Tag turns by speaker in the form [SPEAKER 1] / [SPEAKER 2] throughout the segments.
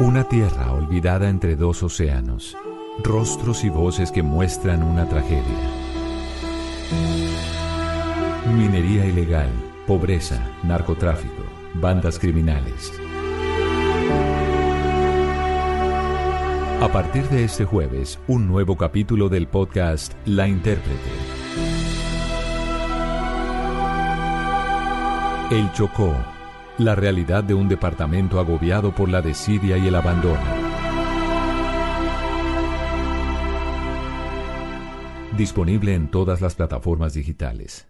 [SPEAKER 1] Una tierra olvidada entre dos océanos. Rostros y voces que muestran una tragedia. Minería ilegal, pobreza, narcotráfico, bandas criminales. A partir de este jueves, un nuevo capítulo del podcast La Intérprete. El Chocó, la realidad de un departamento agobiado por la desidia y el abandono. Disponible en todas las plataformas digitales.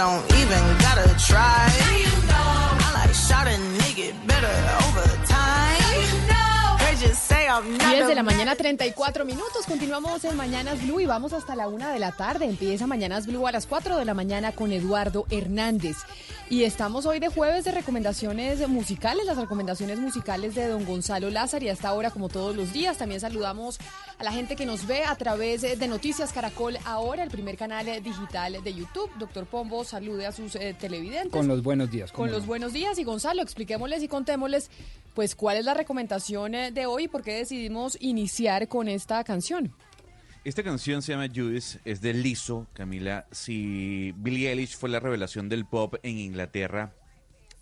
[SPEAKER 2] Don't even gotta try. I like shot a nigga better over time. They just say I'm not
[SPEAKER 3] 10 de la mañana, 34 minutos. Continuamos en Mañanas Blue y vamos hasta la una de la tarde. Empieza Mañanas Blue a las 4 de la mañana con Eduardo Hernández. Y estamos hoy de jueves de recomendaciones musicales, las recomendaciones musicales de don Gonzalo Lázaro. Y hasta ahora, como todos los días, también saludamos a la gente que nos ve a través de Noticias Caracol Ahora, el primer canal digital de YouTube. Doctor Pombo, salude a sus eh, televidentes.
[SPEAKER 4] Con los buenos días.
[SPEAKER 3] Con los
[SPEAKER 4] no.
[SPEAKER 3] buenos días y Gonzalo, expliquémosles y contémosles pues cuál es la recomendación eh, de hoy y por qué decidimos iniciar con esta canción.
[SPEAKER 5] Esta canción se llama Judas, es de Lizzo, Camila. Si Billie Eilish fue la revelación del pop en Inglaterra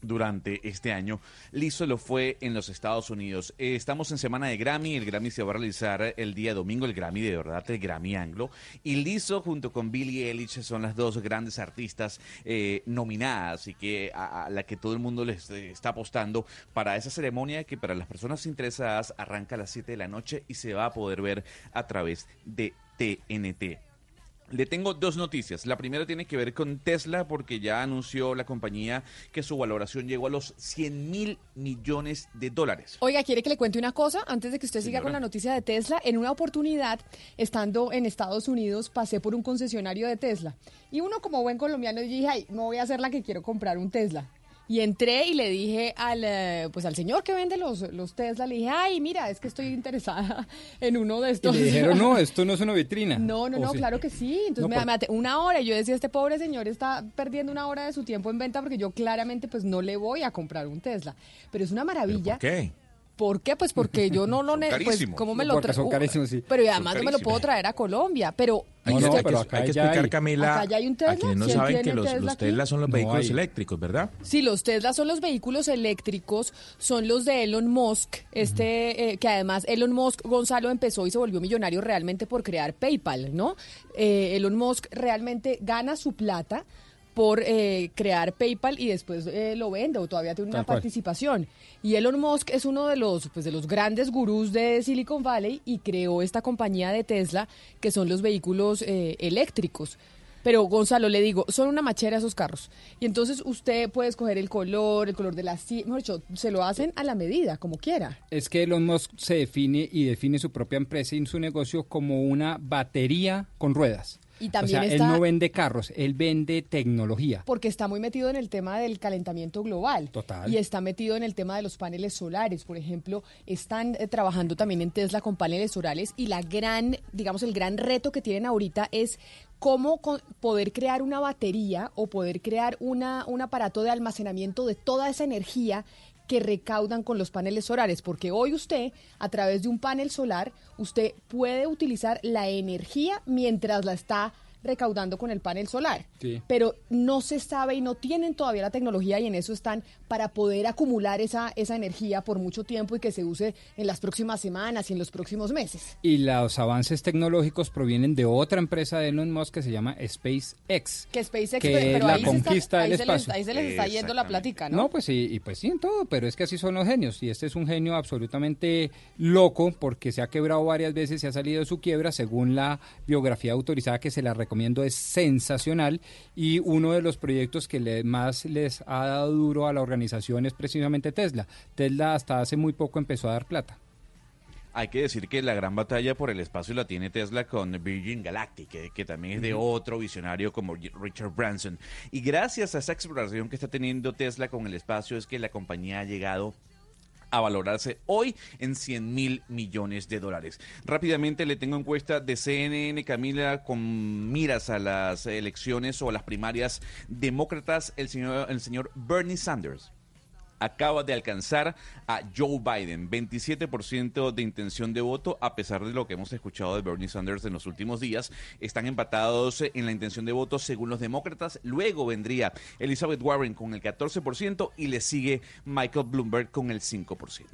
[SPEAKER 5] durante este año, Lizzo lo fue en los Estados Unidos. Eh, estamos en semana de Grammy, el Grammy se va a realizar el día domingo, el Grammy de verdad, el Grammy anglo. Y Lizzo junto con Billie Eilish son las dos grandes artistas eh, nominadas y que a, a la que todo el mundo les eh, está apostando para esa ceremonia que para las personas interesadas arranca a las 7 de la noche y se va a poder ver a través de TNT. Le tengo dos noticias. La primera tiene que ver con Tesla porque ya anunció la compañía que su valoración llegó a los 100 mil millones de dólares.
[SPEAKER 3] Oiga, ¿quiere que le cuente una cosa? Antes de que usted siga con la noticia de Tesla, en una oportunidad, estando en Estados Unidos, pasé por un concesionario de Tesla. Y uno como buen colombiano dije, ay, no voy a hacer la que quiero comprar un Tesla. Y entré y le dije al, eh, pues al señor que vende los, los Tesla, le dije, ay, mira, es que estoy interesada en uno de
[SPEAKER 4] Y
[SPEAKER 3] estos.
[SPEAKER 4] le dijeron, no, esto no es una vitrina.
[SPEAKER 3] No, no,
[SPEAKER 4] ¿O
[SPEAKER 3] no,
[SPEAKER 4] sí?
[SPEAKER 3] claro que sí. Entonces
[SPEAKER 4] No,
[SPEAKER 3] me,
[SPEAKER 4] por-
[SPEAKER 3] me ate- una hora. Y yo decía, este pobre señor está perdiendo una hora de su tiempo en venta porque yo claramente pues no le voy a comprar un Tesla. Pero es una maravilla.
[SPEAKER 6] ¿Por qué?
[SPEAKER 3] ¿Por qué? Pues porque yo no lo ne- pues cómo me
[SPEAKER 4] No,
[SPEAKER 3] lo traigo.
[SPEAKER 4] carísimos, sí.
[SPEAKER 3] Pero y además no me lo puedo traer a Colombia, pero
[SPEAKER 6] Hay
[SPEAKER 4] No,
[SPEAKER 6] que-
[SPEAKER 4] no,
[SPEAKER 6] hay que-
[SPEAKER 4] pero acá
[SPEAKER 6] hay que
[SPEAKER 4] ya
[SPEAKER 6] explicar,
[SPEAKER 4] hay.
[SPEAKER 6] Camila,
[SPEAKER 3] Acá ya hay un Tesla.
[SPEAKER 6] a quienes no
[SPEAKER 3] ¿Quién
[SPEAKER 6] saben que los,
[SPEAKER 3] Tesla
[SPEAKER 6] los
[SPEAKER 3] aquí?
[SPEAKER 6] Tesla son los
[SPEAKER 4] No
[SPEAKER 6] vehículos
[SPEAKER 4] hay.
[SPEAKER 6] eléctricos, ¿verdad?
[SPEAKER 3] Sí, los Tesla son los vehículos eléctricos, son los de Elon Musk, este eh, que además Elon Musk Gonzalo empezó y se volvió millonario realmente por crear PayPal, ¿no? Eh, Elon Musk realmente gana su plata por eh, crear PayPal y después eh, lo vende o todavía tiene una
[SPEAKER 4] Tal cual.
[SPEAKER 3] participación. Y Elon Musk es uno de los pues de los grandes gurús de Silicon Valley y creó esta compañía de Tesla que son los vehículos eh, eléctricos. Pero Gonzalo, le digo, son una machera esos carros. Y entonces usted puede escoger el color, el color de la silla, mejor dicho, se lo hacen a la medida, como quiera.
[SPEAKER 4] Es que Elon Musk se define y define su propia empresa y su negocio como una batería con ruedas.
[SPEAKER 3] Y también
[SPEAKER 4] o sea,
[SPEAKER 3] está-
[SPEAKER 4] él no vende carros, él vende tecnología.
[SPEAKER 3] porque está muy metido en el tema del calentamiento global.
[SPEAKER 4] Total.
[SPEAKER 3] Y está metido en el tema de los paneles solares. Por ejemplo, están eh, trabajando también en Tesla con paneles solares y la gran, digamos, el gran reto que tienen ahorita es cómo poder crear una batería o poder crear una, un aparato de almacenamiento de toda esa energía que recaudan con los paneles solares, porque hoy usted, a través de un panel solar, usted puede utilizar la energía mientras la está recaudando con el panel solar
[SPEAKER 4] Sí.
[SPEAKER 3] pero no se sabe y no tienen todavía la tecnología y en eso están para poder acumular esa, esa energía por mucho tiempo y que se use en las próximas semanas y en los próximos meses.
[SPEAKER 4] Y los avances tecnológicos provienen de otra empresa de Elon Musk que se llama SpaceX.
[SPEAKER 3] Que SpaceX,
[SPEAKER 4] que
[SPEAKER 3] pero,
[SPEAKER 4] la
[SPEAKER 3] ahí,
[SPEAKER 4] conquista
[SPEAKER 3] ahí
[SPEAKER 4] del
[SPEAKER 3] se les,
[SPEAKER 4] espacio.
[SPEAKER 3] ahí se les está yendo la plática, ¿no?
[SPEAKER 4] No, pues sí, y pues sí en todo, pero es que así son los genios. Y este es un genio absolutamente loco porque se ha quebrado varias veces, se ha salido de su quiebra, según la biografía autorizada que se la recomiendo es sensacional. Y uno de los proyectos que le- más les ha dado duro a la organización es precisamente Tesla. Tesla hasta hace muy poco empezó a dar plata.
[SPEAKER 5] Hay que decir que la gran batalla por el espacio la tiene Tesla con Virgin Galactic, que, que también es de otro visionario como Richard Branson. Y gracias a esa exploración que está teniendo Tesla con el espacio es que la compañía ha llegado a valorarse hoy en 100 mil millones de dólares. Rápidamente le tengo encuesta de CNN, Camila, con miras a las elecciones o a las primarias demócratas, el señor, el señor Bernie Sanders acaba de alcanzar a Joe Biden, 27% de intención de voto, a pesar de lo que hemos escuchado de Bernie Sanders en los últimos días. Están empatados en la intención de voto según los demócratas. Luego vendría Elizabeth Warren con el 14% y le sigue Michael Bloomberg con el 5%.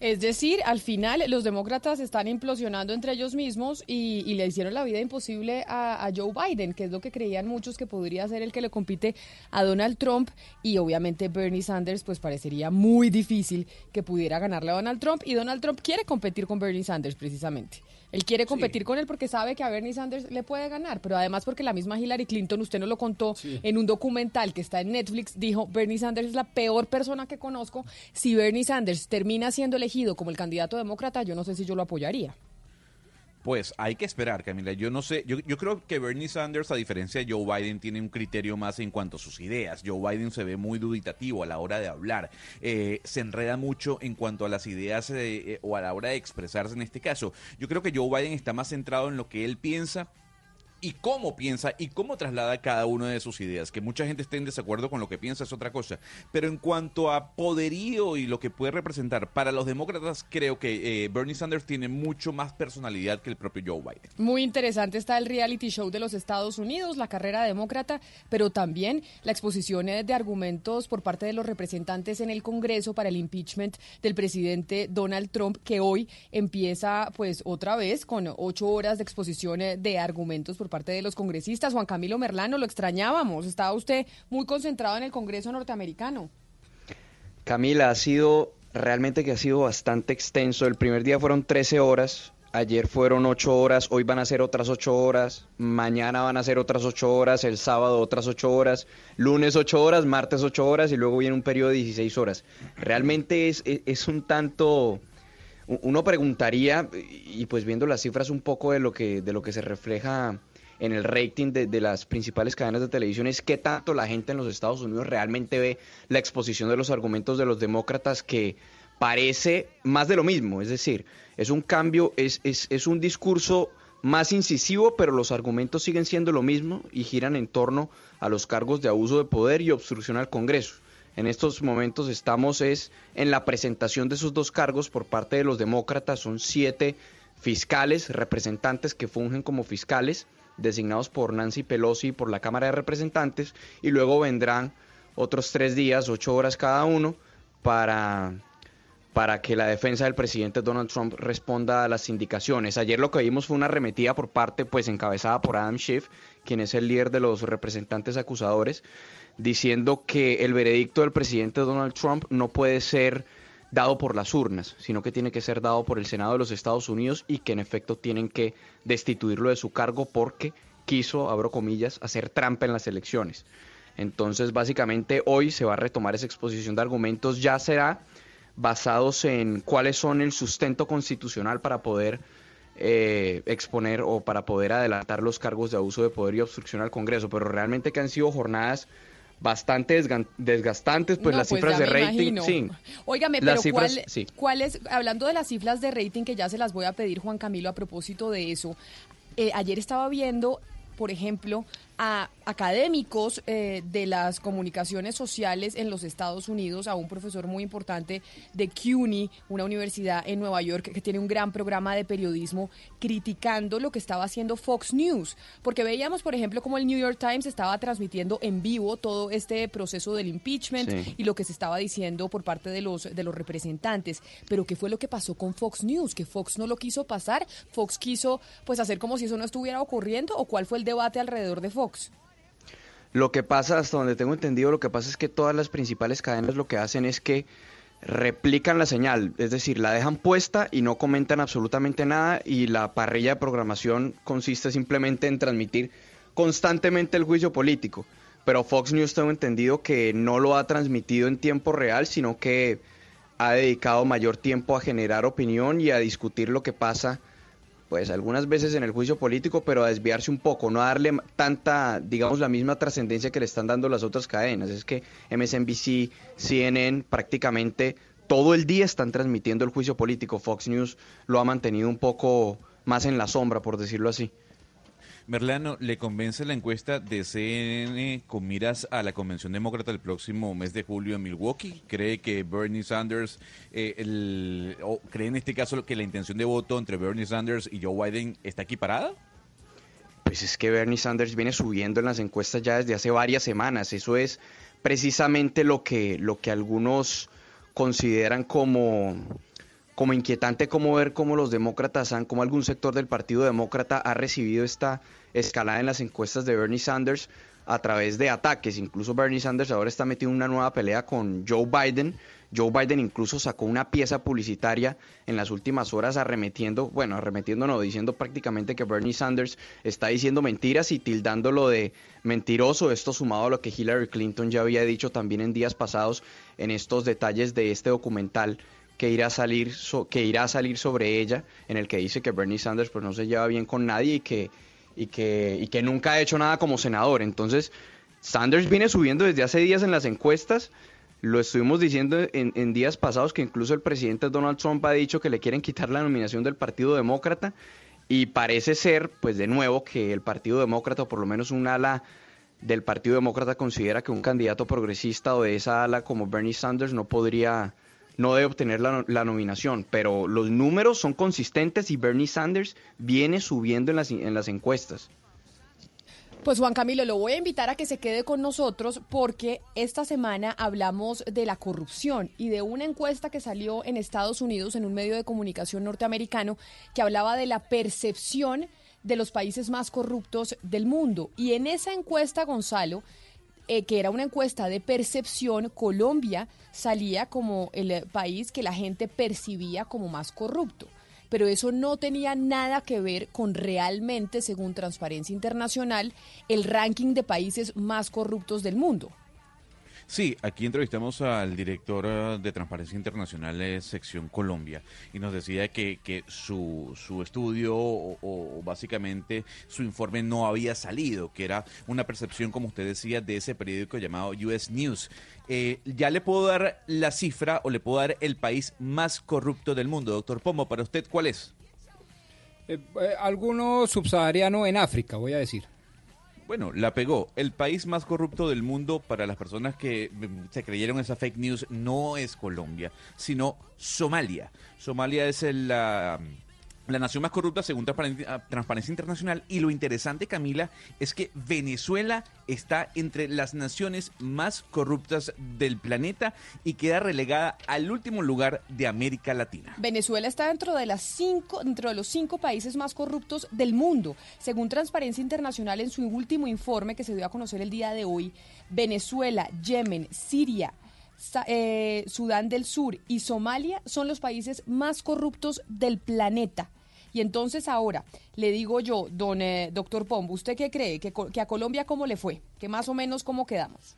[SPEAKER 3] Es decir, al final los demócratas están implosionando entre ellos mismos y, le hicieron la vida imposible a, a Joe Biden, que es lo que creían muchos que podría ser el que le compite a Donald Trump y obviamente Bernie Sanders pues parecería muy difícil que pudiera ganarle a Donald Trump y Donald Trump quiere competir con Bernie Sanders precisamente. Él quiere competir con él porque sabe que a Bernie Sanders le puede ganar, pero además porque la misma Hillary Clinton, usted nos lo contó en un documental que está en Netflix, dijo, Bernie Sanders es la peor persona que conozco. Si Bernie Sanders termina siendo elegido como el candidato demócrata, yo no sé si yo lo apoyaría.
[SPEAKER 5] Pues hay que esperar, Camila. Yo no sé, yo, yo creo que Bernie Sanders, a diferencia de Joe Biden, tiene un criterio más en cuanto a sus ideas. Joe Biden se ve muy duditativo a la hora de hablar. Eh, se enreda mucho en cuanto a las ideas eh, eh, o a la hora de expresarse en este caso. Yo creo que Joe Biden está más centrado en lo que él piensa y cómo piensa y cómo traslada cada una de sus ideas. Que mucha gente esté en desacuerdo con lo que piensa es otra cosa. Pero en cuanto a poderío y lo que puede representar para los demócratas, creo que eh, Bernie Sanders tiene mucho más personalidad que el propio Joe Biden.
[SPEAKER 3] Muy interesante está el reality show de los Estados Unidos, la carrera demócrata, pero también la exposición eh, de argumentos por parte de los representantes en el Congreso para el impeachment del presidente Donald Trump, que hoy empieza pues otra vez con ocho horas de exposición eh, de argumentos parte de los congresistas. Juan Camilo Merlano, lo extrañábamos, estaba usted muy concentrado en el Congreso norteamericano.
[SPEAKER 6] Camila, ha sido realmente que ha sido bastante extenso. El primer día fueron 13 horas, ayer fueron 8 horas, hoy van a ser otras 8 horas, mañana van a ser otras 8 horas, el sábado otras 8 horas, lunes 8 horas, martes 8 horas y luego viene un periodo de 16 horas. Realmente es, es, es un tanto... Uno preguntaría, y pues viendo las cifras un poco de lo que, de lo que se refleja en el rating de, las principales cadenas de televisión es qué tanto la gente en los Estados Unidos realmente ve la exposición de los argumentos de los demócratas que parece más de lo mismo, es decir, es un cambio, es, es, es un discurso más incisivo, pero los argumentos siguen siendo lo mismo y giran en torno a los cargos de abuso de poder y obstrucción al Congreso. En estos momentos estamos es en la presentación de esos dos cargos por parte de los demócratas, son siete fiscales, representantes que fungen como fiscales, designados por Nancy Pelosi y por la Cámara de Representantes, y luego vendrán otros tres días, ocho horas cada uno, para, para que la defensa del presidente Donald Trump responda a las indicaciones. Ayer lo que vimos fue una arremetida por parte, pues encabezada por Adam Schiff, quien es el líder de los representantes acusadores, diciendo que el veredicto del presidente Donald Trump no puede ser dado por las urnas, sino que tiene que ser dado por el Senado de los Estados Unidos y que en efecto tienen que destituirlo de su cargo porque quiso, abro comillas, hacer trampa en las elecciones. Entonces, básicamente hoy se va a retomar esa exposición de argumentos, ya será basados en cuáles son el sustento constitucional para poder eh, exponer o para poder adelantar los cargos de abuso de poder y obstrucción al Congreso, pero realmente que han sido jornadas bastante desgastantes, pues
[SPEAKER 3] No,
[SPEAKER 6] las cifras
[SPEAKER 3] ya
[SPEAKER 6] de rating,
[SPEAKER 3] imagino.
[SPEAKER 6] sí.
[SPEAKER 3] Óigame,
[SPEAKER 6] Las
[SPEAKER 3] pero
[SPEAKER 6] cifras,
[SPEAKER 3] ¿cuál,
[SPEAKER 6] sí.
[SPEAKER 3] cuál es, hablando de las cifras de rating, que ya se las voy a pedir, Juan Camilo, a propósito de eso, eh, ayer estaba viendo, por ejemplo, a académicos eh, de las comunicaciones sociales en los Estados Unidos, a un profesor muy importante de CUNY, una universidad en Nueva York que tiene un gran programa de periodismo, criticando lo que estaba haciendo Fox News, porque veíamos, por ejemplo, como el New York Times estaba transmitiendo en vivo todo este proceso del impeachment
[SPEAKER 6] Sí.
[SPEAKER 3] y lo que se estaba diciendo por parte de los de los representantes. Pero ¿qué fue lo que pasó con Fox News? Que Fox no lo quiso pasar, Fox quiso pues hacer como si eso no estuviera ocurriendo o cuál fue el debate alrededor de Fox.
[SPEAKER 6] Lo que pasa, hasta donde tengo entendido, lo que pasa es que todas las principales cadenas lo que hacen es que replican la señal, es decir, la dejan puesta y no comentan absolutamente nada y la parrilla de programación consiste simplemente en transmitir constantemente el juicio político. Pero Fox News tengo entendido que no lo ha transmitido en tiempo real, sino que ha dedicado mayor tiempo a generar opinión y a discutir lo que pasa pues algunas veces en el juicio político, pero a desviarse un poco, no a darle tanta, digamos, la misma trascendencia que le están dando las otras cadenas. Es que MSNBC, CNN, prácticamente todo el día están transmitiendo el juicio político. Fox News lo ha mantenido un poco más en la sombra, por decirlo así.
[SPEAKER 5] Merlano, ¿le convence la encuesta de CNN con miras a la convención demócrata el próximo mes de julio en Milwaukee? ¿Cree que Bernie Sanders, eh, el- o cree en este caso que la intención de voto entre Bernie Sanders y Joe Biden está equiparada?
[SPEAKER 6] Pues es que Bernie Sanders viene subiendo en las encuestas ya desde hace varias semanas. Eso es precisamente lo que, lo que algunos consideran como, como inquietante, como ver cómo los demócratas han, como algún sector del Partido Demócrata ha recibido esta escalada en las encuestas de Bernie Sanders a través de ataques. Incluso Bernie Sanders ahora está metido en una nueva pelea con Joe Biden. Joe Biden incluso sacó una pieza publicitaria en las últimas horas arremetiendo, bueno, arremetiendo no, diciendo prácticamente que Bernie Sanders está diciendo mentiras y tildándolo de mentiroso. Esto sumado a lo que Hillary Clinton ya había dicho también en días pasados en estos detalles de este documental que irá a salir so- que irá a salir sobre ella en el que dice que Bernie Sanders pues no se lleva bien con nadie y que y que y que nunca ha hecho nada como senador. Entonces, Sanders viene subiendo desde hace días en las encuestas. Lo estuvimos diciendo en, en días pasados que incluso el presidente Donald Trump ha dicho que le quieren quitar la nominación del Partido Demócrata y parece ser, pues de nuevo, que el Partido Demócrata, o por lo menos un ala del Partido Demócrata, considera que un candidato progresista o de esa ala como Bernie Sanders no podría, no debe obtener la, la nominación. Pero los números son consistentes y Bernie Sanders viene subiendo en las, en las encuestas.
[SPEAKER 3] Pues Juan Camilo, lo voy a invitar a que se quede con nosotros porque esta semana hablamos de la corrupción y de una encuesta que salió en Estados Unidos en un medio de comunicación norteamericano que hablaba de la percepción de los países más corruptos del mundo. Y en esa encuesta, Gonzalo, eh, que era una encuesta de percepción, Colombia salía como el país que la gente percibía como más corrupto. Pero eso no tenía nada que ver con realmente, según Transparencia Internacional, el ranking de países más corruptos del mundo.
[SPEAKER 5] Sí, aquí entrevistamos al director eh, de Transparencia Internacional Sección Colombia y nos decía que, que su, su estudio o, básicamente su informe no había salido, que era una percepción, como usted decía, de ese periódico llamado US News. Eh, ya le puedo dar la cifra o le puedo dar el país más corrupto del mundo. Doctor Pombo, para usted, ¿cuál es?
[SPEAKER 4] Eh, eh, alguno subsahariano en África, voy a decir.
[SPEAKER 5] Bueno, la pegó. El país más corrupto del mundo para las personas que mm, se creyeron esa fake news no es Colombia, sino Somalia. Somalia es el, la nación más corrupta según Transparencia, Transparencia Internacional y lo interesante, Camila, es que Venezuela está entre las naciones más corruptas del planeta y queda relegada al último lugar de América Latina.
[SPEAKER 3] Venezuela está dentro de las cinco, dentro de los cinco países más corruptos del mundo. Según Transparencia Internacional en su último informe que se dio a conocer el día de hoy, Venezuela, Yemen, Siria, eh, Sudán del Sur y Somalia son los países más corruptos del planeta. Y entonces ahora le digo yo, don eh, doctor Pombo, ¿usted qué cree? ¿Que, a Colombia cómo le fue? ¿Que más o menos cómo quedamos?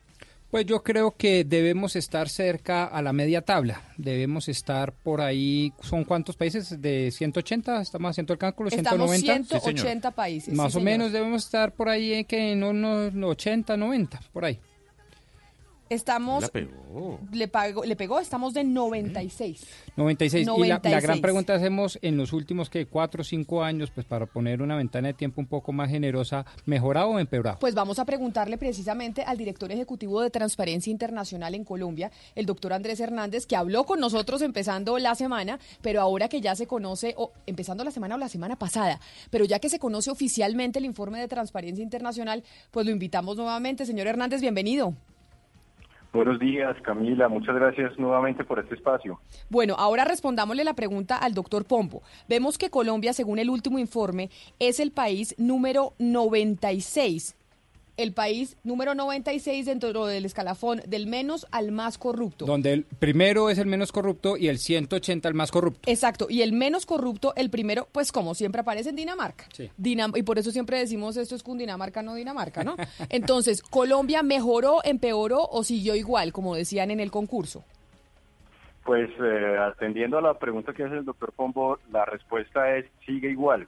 [SPEAKER 4] Pues yo creo que debemos estar cerca a la media tabla. Debemos estar por ahí. ¿Son cuántos países? ¿De 180? ¿Estamos haciendo el cálculo?
[SPEAKER 3] Estamos
[SPEAKER 4] 190.
[SPEAKER 3] 180 países.
[SPEAKER 4] Más
[SPEAKER 3] sí,
[SPEAKER 4] o menos debemos estar por ahí en que en unos 80, 90, por ahí.
[SPEAKER 3] Estamos.
[SPEAKER 5] La pegó.
[SPEAKER 3] Le, pagó- le pegó, estamos de 96.
[SPEAKER 4] 96. Y la, la
[SPEAKER 3] 96.
[SPEAKER 4] gran pregunta hacemos en los últimos que 4 o 5 años, pues para poner una ventana de tiempo un poco más generosa, ¿mejorado o empeorado?
[SPEAKER 3] Pues vamos a preguntarle precisamente al director ejecutivo de Transparencia Internacional en Colombia, el doctor Andrés Hernández, que habló con nosotros empezando la semana, pero ahora que ya se conoce, o empezando la semana o la semana pasada, pero ya que se conoce oficialmente el informe de Transparencia Internacional, pues lo invitamos nuevamente. Señor Hernández, bienvenido.
[SPEAKER 7] Buenos días, Camila. Muchas gracias nuevamente por este espacio.
[SPEAKER 3] Bueno, ahora respondámosle la pregunta al doctor Pompo. Vemos que Colombia, según el último informe, es el país número 96. El país número 96 dentro del escalafón del menos al más corrupto.
[SPEAKER 4] Donde el primero es el menos corrupto y el 180 el más corrupto.
[SPEAKER 3] Exacto, y el menos corrupto, el primero, pues como siempre aparece en Dinamarca.
[SPEAKER 4] Sí.
[SPEAKER 3] Dinam- y por eso siempre decimos esto es Cundinamarca, no Dinamarca, ¿no? Entonces, ¿Colombia mejoró, empeoró o siguió igual, como decían en el concurso?
[SPEAKER 7] Pues eh, atendiendo a la pregunta que hace el doctor Pombo, la respuesta es sigue igual.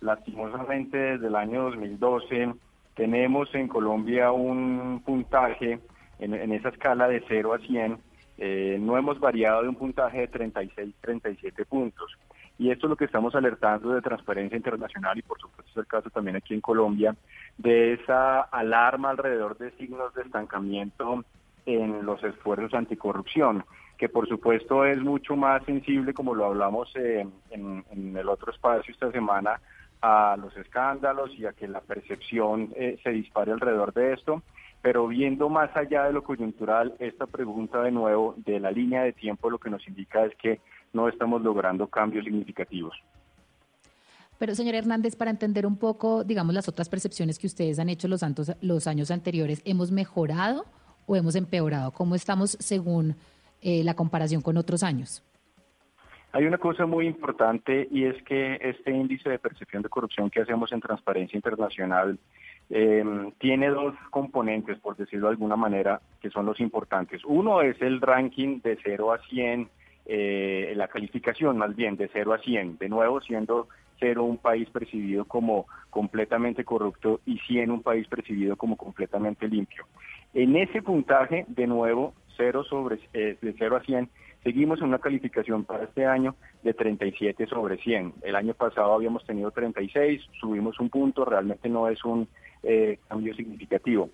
[SPEAKER 7] Lastimosamente, desde el año 2012 tenemos en Colombia un puntaje en, esa escala de 0 a 100. eh, no hemos variado de un puntaje de 36, 37 puntos. Y esto es lo que estamos alertando de Transparencia Internacional y por supuesto es el caso también aquí en Colombia, de esa alarma alrededor de signos de estancamiento en los esfuerzos anticorrupción, que por supuesto es mucho más sensible, como lo hablamos eh, en el otro espacio esta semana, a los escándalos y a que la percepción eh, se dispare alrededor de esto. Pero viendo más allá de lo coyuntural, esta pregunta de nuevo de la línea de tiempo lo que nos indica es que no estamos logrando cambios significativos.
[SPEAKER 8] Pero, señor Hernández, para entender un poco, digamos, las otras percepciones que ustedes han hecho los, los años anteriores, ¿hemos mejorado o hemos empeorado? ¿Cómo estamos según eh, la comparación con otros años?
[SPEAKER 7] Hay una cosa muy importante y es que este índice de percepción de corrupción que hacemos en Transparencia Internacional eh, tiene dos componentes, por decirlo de alguna manera, que son los importantes. Uno es el ranking de 0 a 100, eh, la calificación más bien de 0 a 100, de nuevo siendo 0 un país percibido como completamente corrupto y 100 un país percibido como completamente limpio. En ese puntaje, de nuevo, 0 sobre, eh, de 0 a 100, seguimos en una calificación para este año de 37 sobre 100. El año pasado habíamos tenido 36, subimos un punto, realmente no es un eh, cambio significativo.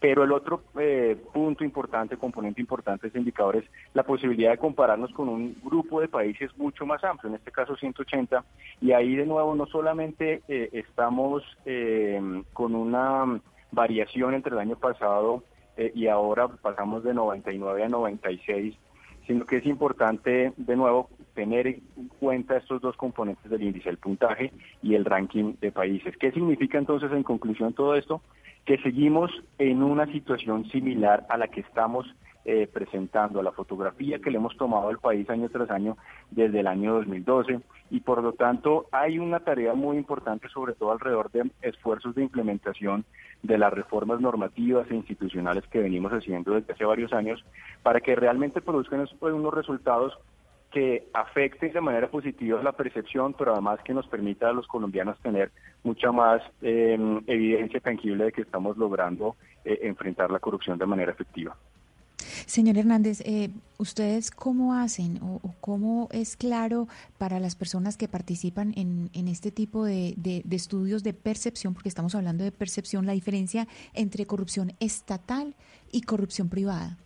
[SPEAKER 7] Pero el otro eh, punto importante, componente importante de este indicador es la posibilidad de compararnos con un grupo de países mucho más amplio, en este caso 180, y ahí de nuevo no solamente eh, estamos eh, con una variación entre el año pasado eh, y ahora pasamos de 99 a 96, sino que es importante de nuevo tener en cuenta estos dos componentes del índice, el puntaje y el ranking de países. ¿Qué significa entonces en conclusión todo esto? Que seguimos en una situación similar a la que estamos eh, presentando, la fotografía que le hemos tomado al país año tras año desde el año 2012 y por lo tanto hay una tarea muy importante sobre todo alrededor de esfuerzos de implementación de las reformas normativas e institucionales que venimos haciendo desde hace varios años para que realmente produzcan esos- unos resultados que afecten de manera positiva la percepción, pero además que nos permita a los colombianos tener mucha más eh, evidencia tangible de que estamos logrando eh, enfrentar la corrupción de manera efectiva.
[SPEAKER 9] Señor Hernández, eh, ¿ustedes cómo hacen o, cómo es claro para las personas que participan en, este tipo de estudios de percepción, porque estamos hablando de percepción, la diferencia entre corrupción estatal y corrupción privada?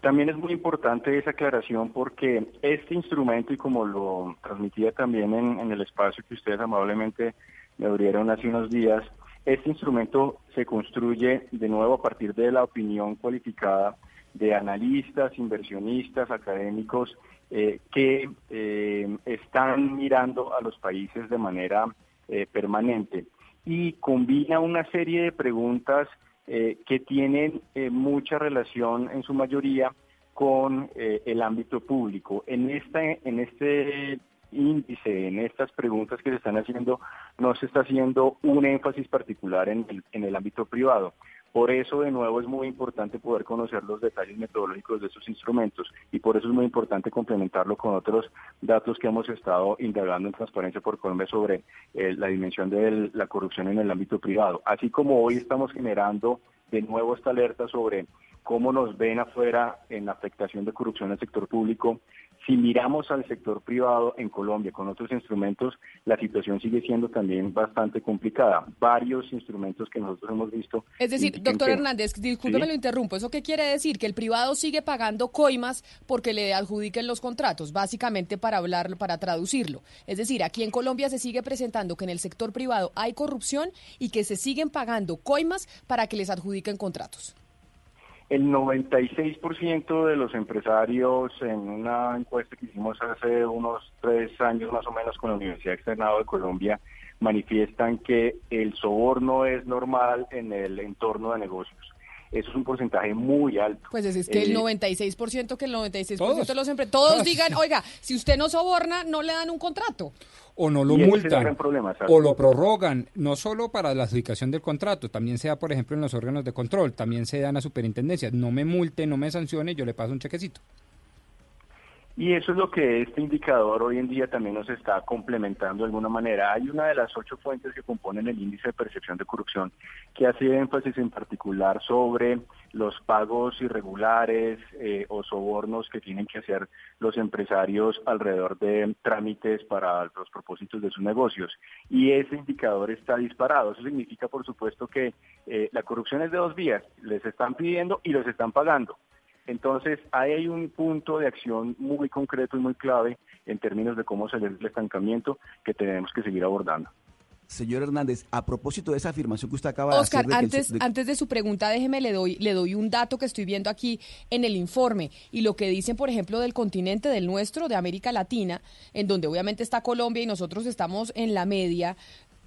[SPEAKER 7] También es muy importante esa aclaración porque este instrumento, y como lo transmitía también en, en el espacio que ustedes amablemente me abrieron hace unos días, este instrumento se construye de nuevo a partir de la opinión cualificada de analistas, inversionistas, académicos eh, que eh, están mirando a los países de manera eh, permanente y combina una serie de preguntas que tienen mucha relación en su mayoría con el ámbito público. En este, en este índice, en estas preguntas que se están haciendo, no se está haciendo un énfasis particular en el, en el ámbito privado. Por eso, de nuevo, es muy importante poder conocer los detalles metodológicos de estos instrumentos y por eso es muy importante complementarlo con otros datos que hemos estado indagando en Transparencia por Colombia sobre eh, la dimensión de la corrupción en el ámbito privado. Así como hoy estamos generando de nuevo esta alerta sobre cómo nos ven afuera en la afectación de corrupción al sector público. Si miramos al sector privado en Colombia con otros instrumentos, la situación sigue siendo también bastante complicada. Varios instrumentos que nosotros hemos visto.
[SPEAKER 3] Es decir, doctor Hernández, discúlpeme lo interrumpo. ¿Eso qué quiere decir? Que el privado sigue pagando coimas porque le adjudiquen los contratos, básicamente para hablarlo, para traducirlo. Es decir, aquí en Colombia se sigue presentando que en el sector privado hay corrupción y que se siguen pagando coimas para que les adjudiquen contratos.
[SPEAKER 7] El 96% de los empresarios en una encuesta que hicimos hace unos tres años más o menos con la Universidad Externado de Colombia manifiestan que el soborno es normal en el entorno de negocios. Eso es un porcentaje muy alto.
[SPEAKER 3] Pues es, que el 96%, eh, que el 96% de los empresarios, todos digan, oiga, si usted no soborna, no le dan un contrato.
[SPEAKER 4] O no lo multan, o lo prorrogan, no solo para la adjudicación del contrato, también sea, por ejemplo, en los órganos de control, también se dan a superintendencia, no me multe, no me sancione, yo le paso un chequecito.
[SPEAKER 7] Y eso es lo que este indicador hoy en día también nos está complementando de alguna manera. Hay una de las ocho fuentes que componen el índice de percepción de corrupción que hace énfasis en particular sobre los pagos irregulares eh, o sobornos que tienen que hacer los empresarios alrededor de trámites para los propósitos de sus negocios. Y ese indicador está disparado. Eso significa, por supuesto, que eh, la corrupción es de dos vías. Les están pidiendo y los están pagando. Entonces, ahí hay un punto de acción muy concreto y muy clave en términos de cómo salir del estancamiento que tenemos que seguir abordando.
[SPEAKER 10] Señor Hernández, a propósito de esa afirmación que usted acaba de
[SPEAKER 3] hacer...
[SPEAKER 10] Oscar,
[SPEAKER 3] antes, antes de su pregunta, déjeme, le doy, le doy un dato que estoy viendo aquí en el informe y lo que dicen, por ejemplo, del continente del nuestro, de América Latina, en donde obviamente está Colombia y nosotros estamos en la media,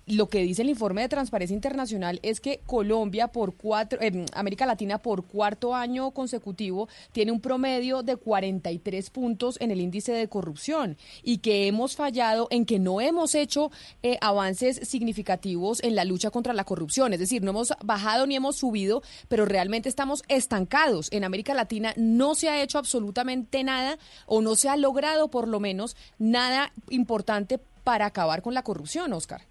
[SPEAKER 3] lo que dice el informe de Transparencia Internacional es que Colombia por cuatro, eh, América Latina por cuarto año consecutivo tiene un promedio de 43 puntos en el índice de corrupción y que hemos fallado en que no hemos hecho eh, avances significativos en la lucha contra la corrupción. Es decir, no hemos bajado ni hemos subido, pero realmente estamos estancados. En América Latina no se ha hecho absolutamente nada o no se ha logrado por lo menos nada importante para acabar con la corrupción, Oscar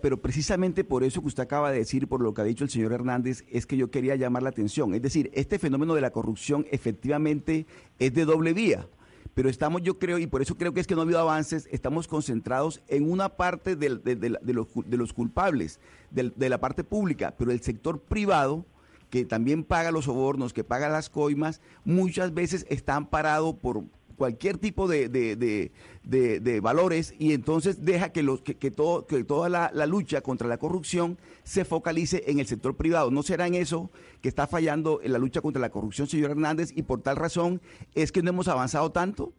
[SPEAKER 10] pero precisamente por eso que usted acaba de decir, por lo que ha dicho el señor Hernández, es que yo quería llamar la atención. Es decir, este fenómeno de la corrupción efectivamente es de doble vía, pero estamos, yo creo, y por eso creo que es que no ha habido avances, estamos concentrados en una parte de, los, de los, culpables, de la parte pública, pero el sector privado que también paga los sobornos, que paga las coimas, muchas veces están parados por, cualquier tipo de, de, valores y entonces deja que, los, que, todo, que toda la, lucha contra la corrupción se focalice en el sector privado. ¿No será en eso que está fallando en la lucha contra la corrupción, señor Hernández, y por tal razón es que no hemos avanzado tanto?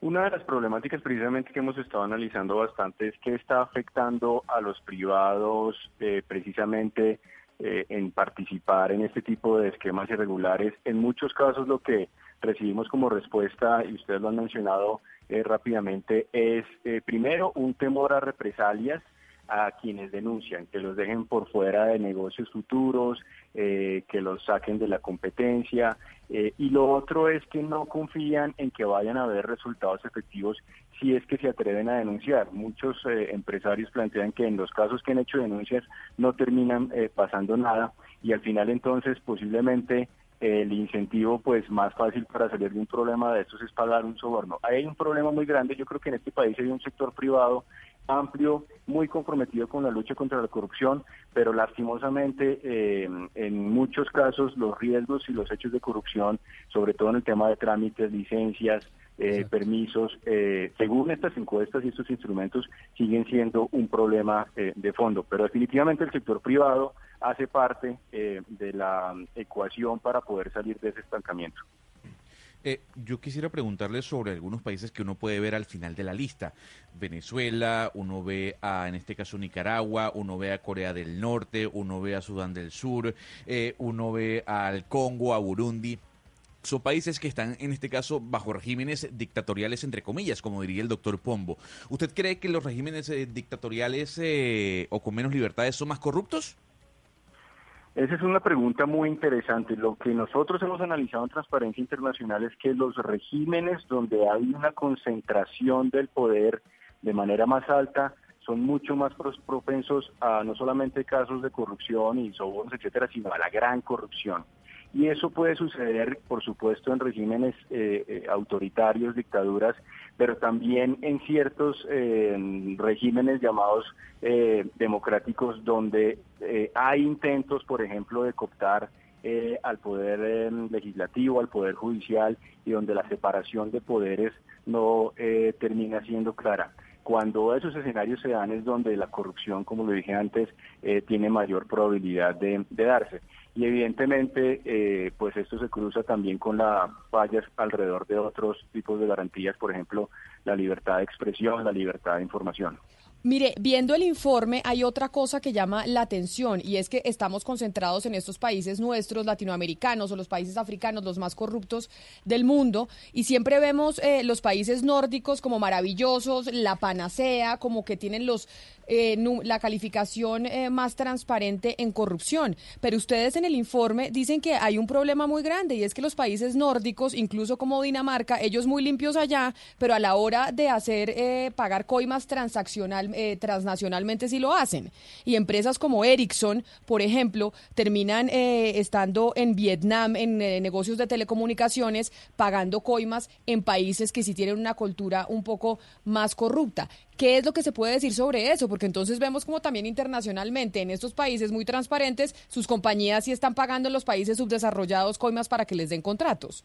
[SPEAKER 7] Una de las problemáticas precisamente que hemos estado analizando bastante es que está afectando a los privados eh, precisamente eh, en participar en este tipo de esquemas irregulares. En muchos casos lo que recibimos como respuesta, y ustedes lo han mencionado eh, rápidamente, es eh, primero un temor a represalias a quienes denuncian, que los dejen por fuera de negocios futuros, eh, que los saquen de la competencia. y lo otro es que no confían en que vayan a haber resultados efectivos si es que se atreven a denunciar. Muchos empresarios plantean que en los casos que han hecho denuncias no terminan pasando nada y al final entonces posiblemente el incentivo pues más fácil para salir de un problema de estos es pagar un soborno. hay un problema muy grande, yo creo que en este país hay un sector privado amplio, muy comprometido con la lucha contra la corrupción, pero lastimosamente eh, en muchos casos los riesgos y los hechos de corrupción, sobre todo en el tema de trámites, licencias, eh, permisos, eh, según estas encuestas y estos instrumentos, siguen siendo un problema de fondo. Pero definitivamente el sector privado hace parte eh, de la ecuación para poder salir de ese estancamiento.
[SPEAKER 5] Eh, yo quisiera preguntarle sobre algunos países que uno puede ver al final de la lista. Venezuela, uno ve a, en este caso, Nicaragua, uno ve a Corea del Norte, uno ve a Sudán del Sur, eh, uno ve al Congo, a Burundi. Son países que están, en este caso, bajo regímenes dictatoriales, entre comillas, como diría el doctor Pombo. ¿Usted cree que los regímenes dictatoriales o con menos libertades son más corruptos?
[SPEAKER 7] Esa es una pregunta muy interesante. Lo que nosotros hemos analizado en Transparencia Internacional es que los regímenes donde hay una concentración del poder de manera más alta son mucho más propensos a no solamente casos de corrupción y sobornos, etcétera, sino a la gran corrupción. Y eso puede suceder, por supuesto, en regímenes eh, eh, autoritarios, dictaduras, pero también en ciertos eh, regímenes llamados democráticos donde hay intentos, por ejemplo, de cooptar al poder legislativo, al poder judicial y donde la separación de poderes no termina siendo clara. Cuando esos escenarios se dan es donde la corrupción, como lo dije antes, tiene mayor probabilidad de darse y evidentemente eh, pues esto se cruza también con las fallas alrededor de otros tipos de garantías, por ejemplo, la libertad de expresión, la libertad de información.
[SPEAKER 3] Mire, viendo el informe hay otra cosa que llama la atención y es que estamos concentrados en estos países nuestros, latinoamericanos o los países africanos, los más corruptos del mundo, y siempre vemos eh, los países nórdicos como maravillosos, la panacea, como que tienen los eh, la calificación eh, más transparente en corrupción. Pero ustedes en el informe dicen que hay un problema muy grande y es que los países nórdicos, incluso como Dinamarca, ellos muy limpios allá, pero a la hora de hacer pagar coimas transaccional eh, transnacionalmente sí lo hacen. Y empresas como Ericsson, por ejemplo, terminan eh, estando en Vietnam en eh, negocios de telecomunicaciones, pagando coimas en países que sí tienen una cultura un poco más corrupta. ¿Qué es lo que se puede decir sobre eso? Porque entonces vemos como también internacionalmente en estos países muy transparentes, sus compañías sí están pagando en los países subdesarrollados coimas para que les den contratos.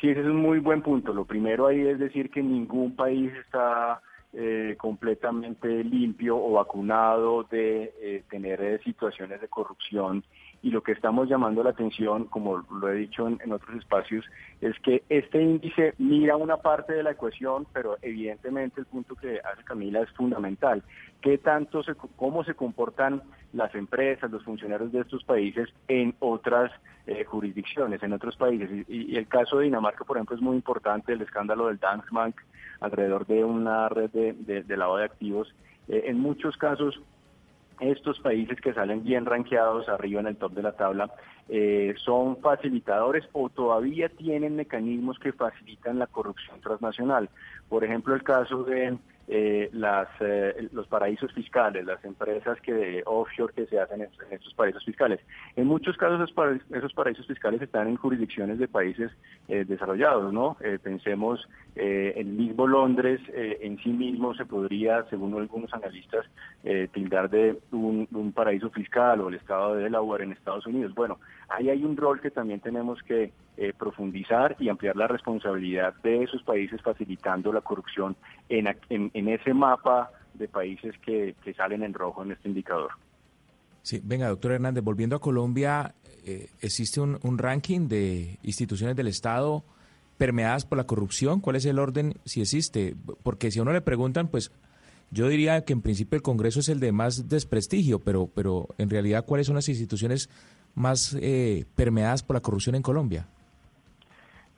[SPEAKER 7] Sí, ese es un muy buen punto. Lo primero ahí es decir que ningún país está eh, completamente limpio o vacunado de eh, tener eh, situaciones de corrupción y lo que estamos llamando la atención, como lo he dicho en, otros espacios, es que este índice mira una parte de la ecuación, pero evidentemente el punto que hace Camila es fundamental. ¿Qué tanto se, cómo se comportan las empresas, los funcionarios de estos países en otras eh, jurisdicciones, en otros países? Y, el caso de Dinamarca, por ejemplo, es muy importante, el escándalo del Danske Bank alrededor de una red de, de, lavado de activos. Eh, en muchos casos estos países que salen bien ranqueados arriba en el top de la tabla eh, son facilitadores o todavía tienen mecanismos que facilitan la corrupción transnacional. Por ejemplo, el caso de eh, las, eh, los paraísos fiscales, las empresas que offshore que se hacen en, estos paraísos fiscales. En muchos casos esos, paraísos fiscales están en jurisdicciones de países eh, desarrollados, ¿no? pensemos el mismo Londres en sí mismo se podría, según algunos analistas, tildar de un, un, paraíso fiscal o el estado de Delaware en Estados Unidos. Bueno, ahí hay un rol que también tenemos que profundizar y ampliar la responsabilidad de esos países facilitando la corrupción en, en, en ese mapa de países que, salen en rojo en este indicador.
[SPEAKER 11] Sí, venga, doctor Hernández, volviendo a Colombia, eh, ¿existe un, ranking de instituciones del Estado permeadas por la corrupción? ¿Cuál es el orden, si existe? Porque si a uno le preguntan, pues yo diría que en principio el Congreso es el de más desprestigio, pero, pero en realidad, ¿cuáles son las instituciones más eh, permeadas por la corrupción en Colombia?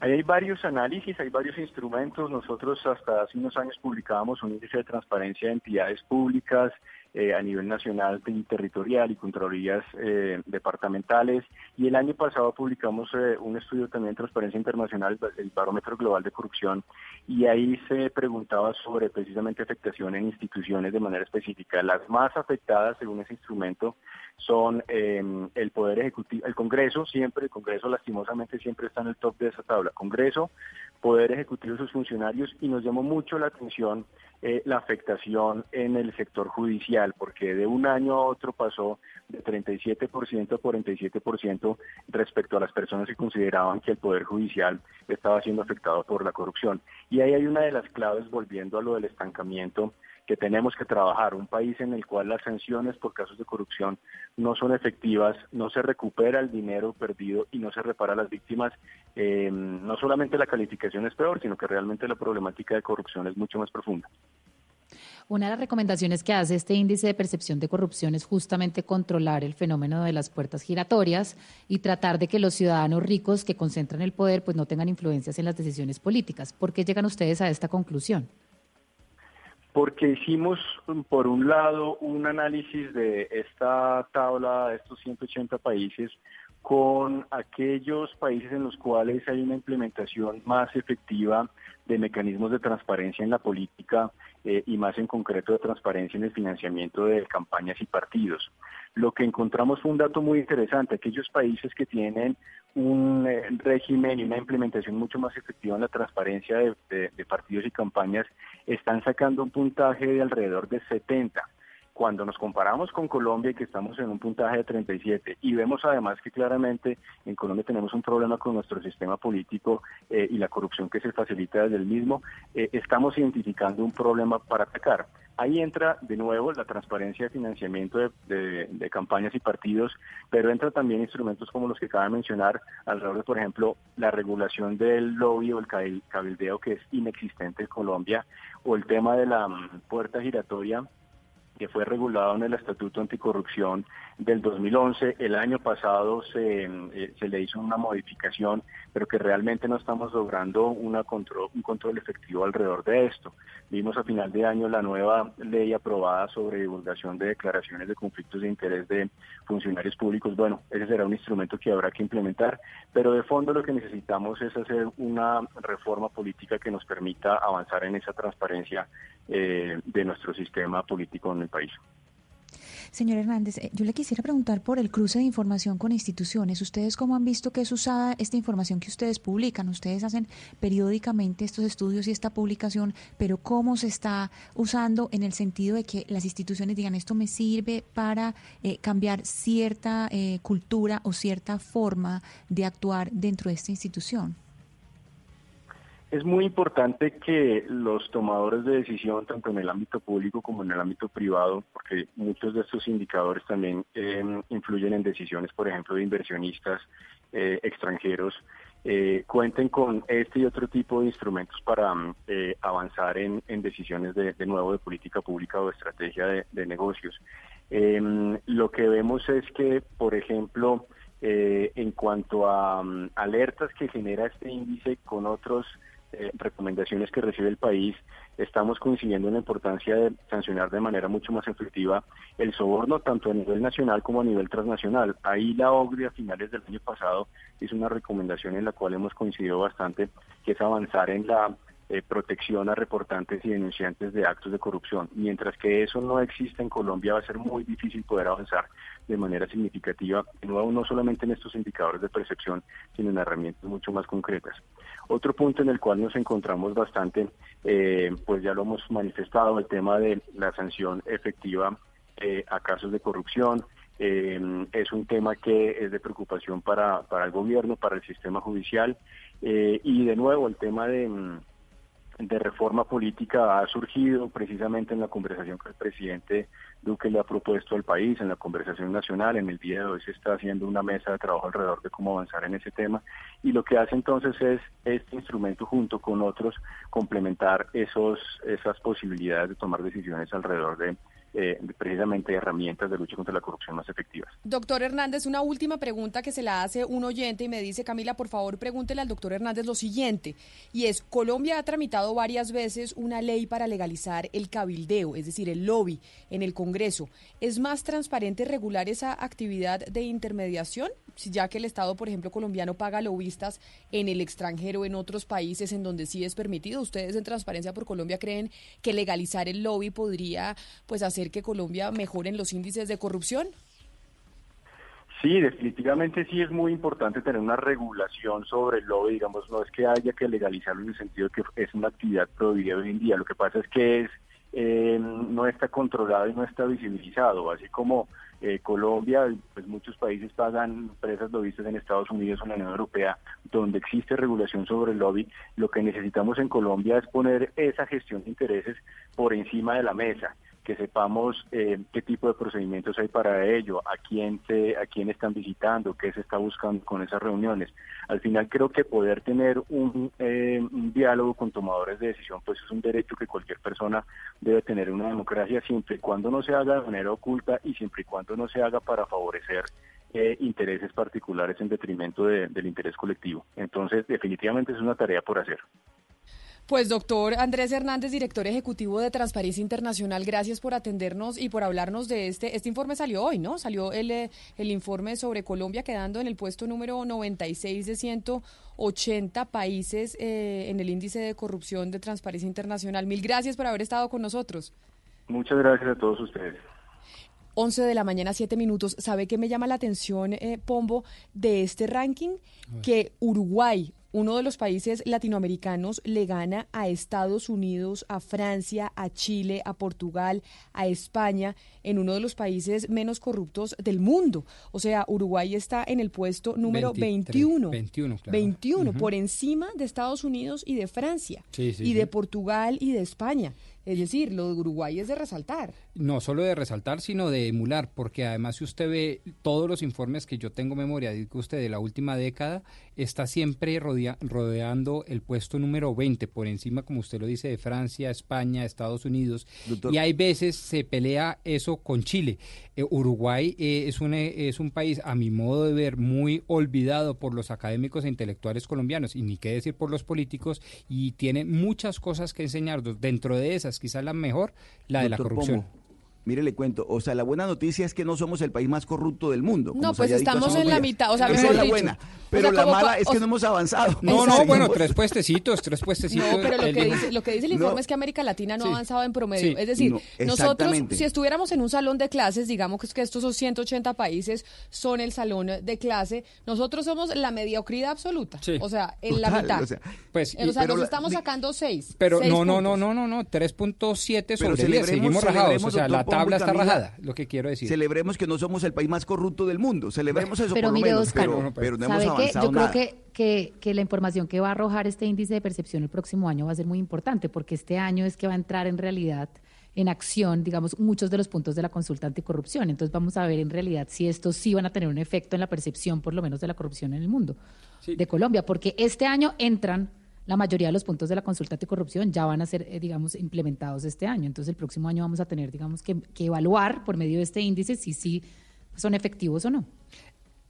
[SPEAKER 7] Hay varios análisis, hay varios instrumentos. Nosotros hasta hace unos años publicábamos un índice de transparencia de entidades públicas eh, a nivel nacional y territorial y contralorías eh, departamentales. Y el año pasado publicamos eh, un estudio también de transparencia internacional, el Barómetro Global de Corrupción, y ahí se preguntaba sobre precisamente afectación en instituciones de manera específica. Las más afectadas, según ese instrumento, son em, el Poder Ejecutivo, el Congreso, siempre, el Congreso lastimosamente siempre está en el top de esa tabla. Congreso, Poder Ejecutivo y sus funcionarios, y nos llamó mucho la atención eh, la afectación en el sector judicial, porque de un año a otro pasó de 37% a 47% respecto a las personas que consideraban que el Poder Judicial estaba siendo afectado por la corrupción. Y ahí hay una de las claves, volviendo a lo del estancamiento, que tenemos que trabajar. Un país en el cual las sanciones por casos de corrupción no son efectivas, no se recupera el dinero perdido y no se repara a las víctimas. Eh, no solamente la calificación es peor, sino que realmente la problemática de corrupción es mucho más profunda.
[SPEAKER 8] Una de las recomendaciones que hace este índice de percepción de corrupción es justamente controlar el fenómeno de las puertas giratorias y tratar de que los ciudadanos ricos que concentran el poder pues no tengan influencias en las decisiones políticas. ¿Por qué llegan ustedes a esta conclusión?
[SPEAKER 7] Porque hicimos, por un lado, un análisis de esta tabla de estos 180 países con aquellos países en los cuales hay una implementación más efectiva de mecanismos de transparencia en la política eh, y más en concreto de transparencia en el financiamiento de campañas y partidos. Lo que encontramos fue un dato muy interesante, aquellos países que tienen un eh, régimen y una implementación mucho más efectiva en la transparencia de, partidos y campañas están sacando un puntaje de alrededor de 70 cuando nos comparamos con Colombia, que estamos en un puntaje de 37, y vemos además que claramente en Colombia tenemos un problema con nuestro sistema político eh, y la corrupción que se facilita desde el mismo, eh, estamos identificando un problema para atacar. Ahí entra de nuevo la transparencia de financiamiento de, campañas y partidos, pero entra también instrumentos como los que acaba de mencionar, alrededor de, por ejemplo, la regulación del lobby o el cabildeo que es inexistente en Colombia, o el tema de la mm, puerta giratoria que fue regulado en el Estatuto Anticorrupción del 2011. El año pasado se, eh, se le hizo una modificación, pero que realmente no estamos logrando una control, un control efectivo alrededor de esto. Vimos a final de año la nueva ley aprobada sobre divulgación de declaraciones de conflictos de interés de funcionarios públicos. Bueno, ese será un instrumento que habrá que implementar, pero de fondo lo que necesitamos es hacer una reforma política que nos permita avanzar en esa transparencia eh, de nuestro sistema político país.
[SPEAKER 9] Señor Hernández, eh, yo le quisiera preguntar por el cruce de información con instituciones. ¿Ustedes cómo han visto que es usada esta información que ustedes publican? Ustedes hacen periódicamente estos estudios y esta publicación, pero ¿cómo se está usando en el sentido de que las instituciones digan esto me sirve para eh, cambiar cierta cultura o cierta forma de actuar dentro de esta institución?
[SPEAKER 7] Es muy importante que los tomadores de decisión, tanto en el ámbito público como en el ámbito privado, porque muchos de estos indicadores también em, influyen en decisiones, por ejemplo, de inversionistas eh, extranjeros, eh, cuenten con este y otro tipo de instrumentos para eh, avanzar en, decisiones de, nuevo de política pública o de estrategia de, negocios. Em, lo que vemos es que, por ejemplo, en cuanto a alertas que genera este índice con otros eh, recomendaciones que recibe el país, estamos coincidiendo en la importancia de sancionar de manera mucho más efectiva el soborno tanto a nivel nacional como a nivel transnacional. Ahí la OGRI a finales del año pasado hizo una recomendación en la cual hemos coincidido bastante, que es avanzar en la eh, protección a reportantes y denunciantes de actos de corrupción. Mientras que eso no existe en Colombia, va a ser muy difícil poder avanzar de manera significativa, nuevo, no solamente en estos indicadores de percepción, sino en herramientas mucho más concretas. Otro punto en el cual nos encontramos bastante, eh, pues ya lo hemos manifestado, el tema de la sanción efectiva eh, a casos de corrupción, es un tema que es de preocupación para, para el gobierno, para el sistema judicial y de nuevo el tema de, mm, de reforma política ha surgido precisamente en la conversación que el presidente Duque le ha propuesto al país, en la conversación nacional. En el día de hoy se está haciendo una mesa de trabajo alrededor de cómo avanzar en ese tema. Y lo que hace entonces es este instrumento junto con otros complementar esos, esas posibilidades de tomar decisiones alrededor de eh, precisamente herramientas de lucha contra la corrupción más efectivas.
[SPEAKER 3] Doctor Hernández, una última pregunta que se la hace un oyente y me dice, Camila, por favor pregúntele al doctor Hernández lo siguiente, y es, Colombia ha tramitado varias veces una ley para legalizar el cabildeo, es decir, el lobby en el Congreso. ¿Es más transparente regular esa actividad de intermediación? Ya que el Estado, por ejemplo, colombiano paga lobistas en el extranjero, en otros países en donde sí es permitido. ¿Ustedes en Transparencia por Colombia creen que legalizar el lobby podría pues hacer que Colombia mejore los índices de corrupción?
[SPEAKER 7] Sí, definitivamente sí es muy importante tener una regulación sobre el lobby, digamos, no es que haya que legalizarlo en el sentido de que es una actividad prohibida hoy en día, lo que pasa es que es eh, no está controlado y no está visibilizado, así como eh, Colombia, pues muchos países pagan empresas lobistas en Estados Unidos o en la Unión Europea, donde existe regulación sobre el lobby, lo que necesitamos en Colombia es poner esa gestión de intereses por encima de la mesa que sepamos eh, qué tipo de procedimientos hay para ello, a quién se, a quién están visitando, qué se está buscando con esas reuniones. Al final creo que poder tener un, eh, un diálogo con tomadores de decisión, pues es un derecho que cualquier persona debe tener en una democracia, siempre y cuando no se haga de manera oculta y siempre y cuando no se haga para favorecer eh, intereses particulares en detrimento del interés colectivo. Entonces, definitivamente es una tarea por hacer.
[SPEAKER 3] Pues doctor Andrés Hernández, director ejecutivo de Transparencia Internacional, gracias por atendernos y por hablarnos de este. Este informe salió hoy, ¿no? Salió el, eh, el informe sobre Colombia quedando en el puesto número 96 de 180 países eh, en el índice de corrupción de Transparencia Internacional. Mil gracias por haber estado con nosotros.
[SPEAKER 7] Muchas gracias a todos ustedes.
[SPEAKER 3] 11 de la mañana, 7 minutos. ¿Sabe qué me llama la atención, eh, Pombo, de este ranking? Que Uruguay, uno de los países latinoamericanos, le gana a Estados Unidos, a Francia, a Chile, a Portugal, a España, en uno de los países menos corruptos del mundo. O sea, Uruguay está en el puesto número
[SPEAKER 4] 23,
[SPEAKER 3] 21.
[SPEAKER 4] 21, claro.
[SPEAKER 3] 21,
[SPEAKER 4] Ujú.
[SPEAKER 3] por encima de Estados Unidos y de Francia.
[SPEAKER 4] Sí, sí,
[SPEAKER 3] y de. Portugal y de España. Es decir, lo de Uruguay es de resaltar.
[SPEAKER 4] No solo de resaltar, sino de emular, porque además si usted ve todos los informes que yo tengo memoria, dice usted, de la última década, está siempre rodea- rodeando el puesto número 20, por encima, como usted lo dice, de Francia, España, Estados Unidos.
[SPEAKER 10] Doctor.
[SPEAKER 4] Y hay veces se pelea eso con Chile. Eh, Uruguay eh, es, un, eh, es un país, a mi modo de ver, muy olvidado por los académicos e intelectuales colombianos, y ni qué decir por los políticos, y tiene muchas cosas que enseñarnos. Dentro de esas, quizás la mejor, la de la corrupción.
[SPEAKER 10] Mire, le cuento. O sea, la buena noticia es que no somos el país más corrupto del mundo.
[SPEAKER 3] No, pues estamos en la mitad, o sea,
[SPEAKER 10] Esa
[SPEAKER 3] mejor
[SPEAKER 10] es la
[SPEAKER 3] dicho.
[SPEAKER 10] buena.
[SPEAKER 3] O
[SPEAKER 10] Pero
[SPEAKER 3] sea,
[SPEAKER 10] la mala es que no hemos avanzado.
[SPEAKER 4] No, no, bueno, tres puestecitos, tres puestecitos.
[SPEAKER 3] No, pero lo que dice, lo que dice el informe
[SPEAKER 10] No.
[SPEAKER 3] es que América Latina no
[SPEAKER 4] Sí.
[SPEAKER 3] ha avanzado en promedio.
[SPEAKER 4] Sí.
[SPEAKER 3] Es decir,
[SPEAKER 10] No,
[SPEAKER 3] nosotros, si estuviéramos en un salón de clases, digamos que es que estos son 180 países, son el salón de clase, nosotros somos la mediocridad absoluta.
[SPEAKER 4] Sí.
[SPEAKER 3] O sea, en la mitad.
[SPEAKER 10] o sea,
[SPEAKER 4] Pues,
[SPEAKER 3] o sea,
[SPEAKER 10] pero
[SPEAKER 3] nos
[SPEAKER 10] la-
[SPEAKER 3] estamos sacando seis.
[SPEAKER 4] Pero
[SPEAKER 3] seis
[SPEAKER 4] no, no, no, no, no, no, 3.7
[SPEAKER 10] Pero
[SPEAKER 4] sobre 10,
[SPEAKER 10] celebremos-
[SPEAKER 4] seguimos rajados, o sea, la tabla está
[SPEAKER 10] Camila,
[SPEAKER 4] rajada, lo que quiero decir.
[SPEAKER 10] Celebremos que no somos el país más corrupto del mundo. Celebremos eso
[SPEAKER 8] Pero
[SPEAKER 10] por lo
[SPEAKER 8] mire,
[SPEAKER 10] menos.
[SPEAKER 8] Oscar,
[SPEAKER 10] pero, pero no hemos
[SPEAKER 8] ¿sabe qué?
[SPEAKER 10] avanzado
[SPEAKER 8] Yo creo
[SPEAKER 10] nada.
[SPEAKER 8] que, que, que la información que va a arrojar este índice de percepción el próximo año va a ser muy importante, porque este año es que va a entrar en realidad en acción, digamos, muchos de los puntos de la consulta anticorrupción. Entonces vamos a ver en realidad si estos sí van a tener un efecto en la percepción, por lo menos, de la corrupción en el mundo de Colombia, porque este año entran la mayoría de los puntos de la consulta anticorrupción ya van a ser, eh, digamos, implementados este año. Entonces el próximo año vamos a tener, digamos, que, que evaluar por medio de este índice si sí son efectivos o no.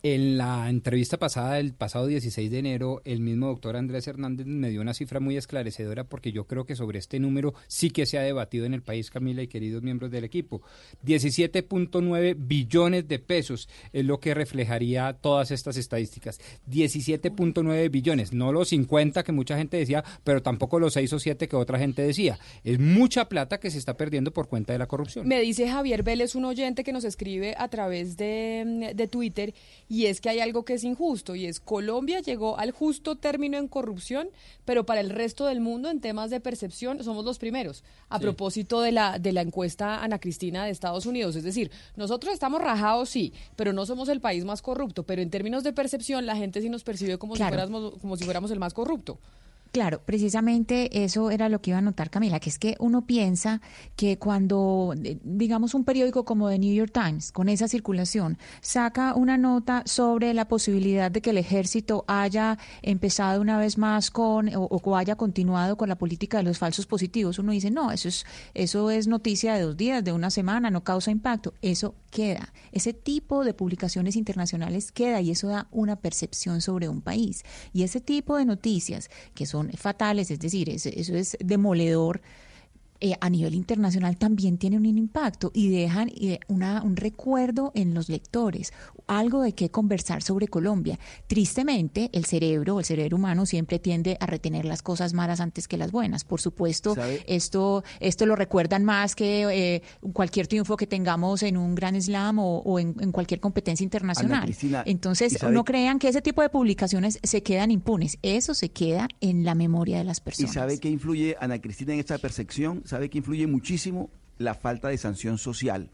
[SPEAKER 4] En la entrevista pasada, el pasado 16 de enero, el mismo doctor Andrés Hernández me dio una cifra muy esclarecedora porque yo creo que sobre este número sí que se ha debatido en el país, Camila y queridos miembros del equipo. 17.9 billones de pesos es lo que reflejaría todas estas estadísticas. 17.9 billones, no los 50 que mucha gente decía, pero tampoco los 6 o 7 que otra gente decía. Es mucha plata que se está perdiendo por cuenta de la corrupción.
[SPEAKER 3] Me dice Javier Vélez, un oyente que nos escribe a través de, de Twitter, y es que hay algo que es injusto, y es Colombia llegó al justo término en corrupción, pero para el resto del mundo en temas de percepción somos los primeros, a
[SPEAKER 12] Sí.
[SPEAKER 3] propósito de la, de la encuesta Ana Cristina de Estados Unidos. Es decir, nosotros estamos rajados, sí, pero no somos el país más corrupto, pero en términos de percepción la gente sí nos percibe como,
[SPEAKER 9] Claro.
[SPEAKER 3] si, fuéramos, como si fuéramos el más corrupto.
[SPEAKER 9] Claro, precisamente eso era lo que iba a notar Camila, que es que uno piensa que cuando, eh, digamos, un periódico como The New York Times, con esa circulación, saca una nota sobre la posibilidad de que el ejército haya empezado una vez más con, o, o haya continuado con la política de los falsos positivos, uno dice, no, eso es, eso es noticia de dos días, de una semana, no causa impacto. Eso queda. Ese tipo de publicaciones internacionales queda y eso da una percepción sobre un país. Y ese tipo de noticias que son fatales, es decir, es- eso es demoledor. Eh, a nivel internacional también tienen un impacto y dejan eh, una, un recuerdo en los lectores, algo de qué conversar sobre Colombia. Tristemente, el cerebro, el cerebro humano siempre tiende a retener las cosas malas antes que las buenas. Por supuesto,
[SPEAKER 10] ¿Sabe?
[SPEAKER 9] esto, esto lo recuerdan más que eh, cualquier triunfo que tengamos en un gran slam o, o en, en cualquier competencia internacional.
[SPEAKER 10] Cristina,
[SPEAKER 9] Entonces,
[SPEAKER 10] ¿y
[SPEAKER 9] no crean que ese tipo de publicaciones se quedan impunes. Eso se queda en la memoria de las
[SPEAKER 10] ¿Y
[SPEAKER 9] personas.
[SPEAKER 10] sabe qué influye, Ana Cristina, en esta percepción? ¿Sabe que influye muchísimo? La falta de sanción social.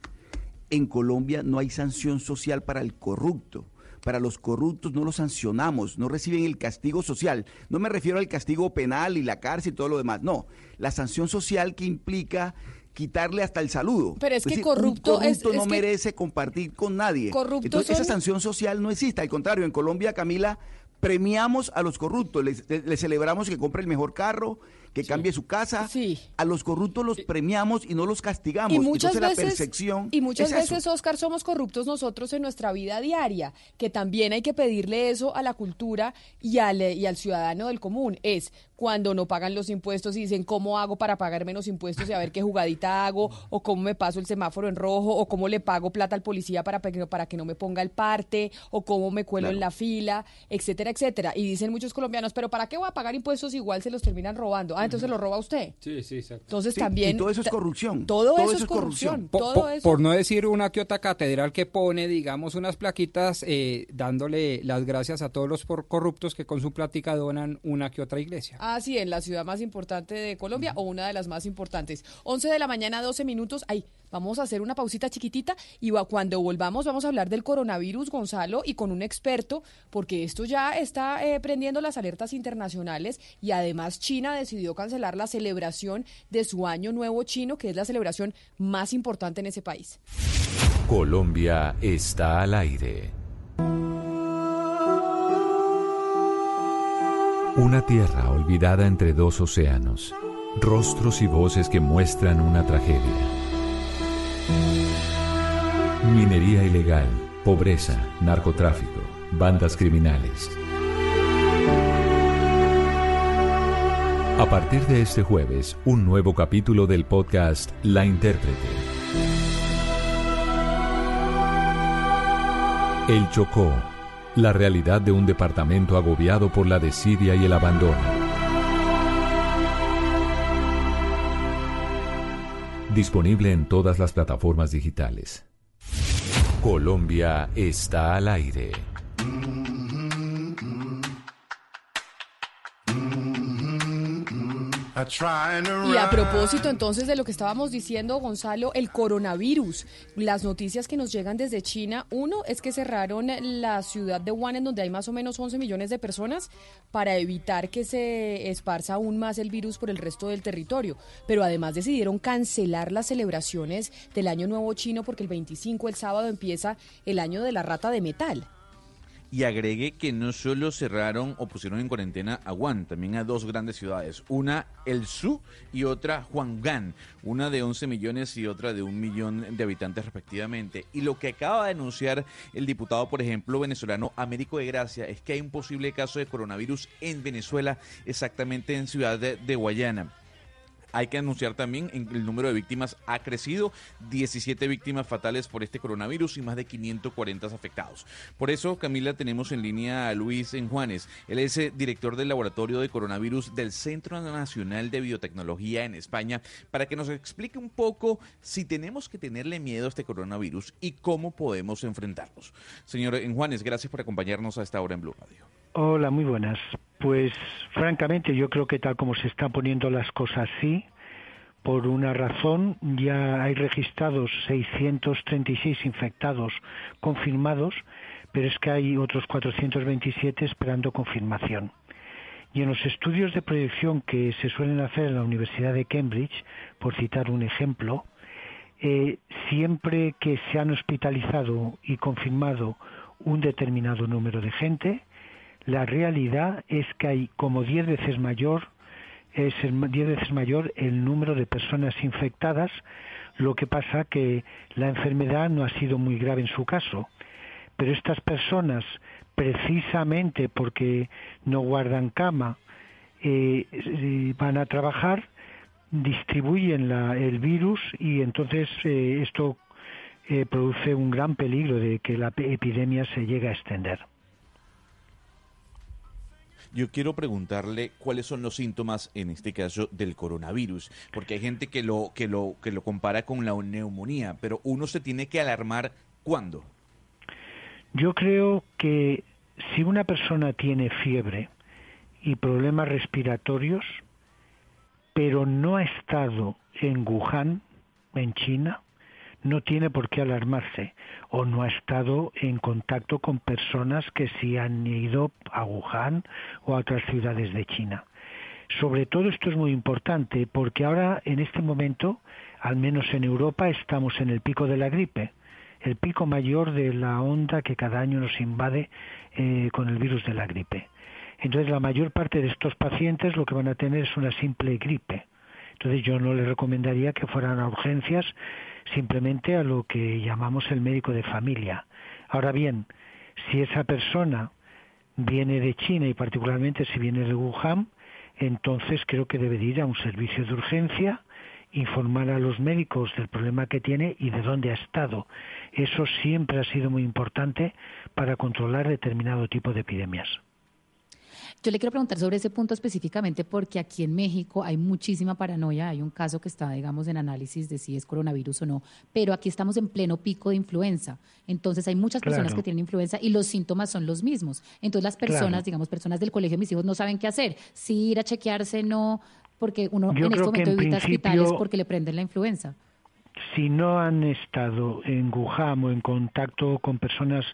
[SPEAKER 10] En Colombia no hay sanción social para el corrupto. Para los corruptos no los sancionamos, no reciben el castigo social. No me refiero al castigo penal y la cárcel y todo lo demás. No, la sanción social que implica quitarle hasta el saludo.
[SPEAKER 3] Pero es que
[SPEAKER 10] decir,
[SPEAKER 3] corrupto
[SPEAKER 10] un
[SPEAKER 3] es-
[SPEAKER 10] corrupto
[SPEAKER 3] es
[SPEAKER 10] no merece compartir con nadie.
[SPEAKER 3] Corruptos
[SPEAKER 10] Entonces, esa sanción social no existe. Al contrario, en Colombia, Camila, premiamos a los corruptos, les, les celebramos que compre el mejor carro, que cambie su casa. A los corruptos los premiamos y no los castigamos.
[SPEAKER 3] Y muchas
[SPEAKER 10] Entonces
[SPEAKER 3] veces,
[SPEAKER 10] la percepción
[SPEAKER 3] y muchas
[SPEAKER 10] es eso.
[SPEAKER 3] veces, Oscar, somos corruptos nosotros en nuestra vida diaria, que también hay que pedirle eso a la cultura y al, y al ciudadano del común. Es cuando no pagan los impuestos y dicen cómo hago para pagar menos impuestos y a ver qué jugadita hago, o cómo me paso el semáforo en rojo, o cómo le pago plata al policía para, para que no me ponga el parte, o cómo me cuelo en la fila, etcétera, etcétera. Y dicen muchos colombianos, pero ¿para qué voy a pagar impuestos igual se los terminan robando? Ah, entonces lo roba usted.
[SPEAKER 4] Sí, sí, exacto.
[SPEAKER 3] Entonces
[SPEAKER 10] Sí,
[SPEAKER 3] también...
[SPEAKER 10] y todo eso es corrupción.
[SPEAKER 3] Todo,
[SPEAKER 10] Todo
[SPEAKER 3] eso, es corrupción.
[SPEAKER 10] corrupción.
[SPEAKER 4] Po-
[SPEAKER 3] Todo
[SPEAKER 4] po-
[SPEAKER 3] eso.
[SPEAKER 4] Por no decir una que otra catedral que pone, digamos, unas plaquitas eh, dándole las gracias a todos los por- corruptos que con su plática donan una que otra iglesia.
[SPEAKER 3] Ah, sí, en la ciudad más importante de Colombia o una de las más importantes. 11 de la mañana, 12 minutos. Ahí, vamos a hacer una pausita chiquitita y cuando volvamos vamos a hablar del coronavirus, Gonzalo, y con un experto, porque esto ya está eh, prendiendo las alertas internacionales y además China decidió cancelar la celebración de su año nuevo chino, que es la celebración más importante en ese país.
[SPEAKER 1] Colombia está al aire. Una tierra olvidada entre dos océanos. Rostros y voces que muestran una tragedia. Minería ilegal, pobreza, narcotráfico, bandas criminales. A partir de este jueves, un nuevo capítulo del podcast La Intérprete. El Chocó, la realidad de un departamento agobiado por la desidia y el abandono. Disponible en todas las plataformas digitales. Colombia está al aire.
[SPEAKER 3] Y a propósito entonces de lo que estábamos diciendo, Gonzalo, el coronavirus, las noticias que nos llegan desde China, uno es que cerraron la ciudad de Wuhan, en donde hay más o menos 11 millones de personas, para evitar que se esparza aún más el virus por el resto del territorio. Pero además decidieron cancelar las celebraciones del Año Nuevo Chino porque el 25, el sábado, empieza el año de la rata de metal.
[SPEAKER 5] Y agregue que no solo cerraron o pusieron en cuarentena a Wuhan, también a dos grandes ciudades, una El Su y otra Huanggan, una de 11 millones y otra de un millón de habitantes respectivamente. Y lo que acaba de anunciar el diputado, por ejemplo, venezolano Américo de Gracia, es que hay un posible caso de coronavirus en Venezuela, exactamente en Ciudad de Guayana. Hay que anunciar también el número de víctimas ha crecido, 17 víctimas fatales por este coronavirus y más de 540 afectados. Por eso, Camila, tenemos en línea a Luis Enjuanes. Él es eh, director del laboratorio de coronavirus del Centro Nacional de Biotecnología en España, para que nos explique un poco si tenemos que tenerle miedo a este coronavirus y cómo podemos enfrentarlos. Señor Enjuanes, gracias por acompañarnos a esta hora en Blue Radio.
[SPEAKER 12] Hola, muy buenas. Pues francamente yo creo que tal como se están poniendo las cosas sí, por una razón ya hay registrados 636 infectados confirmados, pero es que hay otros 427 esperando confirmación. Y en los estudios de proyección que se suelen hacer en la Universidad de Cambridge, por citar un ejemplo, eh, siempre que se han hospitalizado y confirmado un determinado número de gente, la realidad es que hay como 10 veces mayor es el 10 veces mayor el número de personas infectadas, lo que pasa que la enfermedad no ha sido muy grave en su caso. Pero estas personas, precisamente porque no guardan cama, eh, eh, van a trabajar, distribuyen el virus y entonces eh, esto produce un gran peligro de que la epidemia se llegue a extender.
[SPEAKER 5] Yo quiero preguntarle cuáles son los síntomas en este caso del coronavirus, porque hay gente que lo que lo que lo compara con la neumonía, pero uno se tiene que alarmar cuándo.
[SPEAKER 12] Yo creo que si una persona tiene fiebre y problemas respiratorios, pero no ha estado en Wuhan, en China, no tiene por qué alarmarse o no ha estado en contacto con personas que sí han ido a Wuhan o a otras ciudades de China. Sobre todo esto es muy importante porque ahora en este momento, al menos en Europa, estamos en el pico de la gripe. el pico mayor de la onda que cada año nos invade eh, con el virus de la gripe. Entonces la mayor parte de estos pacientes lo que van a tener es una simple gripe. Entonces yo no les recomendaría que fueran a urgencias simplemente a lo que llamamos el médico de familia. Ahora bien, si esa persona viene de China y particularmente si viene de Wuhan, entonces creo que debe ir a un servicio de urgencia, informar a los médicos del problema que tiene y de dónde ha estado. Eso siempre ha sido muy importante para controlar determinado tipo de epidemias.
[SPEAKER 8] Yo le quiero preguntar sobre ese punto específicamente porque aquí en México hay muchísima paranoia, hay un caso que está, digamos, en análisis de si es coronavirus o no, pero aquí estamos en pleno pico de influenza, entonces hay muchas personas
[SPEAKER 12] Claro.
[SPEAKER 8] que tienen influenza y los síntomas son los mismos. Entonces las personas,
[SPEAKER 12] Claro.
[SPEAKER 8] digamos, personas del colegio, mis hijos no saben qué hacer, si ir a chequearse, no, porque uno
[SPEAKER 12] Yo
[SPEAKER 8] en este momento
[SPEAKER 12] en
[SPEAKER 8] evita hospitales porque le prenden la influenza.
[SPEAKER 12] si no han estado en Wuhan o en contacto con personas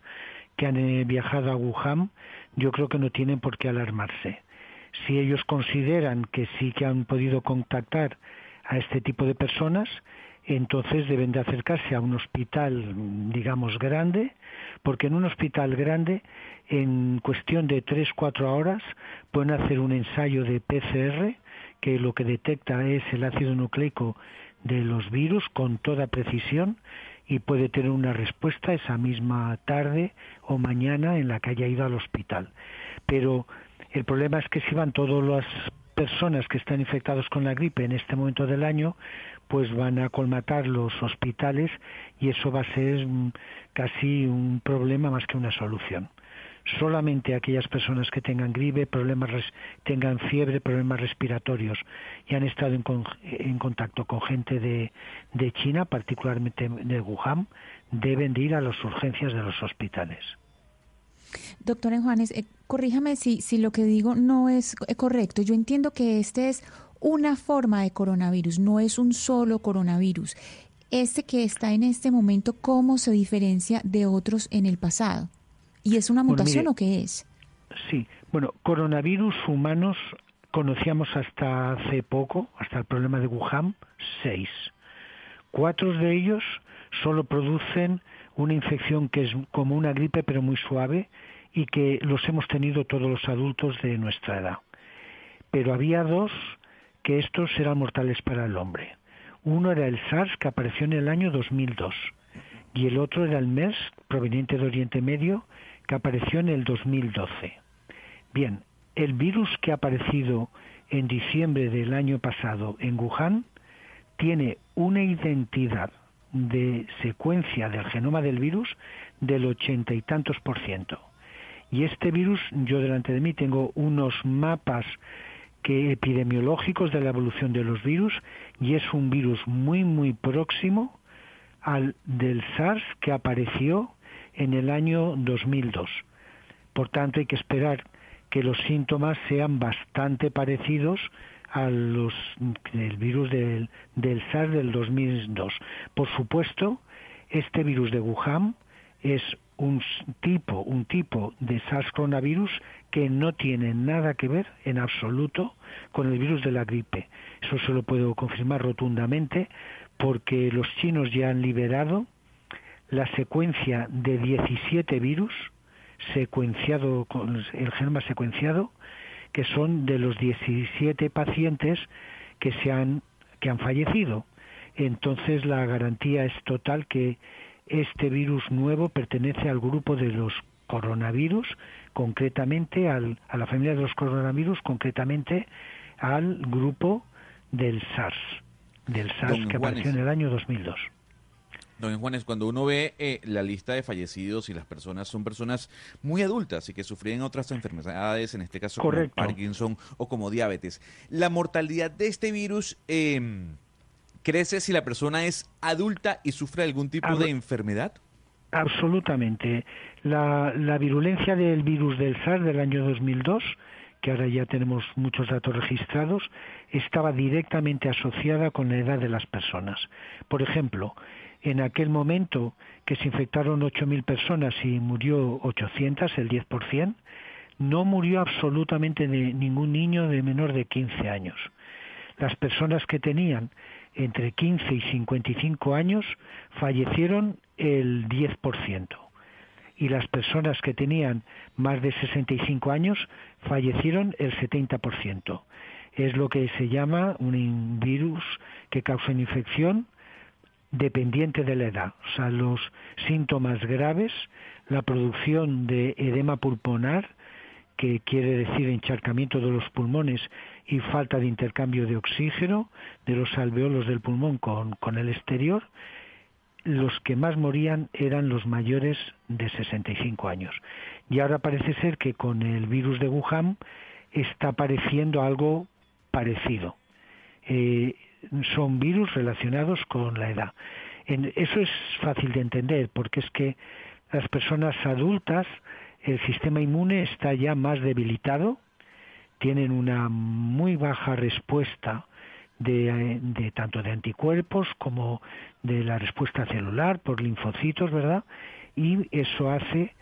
[SPEAKER 12] que han eh, viajado a Wuhan, yo creo que no tienen por qué alarmarse. Si ellos consideran que sí que han podido contactar a este tipo de personas, entonces deben de acercarse a un hospital, digamos, grande, porque en un hospital grande, en cuestión de tres, cuatro horas, pueden hacer un ensayo de PCR, que lo que detecta es el ácido nucleico de los virus con toda precisión y puede tener una respuesta esa misma tarde o mañana en la que haya ido al hospital. Pero el problema es que si van todas las personas que están infectados con la gripe en este momento del año, pues van a colmatar los hospitales y eso va a ser mm, casi un problema más que una solución. Solamente aquellas personas que tengan gripe, problemas tengan fiebre, problemas respiratorios y han estado en, con- en contacto con gente de, de China, particularmente de Wuhan, deben de ir a las urgencias de los hospitales.
[SPEAKER 9] Doctora Juanes, eh, corríjame si, si lo que digo no es eh, correcto. Yo entiendo que este es una forma de coronavirus, no es un solo coronavirus. Este que está en este momento, ¿cómo se diferencia de otros en el pasado? ¿Y es una
[SPEAKER 12] Bueno,
[SPEAKER 9] mutación
[SPEAKER 12] mire,
[SPEAKER 9] o qué es?
[SPEAKER 12] Sí, bueno, coronavirus humanos conocíamos hasta hace poco, hasta el problema de Wuhan, seis. Cuatro de ellos solo producen una infección que es como una gripe pero muy suave y que los hemos tenido todos los adultos de nuestra edad. Pero había dos que estos eran mortales para el hombre. Uno era el SARS que apareció en el año 2002 y el otro era el MERS proveniente de Oriente Medio que apareció en el 2012. Bien, el virus que ha aparecido en diciembre del año pasado en Wuhan tiene una identidad de secuencia del genoma del virus del ochenta y tantos por ciento. Y este virus, yo delante de mí tengo unos mapas epidemiológicos de la evolución de los virus y es un virus muy muy próximo al del SARS que apareció en el año 2002. Por tanto, hay que esperar que los síntomas sean bastante parecidos a los del virus del, del SARS del 2002. Por supuesto, este virus de Wuhan es un tipo, un tipo de SARS coronavirus que no tiene nada que ver en absoluto con el virus de la gripe. Eso se lo puedo confirmar rotundamente porque los chinos ya han liberado la secuencia de 17 virus secuenciado con el genoma secuenciado que son de los 17 pacientes que se han que han fallecido. Entonces la garantía es total que este virus nuevo pertenece al grupo de los coronavirus, concretamente al, a la familia de los coronavirus, concretamente al grupo del SARS, del SARS
[SPEAKER 5] Don
[SPEAKER 12] que apareció
[SPEAKER 5] Juanes.
[SPEAKER 12] en el año 2002.
[SPEAKER 5] Don Juanes, cuando uno ve eh, la lista de fallecidos y las personas son personas muy adultas y que sufrían otras enfermedades, en este caso
[SPEAKER 12] Correcto.
[SPEAKER 5] como Parkinson o como diabetes, la mortalidad de este virus eh, crece si la persona es adulta y sufre algún tipo de enfermedad.
[SPEAKER 12] Absolutamente. La, la virulencia del virus del SARS del año 2002, que ahora ya tenemos muchos datos registrados, estaba directamente asociada con la edad de las personas. Por ejemplo, en aquel momento que se infectaron 8.000 personas y murió 800, el 10%, no murió absolutamente ningún niño de menor de 15 años. Las personas que tenían entre 15 y 55 años fallecieron el 10% y las personas que tenían más de 65 años fallecieron el 70%. Es lo que se llama un virus que causa una infección dependiente de la edad. O sea, los síntomas graves, la producción de edema pulmonar, que quiere decir encharcamiento de los pulmones y falta de intercambio de oxígeno de los alveolos del pulmón con, con el exterior, los que más morían eran los mayores de 65 años. Y ahora parece ser que con el virus de Wuhan está apareciendo algo parecido. Eh, son virus relacionados con la edad. eso es fácil de entender porque es que las personas adultas, el sistema inmune está ya más debilitado, tienen una muy baja respuesta de, tanto de anticuerpos como de la respuesta celular por linfocitos, ¿verdad? Y eso hace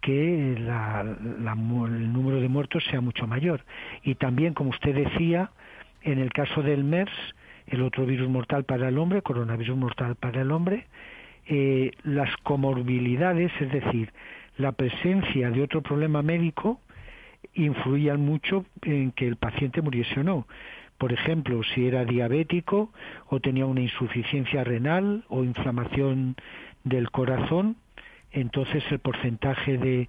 [SPEAKER 12] que el número de muertos sea mucho mayor. Y también, como usted decía, en el caso del MERS, el otro virus mortal para el hombre, coronavirus mortal para el hombre, eh, las comorbilidades, es decir, la presencia de otro problema médico, influían mucho en que el paciente muriese o no. Por ejemplo, si era diabético o tenía una insuficiencia renal o inflamación del corazón, entonces el porcentaje de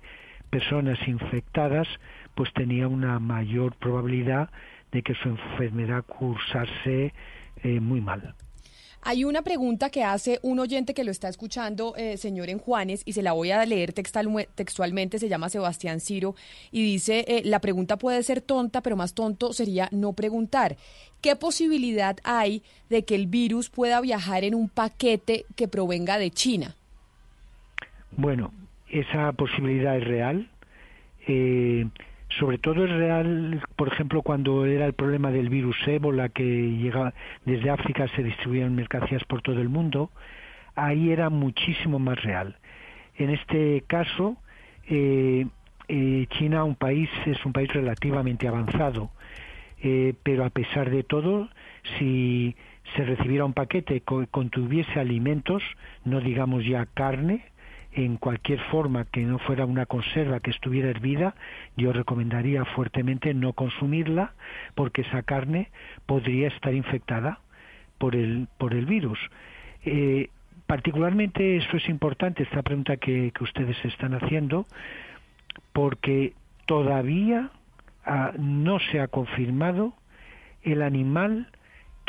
[SPEAKER 12] personas infectadas pues tenía una mayor probabilidad de que su enfermedad cursase eh, muy mal.
[SPEAKER 3] Hay una pregunta que hace un oyente que lo está escuchando, eh, señor en Juanes, y se la voy a leer textualmente, se llama Sebastián Ciro, y dice, eh, la pregunta puede ser tonta, pero más tonto sería no preguntar. ¿Qué posibilidad hay de que el virus pueda viajar en un paquete que provenga de China?
[SPEAKER 12] Bueno, esa posibilidad es real. Eh, sobre todo es real, por ejemplo, cuando era el problema del virus ébola que llegaba desde África, se distribuían mercancías por todo el mundo, ahí era muchísimo más real. En este caso, eh, eh, China un país es un país relativamente avanzado, eh, pero a pesar de todo, si se recibiera un paquete que contuviese alimentos, no digamos ya carne, en cualquier forma que no fuera una conserva que estuviera hervida, yo recomendaría fuertemente no consumirla porque esa carne podría estar infectada por el, por el virus. Eh, particularmente esto es importante, esta pregunta que, que ustedes están haciendo, porque todavía ah, no se ha confirmado el animal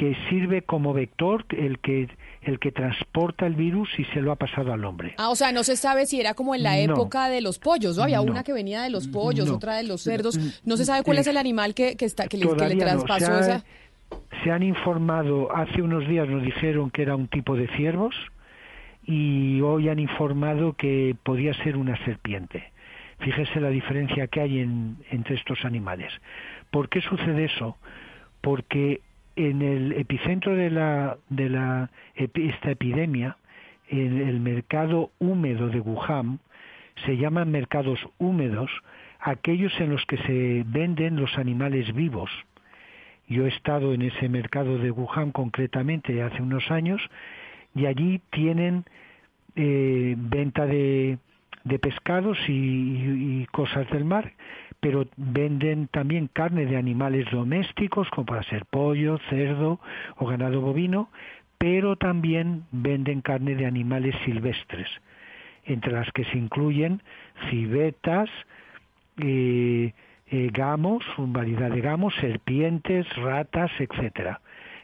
[SPEAKER 12] que sirve como vector, el que el que transporta el virus y se lo ha pasado al hombre.
[SPEAKER 3] Ah, o sea, no se sabe si era como en la época de los pollos, ¿no? Había una que venía de los pollos, otra de los cerdos. No se sabe cuál es el animal que, que, está, que, le, traspasó esa...
[SPEAKER 12] Se han informado, hace unos días nos dijeron que era un tipo de ciervos y hoy han informado que podía ser una serpiente. Fíjese la diferencia que hay en, entre estos animales. ¿Por qué sucede eso? Porque en el epicentro de, la, de la, esta epidemia, en el mercado húmedo de Wuhan, se llaman mercados húmedos aquellos en los que se venden los animales vivos. Yo he estado en ese mercado de Wuhan concretamente hace unos años y allí tienen eh, venta de, de pescados y, cosas del mar pero venden también carne de animales domésticos, como para ser pollo, cerdo o ganado bovino, pero también venden carne de animales silvestres, entre las que se incluyen civetas, eh, eh, gamos, variedad de gamos, serpientes, ratas, etcétera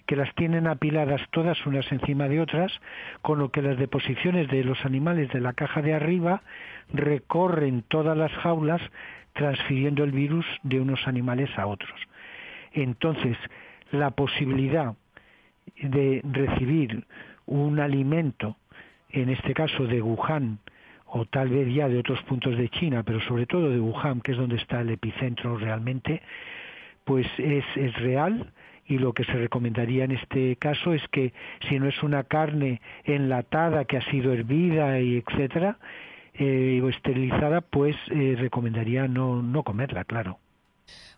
[SPEAKER 12] que las tienen apiladas todas unas encima de otras, con lo que las deposiciones de los animales de la caja de arriba recorren todas las jaulas transfiriendo el virus de unos animales a otros. Entonces, la posibilidad de recibir un alimento, en este caso de Wuhan, o tal vez ya de otros puntos de China, pero sobre todo de Wuhan, que es donde está el epicentro realmente, pues es, es real y lo que se recomendaría en este caso es que si no es una carne enlatada que ha sido hervida y etcétera, eh, o esterilizada, pues eh, recomendaría no, no comerla, claro.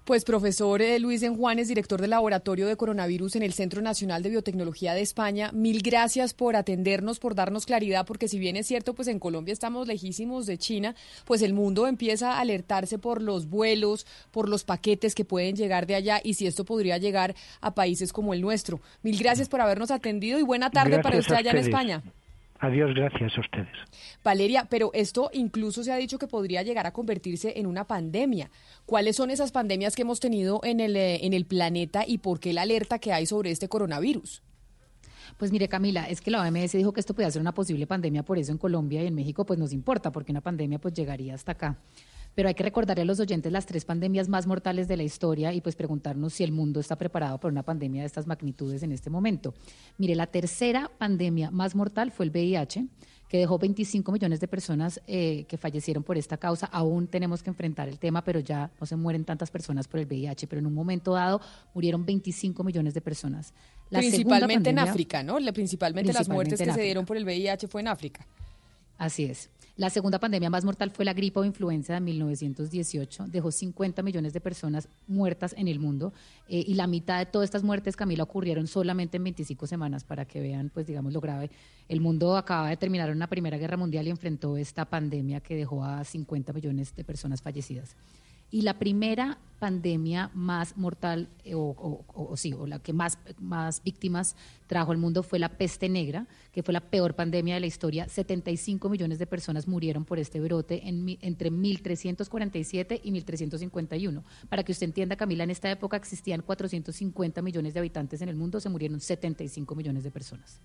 [SPEAKER 3] Pues profesor eh, Luis Enjuanes, director del Laboratorio de Coronavirus en el Centro Nacional de Biotecnología de España, mil gracias por atendernos, por darnos claridad, porque si bien es cierto, pues en Colombia estamos lejísimos de China, pues el mundo empieza a alertarse por los vuelos, por los paquetes que pueden llegar de allá y si esto podría llegar a países como el nuestro. Mil gracias por habernos atendido y buena tarde para usted allá en
[SPEAKER 12] ustedes. Adiós, gracias a ustedes.
[SPEAKER 3] Valeria, pero esto incluso se ha dicho que podría llegar a convertirse en una pandemia. ¿Cuáles son esas pandemias que hemos tenido en el, eh, en el planeta y por qué la alerta que hay sobre este coronavirus?
[SPEAKER 8] Pues mire, Camila, es que la OMS dijo que esto podía ser una posible pandemia, por eso en Colombia y en México pues nos importa, porque una pandemia pues llegaría hasta acá. Pero hay que recordarle a los oyentes las tres pandemias más mortales de la historia y pues preguntarnos si el mundo está preparado para una pandemia de estas magnitudes en este momento. Mire, la tercera pandemia más mortal fue el VIH, que dejó 25 millones de personas eh, que fallecieron por esta causa. Aún tenemos que enfrentar el tema, pero ya no se mueren tantas personas por el VIH, pero en un momento dado murieron 25 millones de personas. La
[SPEAKER 3] principalmente en África, ¿no? La- Principalmente, las muertes
[SPEAKER 8] Principalmente
[SPEAKER 3] que se dieron por el VIH fue en África.
[SPEAKER 8] Así es. La segunda pandemia más mortal fue la gripe o influenza de 1918. Dejó 50 millones de personas muertas en el mundo eh, y la mitad de todas estas muertes, Camila, ocurrieron solamente en 25 semanas para que vean, pues digamos, lo grave. El mundo acaba de terminar una primera guerra mundial y enfrentó esta pandemia que dejó a 50 millones de personas fallecidas. Y la primera pandemia más mortal, eh, o, sí, o la que más, más víctimas trajo al mundo fue la peste negra, que fue la peor pandemia de la historia. 75 millones de personas murieron por este brote en, entre 1347 y 1351. Para que usted entienda, Camila, en esta época existían 450 millones de habitantes en el mundo, se murieron 75 millones de personas.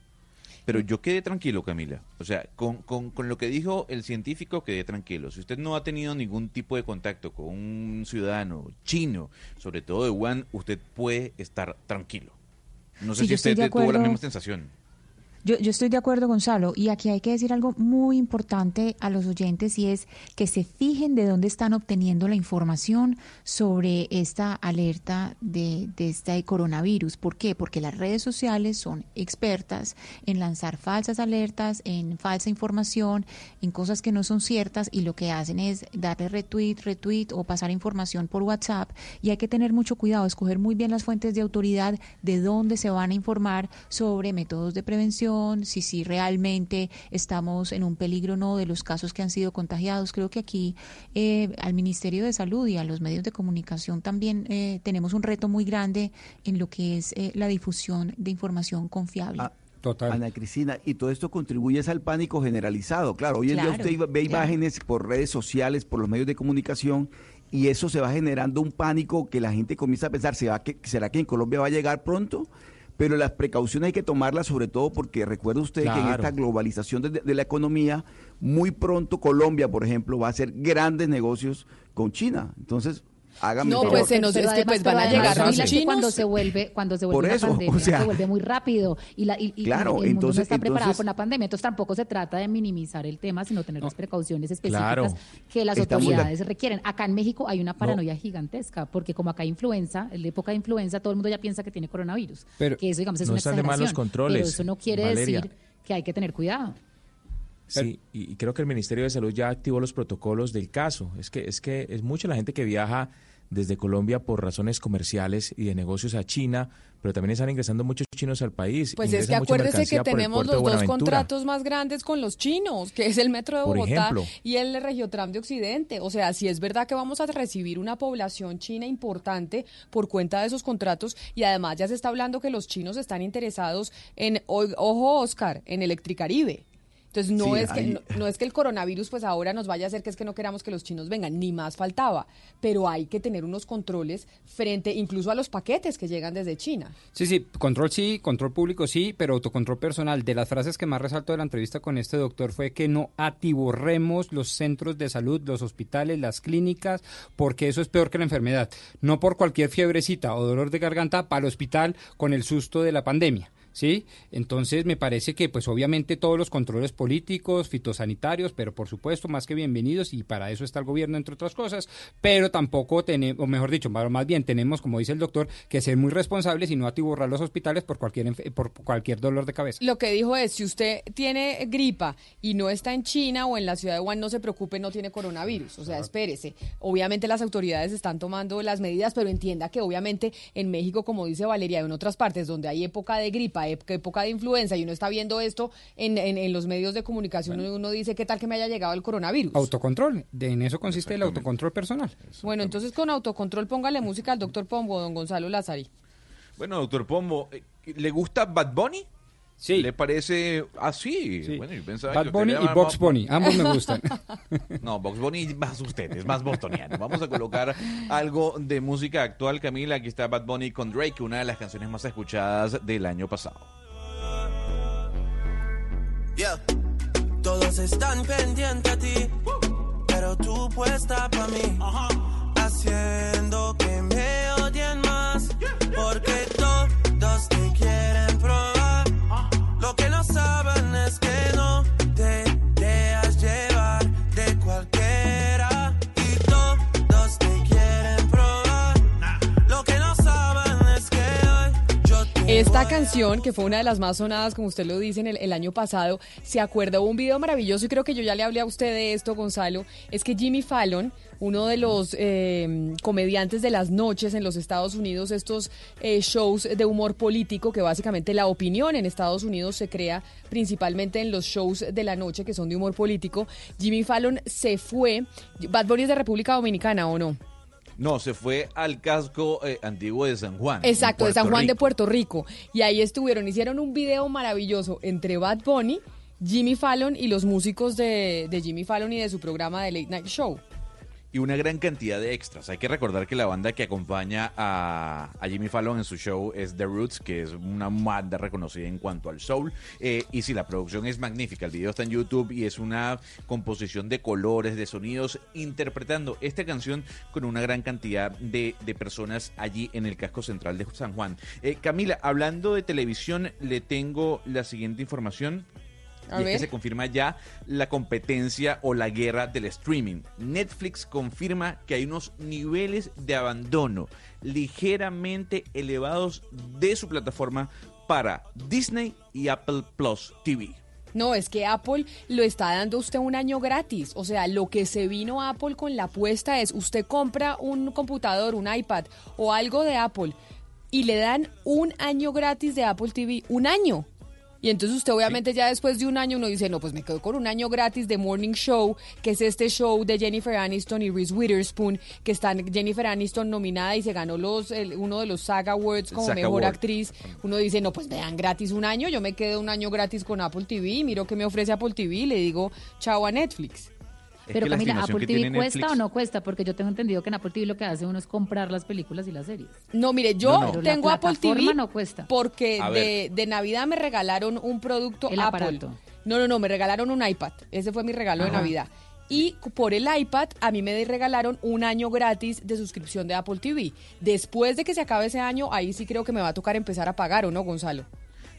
[SPEAKER 5] Pero yo quedé tranquilo, Camila. O sea, con, con, con lo que dijo el científico, quedé tranquilo. Si usted no ha tenido ningún tipo de contacto con un ciudadano chino, sobre todo de Wuhan, usted puede estar tranquilo. No sé
[SPEAKER 9] Sí,
[SPEAKER 5] si usted tuvo la misma sensación.
[SPEAKER 9] Yo, yo estoy de acuerdo, Gonzalo, y aquí hay que decir algo muy importante a los oyentes y es que se fijen de dónde están obteniendo la información sobre esta alerta de, de este coronavirus. ¿Por qué? Porque las redes sociales son expertas en lanzar falsas alertas, en falsa información, en cosas que no son ciertas y lo que hacen es darle retweet, retweet o pasar información por WhatsApp y hay que tener mucho cuidado, escoger muy bien las fuentes de autoridad de dónde se van a informar sobre métodos de prevención, si, si realmente estamos en un peligro o no de los casos que han sido contagiados. Creo que aquí eh, al Ministerio de Salud y a los medios de comunicación también eh, tenemos un reto muy grande en lo que es eh, la difusión de información confiable.
[SPEAKER 10] Total. Ana Cristina, y todo esto contribuye al pánico generalizado. Claro, hoy en
[SPEAKER 9] Claro,
[SPEAKER 10] día usted ve
[SPEAKER 9] claro.
[SPEAKER 10] imágenes por redes sociales, por los medios de comunicación, y eso se va generando un pánico que la gente comienza a pensar, ¿se va que, ¿será que en Colombia va a llegar pronto? Pero las precauciones hay que tomarlas sobre todo porque recuerde usted que en esta globalización de, de la economía, muy pronto Colombia, por ejemplo, va a hacer grandes negocios con China. Entonces, hágame
[SPEAKER 3] No, pues se nos- es que, pues, van a llegar los chinos.
[SPEAKER 8] Cuando se vuelve, cuando se vuelve
[SPEAKER 10] Por
[SPEAKER 8] una pandemia,
[SPEAKER 10] o sea-
[SPEAKER 8] se vuelve muy rápido y, la, y, y-
[SPEAKER 10] Claro,
[SPEAKER 8] y el mundo
[SPEAKER 10] entonces-
[SPEAKER 8] no está preparado
[SPEAKER 10] entonces-
[SPEAKER 8] para una pandemia. Entonces tampoco se trata de minimizar el tema, sino tener las precauciones específicas
[SPEAKER 11] Claro.
[SPEAKER 8] que las autoridades requieren. Acá en México hay una paranoia gigantesca, porque como acá hay influenza, en la época de influenza, todo el mundo ya piensa que tiene coronavirus.
[SPEAKER 11] Pero
[SPEAKER 8] que eso, digamos, es
[SPEAKER 11] no
[SPEAKER 8] una
[SPEAKER 11] de mal los
[SPEAKER 8] exageración.
[SPEAKER 11] controles,
[SPEAKER 8] Pero eso no quiere
[SPEAKER 11] Valeria.
[SPEAKER 8] decir que hay que tener cuidado.
[SPEAKER 11] Sí, y y creo que el Ministerio de Salud ya activó los protocolos del caso. Es que es que es mucha la gente que viaja desde Colombia por razones comerciales y de negocios a China, pero también están ingresando muchos chinos al país.
[SPEAKER 3] Pues es que acuérdese que tenemos los dos contratos más grandes con los chinos, que es el Metro de Bogotá
[SPEAKER 11] ejemplo.
[SPEAKER 3] y el Regiotram de Occidente. O sea, si es verdad que vamos a recibir una población china importante por cuenta de esos contratos y además ya se está hablando que los chinos están interesados en, ojo Oscar, en Electricaribe. Entonces no
[SPEAKER 10] Sí,
[SPEAKER 3] es que no, no es que el coronavirus pues ahora nos vaya a hacer que es que no queramos que los chinos vengan, ni más faltaba, pero hay que tener unos controles frente incluso a los paquetes que llegan desde China.
[SPEAKER 4] Sí, sí, control sí, control público sí, pero autocontrol personal. De las frases que más resaltó de la entrevista con este doctor fue que no atiborremos los centros de salud, los hospitales, las clínicas, porque eso es peor que la enfermedad. No por cualquier fiebrecita o dolor de garganta para el hospital con el susto de la pandemia ¿sí? Entonces me parece que pues obviamente todos los controles políticos, fitosanitarios, pero por supuesto más que bienvenidos y para eso está el gobierno entre otras cosas, pero tampoco tenemos, o mejor dicho, más bien tenemos, como dice el doctor, que ser muy responsables y no atiborrar los hospitales por cualquier, por cualquier dolor de cabeza.
[SPEAKER 3] Lo que dijo es, si usted tiene gripa y no está en China o en la ciudad de Wuhan, no se preocupe, no tiene coronavirus. O sea, espérese. Obviamente las autoridades están tomando las medidas, pero entienda que obviamente en México, como dice Valeria, y en otras partes donde hay época de gripa, ép- época de influenza, y uno está viendo esto en, en- en los medios de comunicación, uno dice, ¿qué tal que me haya llegado el coronavirus?
[SPEAKER 4] Autocontrol, de, en eso consiste el autocontrol personal.
[SPEAKER 3] Bueno, entonces con autocontrol póngale música al doctor Pombo, don Gonzalo Lazari.
[SPEAKER 5] Bueno, doctor Pombo, eh, ¿le gusta Bad Bunny?
[SPEAKER 4] Sí.
[SPEAKER 5] ¿Le parece así? Bueno, yo pensaba
[SPEAKER 4] Bad Bunny y Box Bunny, ambos me gustan.
[SPEAKER 5] No, Box Bunny es más usted, es más bostoniano. Vamos a colocar algo de música actual, Camila. Aquí está Bad Bunny con Drake, una de las canciones más escuchadas del año pasado.
[SPEAKER 2] Yeah. Todos están pendientes a ti, pero tú puesta para mí, haciendo que me odien más, porque todos
[SPEAKER 3] Esta canción, que fue una de las más sonadas, como usted lo dice, en el, el año pasado, se acuerda, hubo un video maravilloso y creo que yo ya le hablé a usted de esto, Gonzalo, es que Jimmy Fallon, uno de los eh, comediantes de las noches en los Estados Unidos, estos eh, shows de humor político, que básicamente la opinión en Estados Unidos se crea principalmente en los shows de la noche que son de humor político, Jimmy Fallon se fue, Bad Bunny es de República Dominicana o no?
[SPEAKER 5] No, se fue al casco eh, antiguo de San Juan.
[SPEAKER 3] Exacto, de San Juan de. Puerto Rico. Y ahí estuvieron, hicieron un video maravilloso entre Bad Bunny, Jimmy Fallon y los músicos de, de Jimmy Fallon y de su programa de Late Night Show.
[SPEAKER 5] Y una gran cantidad de extras. Hay que recordar que la banda que acompaña a, a Jimmy Fallon en su show es The Roots, que es una banda reconocida en cuanto al soul. Eh, y sí, la producción es magnífica. El video está en YouTube y es una composición de colores, de sonidos, interpretando esta canción con una gran cantidad de, de personas allí en el casco central de San Juan. Eh, Camila, hablando de televisión, le tengo la siguiente información.
[SPEAKER 3] A
[SPEAKER 5] y es que se confirma ya la competencia o la guerra del streaming. Netflix confirma que hay unos niveles de abandono ligeramente elevados de su plataforma para Disney y Apple Plus TV.
[SPEAKER 3] No, es que Apple lo está dando usted un año gratis. O sea, lo que se vino a Apple con la apuesta es usted compra un computador, un iPad o algo de Apple y le dan un año gratis de Apple TV. Un año. Y entonces usted obviamente ya después de un año uno dice, no, pues me quedo con un año gratis de Morning Show, que es este show de Jennifer Aniston y Reese Witherspoon, que están Jennifer Aniston nominada y se ganó los el- uno de los SAG Awards como mejor
[SPEAKER 5] Award.
[SPEAKER 3] actriz. Uno dice, no, pues me dan gratis un año, yo me quedo un año gratis con Apple TV, miro qué me ofrece Apple TV y le digo chao a Netflix.
[SPEAKER 8] Pero Camila, ¿Apple TV cuesta o no cuesta? Porque yo tengo entendido que en Apple TV lo que hace uno es comprar las películas y las series.
[SPEAKER 3] No, mire, yo
[SPEAKER 8] No, no. Pero la
[SPEAKER 3] tengo Apple TV
[SPEAKER 8] no cuesta.
[SPEAKER 3] porque de, de Navidad me regalaron un producto
[SPEAKER 8] El
[SPEAKER 3] Apple.
[SPEAKER 8] aparato.
[SPEAKER 3] No, no, no, me regalaron un iPad. Ese fue mi regalo de. Navidad. Y por el iPad a mí me regalaron un año gratis de suscripción de Apple TV. Después de que se acabe ese año, ahí sí creo que me va a tocar empezar a pagar, ¿o no, Gonzalo?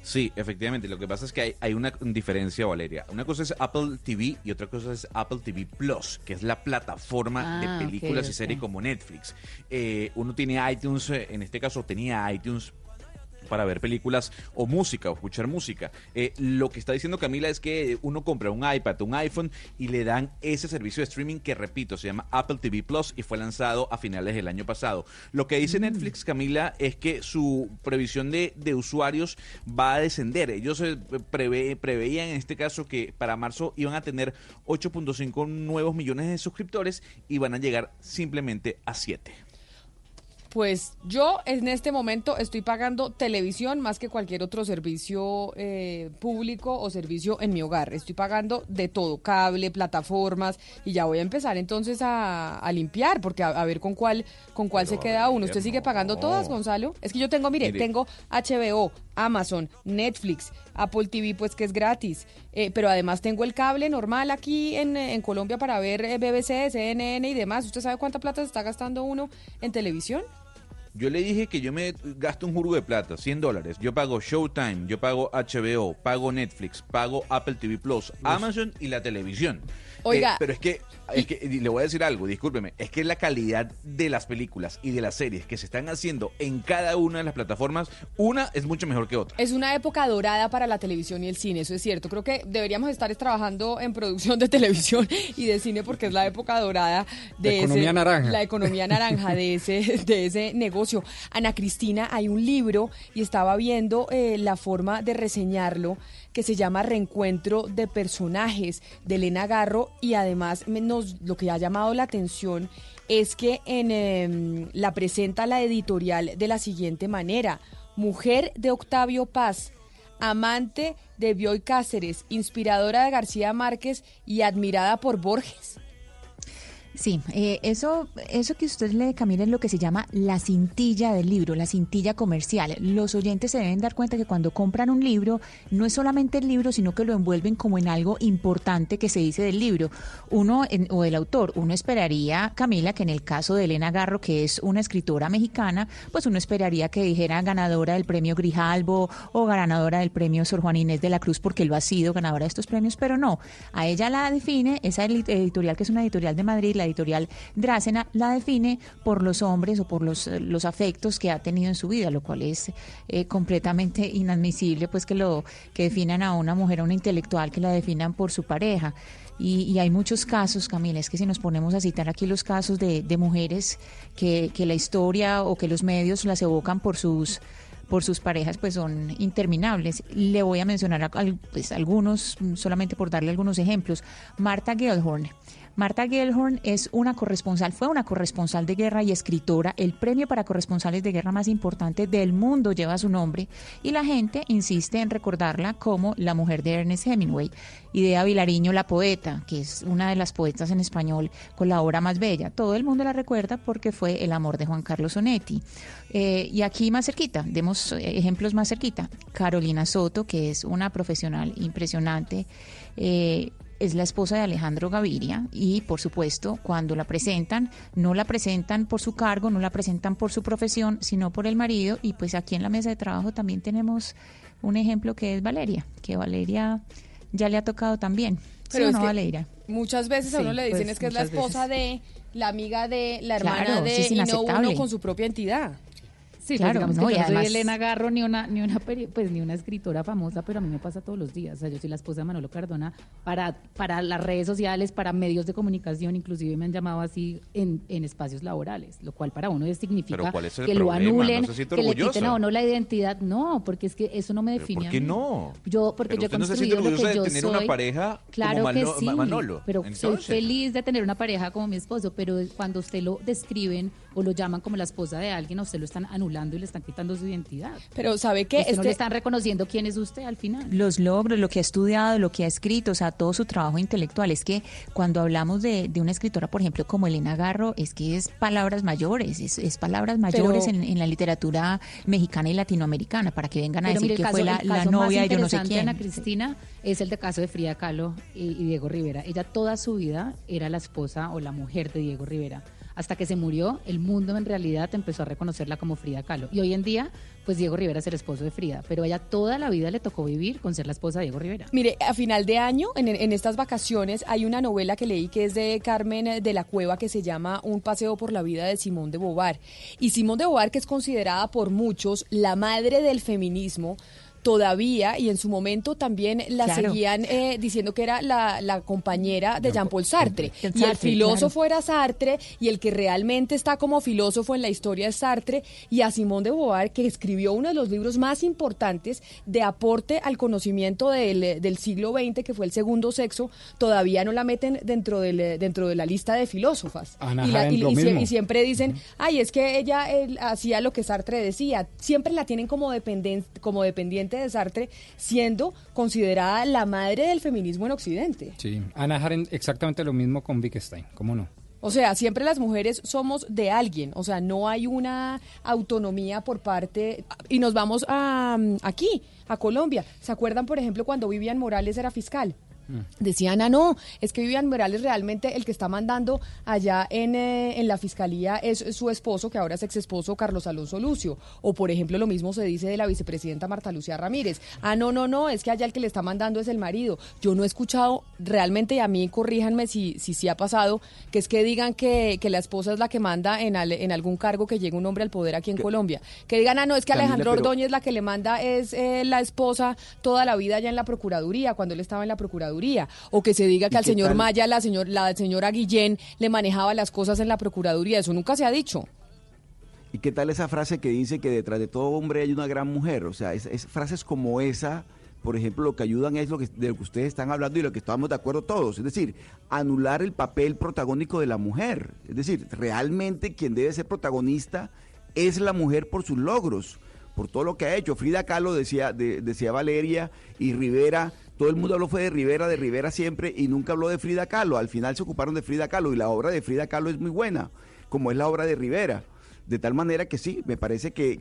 [SPEAKER 5] Sí, efectivamente. Lo que pasa es que hay, hay una diferencia, Valeria. Una cosa es Apple TV y otra cosa es Apple TV Plus, que es la plataforma
[SPEAKER 8] Ah,
[SPEAKER 5] de películas y series como Netflix. Eh, uno tiene iTunes, eh, en este caso tenía iTunes para ver películas o música o escuchar música. Eh, lo que está diciendo Camila es que uno compra un iPad, un iPhone y le dan ese servicio de streaming que, repito, se llama Apple TV Plus y fue lanzado a finales del año pasado. Lo que dice Netflix, Camila, es que su previsión de, de usuarios va a descender. Ellos eh, prevé- preveían en este caso que para marzo iban a tener 8.5 nuevos millones de suscriptores y van a llegar simplemente a 7.
[SPEAKER 3] Pues yo en este momento estoy pagando televisión más que cualquier otro servicio eh, público o servicio en mi hogar. Estoy pagando de todo, cable, plataformas y ya voy a empezar entonces a, a limpiar porque a, a ver con cuál con cuál se queda uno. ¿Usted sigue pagando todas, Gonzalo? Es que yo tengo, mire,
[SPEAKER 5] Mire.
[SPEAKER 3] tengo HBO, Amazon, Netflix, Apple TV pues que es gratis, eh, pero además tengo el cable normal aquí en, en Colombia para ver eh, BBC, CNN y demás. ¿Usted sabe cuánta plata se está gastando uno en televisión?
[SPEAKER 5] Yo le dije que yo me gasto un jurgo de plata, 100 dólares. Yo pago Showtime, yo pago HBO, pago Netflix, pago Apple TV Plus, Amazon y la televisión.
[SPEAKER 3] Oiga.
[SPEAKER 5] Eh, pero es que, es que y le voy a decir algo, discúlpeme, es que la calidad de las películas y de las series que se están haciendo en cada una de las plataformas, una es mucho mejor que otra.
[SPEAKER 3] Es una época dorada para la televisión y el cine, eso es cierto. Creo que deberíamos estar trabajando en producción de televisión y de cine porque es la época dorada de
[SPEAKER 4] La
[SPEAKER 3] ese-
[SPEAKER 4] economía naranja.
[SPEAKER 3] La economía naranja de ese, de ese negocio. Ana Cristina, hay un libro y estaba viendo eh, la forma de reseñarlo que se llama Reencuentro de Personajes de Elena Garro y además nos, lo que ha llamado la atención es que en, em, la presenta la editorial de la siguiente manera. Mujer de Octavio Paz, amante de Bioy Cáceres, inspiradora de García Márquez y admirada por Borges.
[SPEAKER 9] Sí, eh, eso, eso que usted lee, Camila, es lo que se llama la cintilla del libro, la cintilla comercial. Los oyentes se deben dar cuenta que cuando compran un libro, no es solamente el libro, sino que lo envuelven como en algo importante que se dice del libro. Uno, en- o del autor, uno esperaría, Camila, que en el caso de Elena Garro, que es una escritora mexicana, pues uno esperaría que dijera ganadora del premio Grijalbo o ganadora del premio Sor Juan Inés de la Cruz, porque lo ha sido ganadora de estos premios, pero no. A ella la define, esa edi- editorial que es una editorial de Madrid, la editorial Drácena, la define por los hombres o por los, eh, los afectos que ha tenido en su vida, lo cual es eh, completamente inadmisible, pues que lo que definan a una mujer, a una intelectual, que la definan por su pareja. Y, hay muchos casos, Camila, es que si nos ponemos a citar aquí los casos de, mujeres que, la historia o que los medios las evocan por sus por sus parejas pues son interminables. Le voy a mencionar a- pues, algunos, solamente por darle algunos ejemplos. Marta Gellhorn. Marta Gellhorn es una corresponsal, fue una corresponsal de guerra y escritora. El premio para corresponsales de guerra más importante del mundo lleva su nombre y la gente insiste en recordarla como la mujer de Ernest Hemingway. Idea Vilariño, la poeta, que es una de las poetas en español con la obra más bella. Todo el mundo la recuerda porque fue el amor de Juan Carlos Onetti. Eh, y aquí más cerquita, demos eh, ejemplos más cerquita. Carolina Soto, que es una profesional impresionante. eh, es la esposa de Alejandro Gaviria y por supuesto cuando la presentan no la presentan por su cargo, no la presentan por su profesión, sino por el marido y pues aquí en la mesa de trabajo también tenemos un ejemplo que es Valeria, que Valeria ya le ha tocado también. ¿Sí
[SPEAKER 3] Pero
[SPEAKER 9] no,
[SPEAKER 3] que
[SPEAKER 9] Valeria?
[SPEAKER 3] Muchas veces a
[SPEAKER 9] Sí,
[SPEAKER 3] uno le dicen
[SPEAKER 9] pues,
[SPEAKER 3] es que es la esposa de, la amiga de, la hermana
[SPEAKER 9] Claro,
[SPEAKER 3] de,
[SPEAKER 9] sí, es
[SPEAKER 3] y no uno con su propia entidad.
[SPEAKER 8] Sí,
[SPEAKER 9] Claro,
[SPEAKER 8] pues digamos
[SPEAKER 9] no,
[SPEAKER 8] que yo no soy
[SPEAKER 9] además-
[SPEAKER 8] Elena Garro ni una ni una peri- pues ni una escritora famosa, pero a mí me pasa todos los días. O sea, yo soy la esposa de Manolo Cardona para para las redes sociales, para medios de comunicación, inclusive me han llamado así en, en espacios laborales, lo cual para uno significa
[SPEAKER 5] Pero ¿cuál es el
[SPEAKER 8] que lo anulen,
[SPEAKER 5] ¿No
[SPEAKER 8] que le quiten a uno la identidad. No, porque es que eso no me
[SPEAKER 5] ¿Pero
[SPEAKER 8] define.
[SPEAKER 5] ¿Por
[SPEAKER 8] a
[SPEAKER 5] qué
[SPEAKER 8] mí.
[SPEAKER 5] no?
[SPEAKER 8] Yo porque
[SPEAKER 5] Pero
[SPEAKER 8] yo he
[SPEAKER 5] no
[SPEAKER 8] construido lo que
[SPEAKER 5] orgullosa de
[SPEAKER 8] yo
[SPEAKER 5] tener
[SPEAKER 8] soy.
[SPEAKER 5] una pareja
[SPEAKER 8] claro
[SPEAKER 5] como
[SPEAKER 8] que
[SPEAKER 5] Mano-
[SPEAKER 8] sí,
[SPEAKER 5] Manolo.
[SPEAKER 8] pero soy feliz de tener una pareja como mi esposo, pero cuando usted lo describen o lo llaman como la esposa de alguien, a usted lo están anulando y le están quitando su identidad.
[SPEAKER 3] Pero ¿sabe qué?
[SPEAKER 8] Usted no
[SPEAKER 3] Este-
[SPEAKER 8] le están reconociendo quién es usted al final.
[SPEAKER 9] los logros, lo que ha estudiado, lo que ha escrito, o sea, todo su trabajo intelectual. Es que cuando hablamos de, de una escritora, por ejemplo, como Elena Garro, es que es palabras mayores, es, es palabras mayores
[SPEAKER 8] Pero-
[SPEAKER 9] en, en la literatura mexicana y latinoamericana, para que vengan a
[SPEAKER 8] Pero
[SPEAKER 9] decir
[SPEAKER 8] mire,
[SPEAKER 9] que
[SPEAKER 8] caso,
[SPEAKER 9] fue la,
[SPEAKER 8] el
[SPEAKER 9] la
[SPEAKER 8] caso
[SPEAKER 9] novia
[SPEAKER 8] más
[SPEAKER 9] de yo no sé quién.
[SPEAKER 8] Ana Cristina es el de caso de Frida Kahlo y, y Diego Rivera. Ella toda su vida era la esposa o la mujer de Diego Rivera. Hasta que se murió, el mundo en realidad empezó a reconocerla como Frida Kahlo. Y hoy en día, pues Diego Rivera es el esposo de Frida. Pero ella toda la vida le tocó vivir con ser la esposa de Diego Rivera.
[SPEAKER 3] Mire, a final de año, en, en estas vacaciones, hay una novela que leí que es de Carmen de la Cueva que se llama Un paseo por la vida de Simón de Beauvoir. Y Simón de Beauvoir, que es considerada por muchos la madre del feminismo, todavía y en su momento también la
[SPEAKER 9] Claro.
[SPEAKER 3] seguían eh, diciendo que era la, la compañera de Jean-Paul Sartre.
[SPEAKER 9] Jean
[SPEAKER 3] Y el filósofo era Sartre y el que realmente está como filósofo en la historia es Sartre y a Simón de Beauvoir que escribió uno de los libros más importantes de aporte al conocimiento del, del siglo XX que fue el segundo sexo todavía no la meten dentro del dentro de la lista de filósofas.
[SPEAKER 4] Ana
[SPEAKER 3] y, la- y- siempre dicen ay es que ella él, hacía lo que Sartre decía siempre la tienen como dependen- como dependiente de Sartre siendo considerada la madre del feminismo en Occidente
[SPEAKER 4] Sí, Ana Arendt exactamente lo mismo con Wittgenstein, ¿cómo no?
[SPEAKER 3] O sea, siempre las mujeres somos de alguien, o sea, no hay una autonomía por parte... Y nos vamos a, aquí, a Colombia. ¿Se acuerdan, por ejemplo, cuando Vivian Morales era fiscal? Decían, ah, no, es que Vivian Morales realmente el que está mandando allá en, eh, en la fiscalía es su esposo, que ahora es ex esposo Carlos Alonso Lucio. O, por ejemplo, lo mismo se dice de la vicepresidenta Marta Lucía Ramírez. Ah, no, no, no, es que allá el que le está mandando es el marido. Yo no he escuchado realmente, y a mí corríjanme si sí si, ha pasado, que es que digan que, que la esposa es la que manda en, en algún cargo que llegue un hombre al poder aquí en Colombia. Que digan, ah, no, es que Alejandro Ordóñez la que le manda es eh, la esposa toda la vida allá en la Procuraduría, cuando él estaba en la Procuraduría o que se diga que al señor Maya, la, señor, la señora Guillén, le manejaba las cosas en la Procuraduría. Eso nunca se ha dicho.
[SPEAKER 10] ¿Y qué tal esa frase que dice que detrás de todo hombre hay una gran mujer? O sea, es, frases como esa, por ejemplo, lo que ayudan es lo que, de lo que ustedes están hablando y lo que estamos de acuerdo todos. Es decir, anular el papel protagónico de la mujer. Es decir, realmente quien debe ser protagonista es la mujer por sus logros, por todo lo que ha hecho. Frida Kahlo decía, decía Valeria y Rivera todo el mundo habló fue de Rivera, de Rivera siempre, y nunca habló de Frida Kahlo. Al final se ocuparon de Frida Kahlo, y la obra de Frida Kahlo es muy buena, como es la obra de Rivera. De tal manera que sí, me parece que,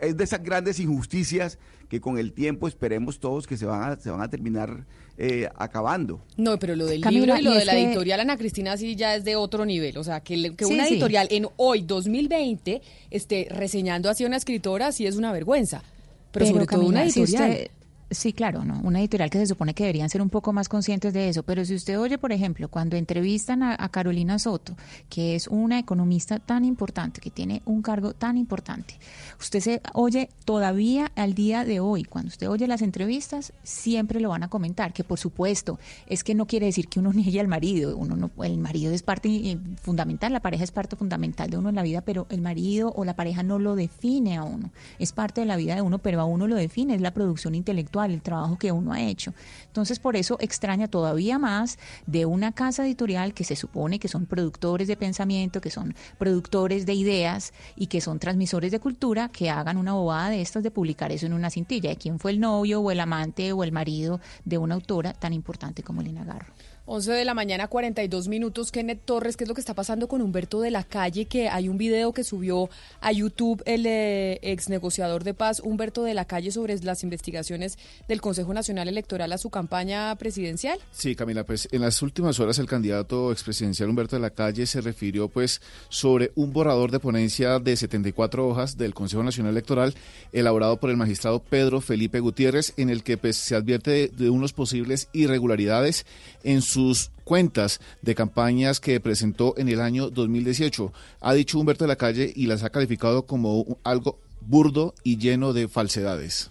[SPEAKER 10] es de esas grandes injusticias que con el tiempo esperemos todos que se van a, se van a terminar eh, acabando.
[SPEAKER 3] No, pero lo del libro y lo de la editorial Ana Cristina sí ya es de otro nivel. O sea, que, que una editorial en hoy, 2020, esté reseñando así a una escritora sí es una vergüenza. Pero, sobre todo una editorial.
[SPEAKER 9] Sí, claro, ¿no? Una editorial que se supone que deberían ser un poco más conscientes de eso. Pero si usted oye, por ejemplo, cuando entrevistan a, Carolina Soto, que es una economista tan importante, que tiene un cargo tan importante, usted se oye todavía al día de hoy, cuando usted oye las entrevistas, siempre lo van a comentar, que por supuesto, es que no quiere decir que uno niegue al marido, uno no, el marido es parte eh, fundamental, la pareja es parte fundamental de uno en la vida, pero el marido o la pareja no lo define a uno, es parte de la vida de uno, pero a uno lo define, es la producción intelectual el trabajo que uno ha hecho. Entonces, por eso extraña todavía más de una casa editorial que se supone que son productores de pensamiento, que son productores de ideas y que son transmisores de cultura, que hagan una bobada de estas de publicar eso en una cintilla de quién fue el novio o el amante o el marido de una autora tan importante como Lina Garro.
[SPEAKER 3] 11 de la mañana, 42 minutos. Kenneth Torres, ¿qué es lo que está pasando con Humberto de la Calle? Que hay un video que subió a YouTube el eh, ex negociador de paz, Humberto de la Calle, sobre las investigaciones del Consejo Nacional Electoral a su campaña presidencial.
[SPEAKER 13] Sí, Camila, pues en las últimas horas el candidato expresidencial Humberto de la Calle se refirió pues sobre un borrador de ponencia de 74 hojas del Consejo Nacional Electoral elaborado por el magistrado Pedro Felipe Gutiérrez, en el que pues se advierte de unos posibles irregularidades en su sus cuentas de campañas que presentó en el año 2018. Ha dicho Humberto de la Calle y las ha calificado como algo burdo y lleno de falsedades.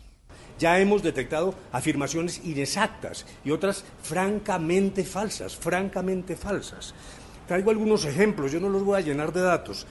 [SPEAKER 14] Ya hemos detectado afirmaciones inexactas y otras francamente falsas, francamente falsas. Traigo algunos ejemplos, yo no los voy a llenar de datos.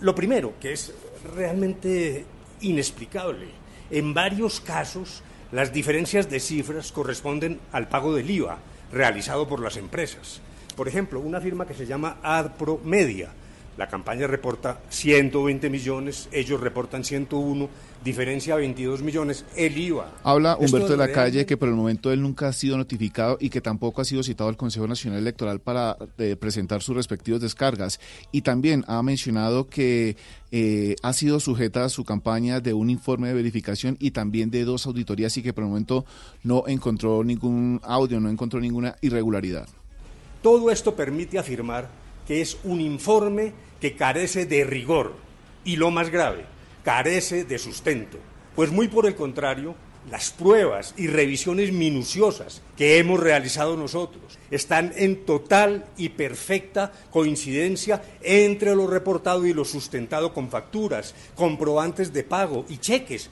[SPEAKER 14] Lo primero, que es realmente inexplicable, en varios casos las diferencias de cifras corresponden al pago del IVA, realizado por las empresas. Por ejemplo, una firma que se llama AdPro Media. La campaña reporta 120 millones, ellos reportan 101, diferencia 22 millones, el IVA.
[SPEAKER 13] Habla Humberto de la Calle que por el momento él nunca ha sido notificado y que tampoco ha sido citado al Consejo Nacional Electoral para eh, presentar sus respectivos descargas. Y también ha mencionado que eh, ha sido sujeta a su campaña de un informe de verificación y también de dos auditorías y que por el momento no encontró ningún audio, no encontró ninguna irregularidad.
[SPEAKER 14] Todo esto permite afirmar que es un informe que carece de rigor y lo más grave, carece de sustento. Pues muy por el contrario, las pruebas y revisiones minuciosas que hemos realizado nosotros están en total y perfecta coincidencia entre lo reportado y lo sustentado con facturas, comprobantes de pago y cheques.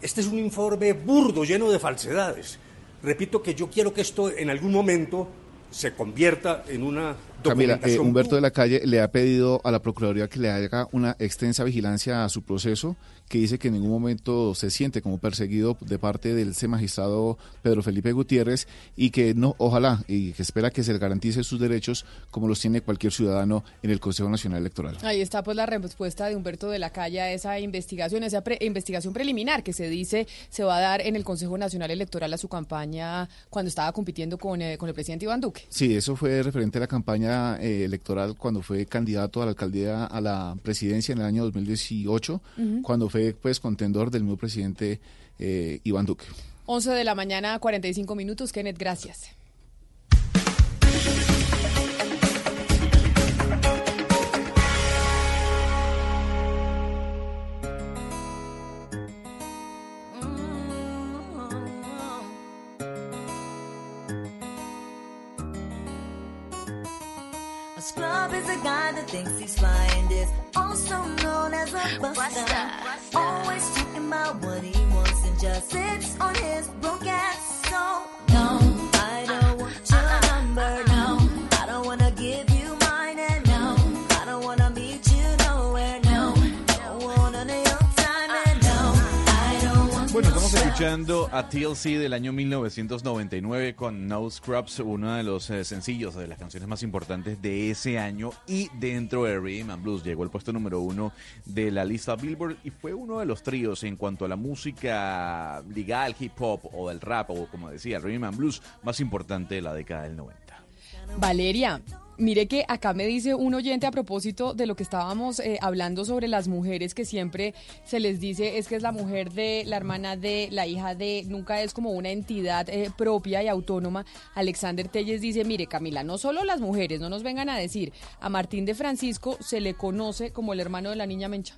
[SPEAKER 14] Este es un informe burdo, lleno de falsedades. Repito que yo quiero que esto en algún momento se convierta en una
[SPEAKER 13] Camila, eh, Humberto de la Calle le ha pedido a la Procuraduría que le haga una extensa vigilancia a su proceso, que dice que en ningún momento se siente como perseguido de parte del ese magistrado Pedro Felipe Gutiérrez y que no, ojalá, y que espera que se le garantice sus derechos como los tiene cualquier ciudadano en el Consejo Nacional Electoral.
[SPEAKER 3] Ahí está pues la respuesta de Humberto de la Calle a esa investigación, esa investigación preliminar que se dice se va a dar en el Consejo Nacional Electoral a su campaña cuando estaba compitiendo con, eh, con el presidente Iván Duque.
[SPEAKER 13] Sí, eso fue referente a la campaña eh, electoral cuando fue candidato a la alcaldía, a la presidencia en el año 2018, cuando pues contendor del nuevo presidente eh, Iván Duque.
[SPEAKER 3] 11 de la mañana, 45 minutos. Kenneth, gracias.
[SPEAKER 2] Scrub is a guy that thinks he's flying, is also known as a buster. Always talking about what he wants and just sits on his broke ass. So, no, I don't want your uh-uh. number, no.
[SPEAKER 5] Escuchando a TLC del año 1999 con No Scrubs, uno de los eh, sencillos de las canciones más importantes de ese año y dentro de Rhythm and Blues llegó al puesto número uno de la lista Billboard y fue uno de los tríos en cuanto a la música legal, hip hop o del rap o como decía, Rhythm and Blues más importante de la década del 90.
[SPEAKER 3] Valeria, mire que acá me dice un oyente a propósito de lo que estábamos eh, hablando sobre las mujeres que siempre se les dice es que es la mujer de, la hermana de, la hija de, nunca es como una entidad eh, propia y autónoma. Alexander Telles dice, mire Camila, no solo las mujeres, no nos vengan a decir, a Martín de Francisco se le conoce como el hermano de la niña Mencha.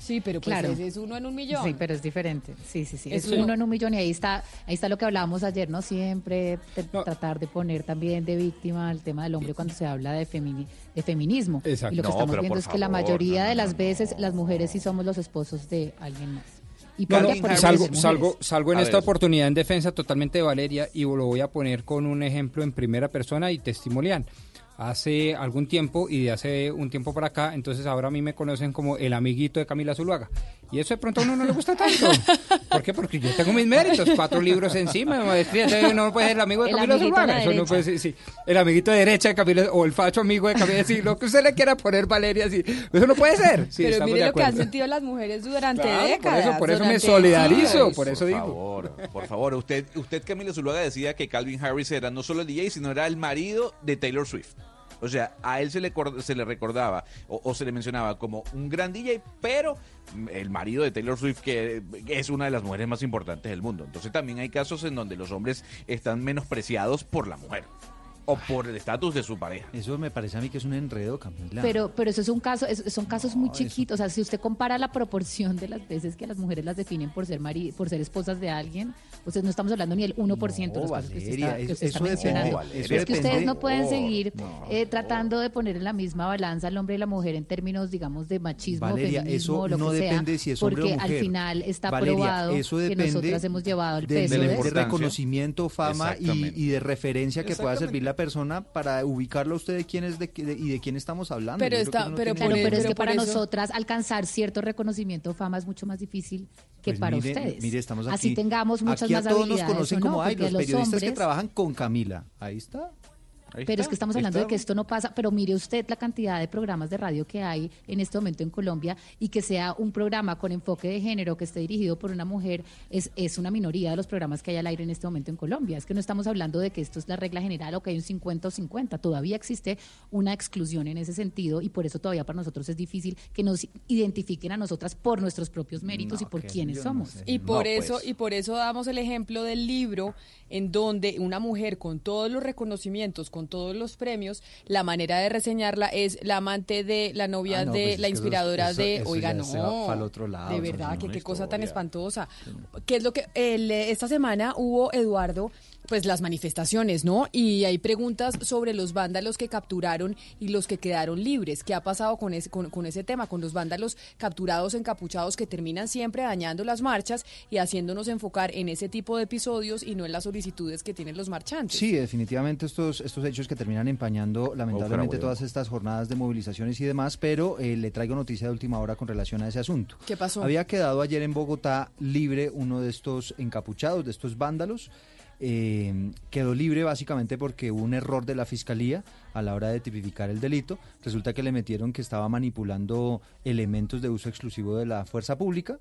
[SPEAKER 3] Sí, pero pues
[SPEAKER 8] Claro.
[SPEAKER 3] es uno en un millón.
[SPEAKER 8] Sí, pero es diferente. Sí, sí, sí.
[SPEAKER 3] Es
[SPEAKER 8] Es,
[SPEAKER 3] uno.
[SPEAKER 8] uno en un millón y ahí está, ahí está lo que hablábamos ayer, ¿no? Siempre te- tratar de poner también de víctima el tema del hombre cuando se habla de, femini- de feminismo.
[SPEAKER 4] Exacto.
[SPEAKER 8] Y lo que
[SPEAKER 4] No,
[SPEAKER 8] estamos viendo es que la mayoría
[SPEAKER 4] no,
[SPEAKER 8] de las
[SPEAKER 4] no.
[SPEAKER 8] veces las mujeres sí somos los esposos de alguien más. Y
[SPEAKER 4] No, no,
[SPEAKER 8] cambia por
[SPEAKER 4] salgo, salgo, salgo en
[SPEAKER 5] A
[SPEAKER 4] esta
[SPEAKER 5] ver.
[SPEAKER 4] oportunidad en defensa totalmente de Valeria y lo voy a poner con un ejemplo en primera persona y testimonial. Hace algún tiempo y de hace un tiempo para acá, entonces ahora a mí me conocen como el amiguito de Camila Zuluaga. Y eso de pronto a uno no le gusta tanto. ¿Por qué? Porque yo tengo mis méritos, cuatro libros encima, maestría, entonces uno no puede ser el amigo de
[SPEAKER 8] El
[SPEAKER 4] Camila Zuluaga. Eso no puede ser, sí. El amiguito de derecha de Camila, o el facho amigo de Camila, sí, lo que usted le quiera poner Valeria, sí. Eso no puede ser. Sí,
[SPEAKER 3] pero mire lo que han sentido las mujeres durante
[SPEAKER 4] Claro, por
[SPEAKER 3] décadas.
[SPEAKER 4] eso- por eso me solidarizo, por eso
[SPEAKER 5] por
[SPEAKER 4] digo.
[SPEAKER 5] favor, por favor, usted, usted Camila Zuluaga decía que Calvin Harris era no solo el DJ, sino era el marido de Taylor Swift. O sea, a él se le, se le recordaba o, o se le mencionaba como un gran DJ, pero el marido de Taylor Swift, que es una de las mujeres más importantes del mundo. Entonces también hay casos en donde los hombres están menospreciados por la mujer o por el estatus de su pareja.
[SPEAKER 15] Eso me parece a mí que es un enredo, Camila.
[SPEAKER 8] Pero, pero eso es un caso, es- son casos muy
[SPEAKER 15] eso-
[SPEAKER 8] chiquitos. O sea, si usted compara la proporción de las veces que las mujeres las definen por ser mari por ser esposas de alguien, pues no estamos hablando ni el 1% de los casos que usted está, que usted
[SPEAKER 15] eso
[SPEAKER 8] mencionando.
[SPEAKER 15] eso
[SPEAKER 8] es que ustedes no pueden
[SPEAKER 15] no,
[SPEAKER 8] seguir
[SPEAKER 15] no,
[SPEAKER 8] eh, tratando de poner en la misma balanza al hombre y la mujer en términos, digamos, de machismo,
[SPEAKER 15] Valeria,
[SPEAKER 8] feminismo,
[SPEAKER 15] eso
[SPEAKER 8] lo
[SPEAKER 15] no
[SPEAKER 8] que sea,
[SPEAKER 15] depende si es hombre
[SPEAKER 8] porque
[SPEAKER 15] o mujer.
[SPEAKER 8] al final está
[SPEAKER 15] Valeria,
[SPEAKER 8] probado
[SPEAKER 15] eso
[SPEAKER 8] que nosotras hemos llevado el
[SPEAKER 15] de,
[SPEAKER 8] peso
[SPEAKER 15] de-
[SPEAKER 8] de,
[SPEAKER 15] reconocimiento, fama y, de referencia que pueda servir la persona para ubicarlo a usted de quién es de, qué- de- y de quién estamos hablando.
[SPEAKER 3] Pero
[SPEAKER 15] que
[SPEAKER 3] está- pero
[SPEAKER 8] Claro, pero es
[SPEAKER 3] pero
[SPEAKER 8] que para
[SPEAKER 3] eso-
[SPEAKER 8] nosotras alcanzar cierto reconocimiento o fama es mucho más difícil que
[SPEAKER 15] Pues
[SPEAKER 8] para
[SPEAKER 15] mire,
[SPEAKER 8] ustedes.
[SPEAKER 15] Mire, estamos aquí.
[SPEAKER 8] Así tengamos muchas
[SPEAKER 15] aquí
[SPEAKER 8] más
[SPEAKER 15] a todos nos
[SPEAKER 8] habilidades
[SPEAKER 15] conocen
[SPEAKER 8] o no,
[SPEAKER 15] como hay los
[SPEAKER 8] los
[SPEAKER 15] periodistas que
[SPEAKER 8] hombres-
[SPEAKER 15] trabajan con Camila. Ahí está.
[SPEAKER 5] Ahí
[SPEAKER 8] Pero
[SPEAKER 5] está,
[SPEAKER 8] es que estamos hablando de que esto no pasa, pero mire usted la cantidad de programas de radio que hay en este momento en Colombia y que sea un programa con enfoque de género que esté dirigido por una mujer es, es una minoría de los programas que hay al aire en este momento en Colombia. Es que no estamos hablando de que esto es la regla general o que hay un 50 o 50. Todavía existe una exclusión en ese sentido y por eso todavía para nosotros es difícil que nos identifiquen a nosotras por nuestros propios méritos y por quienes somos.
[SPEAKER 3] Y por
[SPEAKER 5] No,
[SPEAKER 3] eso
[SPEAKER 5] pues.
[SPEAKER 3] y por eso damos el ejemplo del libro en donde una mujer con todos los reconocimientos, con todos los premios, la manera de reseñarla es la amante de la novia
[SPEAKER 15] Ah, no,
[SPEAKER 3] de
[SPEAKER 15] pues es
[SPEAKER 3] la inspiradora
[SPEAKER 15] eso-
[SPEAKER 3] de,
[SPEAKER 15] eso
[SPEAKER 3] oiga,
[SPEAKER 15] se va
[SPEAKER 3] no,
[SPEAKER 15] pa'l otro lado,
[SPEAKER 3] de verdad, que qué cosa tan espantosa. ¿Qué es lo que el, esta semana hubo Eduardo? Pues las manifestaciones, ¿no? Y hay preguntas sobre los vándalos que capturaron y los que quedaron libres. ¿Qué ha pasado con ese, con, con ese tema, con los vándalos capturados, encapuchados, que terminan siempre dañando las marchas y haciéndonos enfocar en ese tipo de episodios y no en las solicitudes que tienen los marchantes?
[SPEAKER 15] Sí, definitivamente estos, estos hechos que terminan empañando lamentablemente todas estas jornadas de movilizaciones y demás, pero eh, le traigo noticia de última hora con relación a ese asunto.
[SPEAKER 3] ¿Qué pasó?
[SPEAKER 15] Había quedado ayer en Bogotá libre uno de estos encapuchados, de estos vándalos. Eh, quedó libre básicamente porque hubo un error de la fiscalía a la hora de tipificar el delito. Resulta que le metieron que estaba manipulando elementos de uso exclusivo de la fuerza pública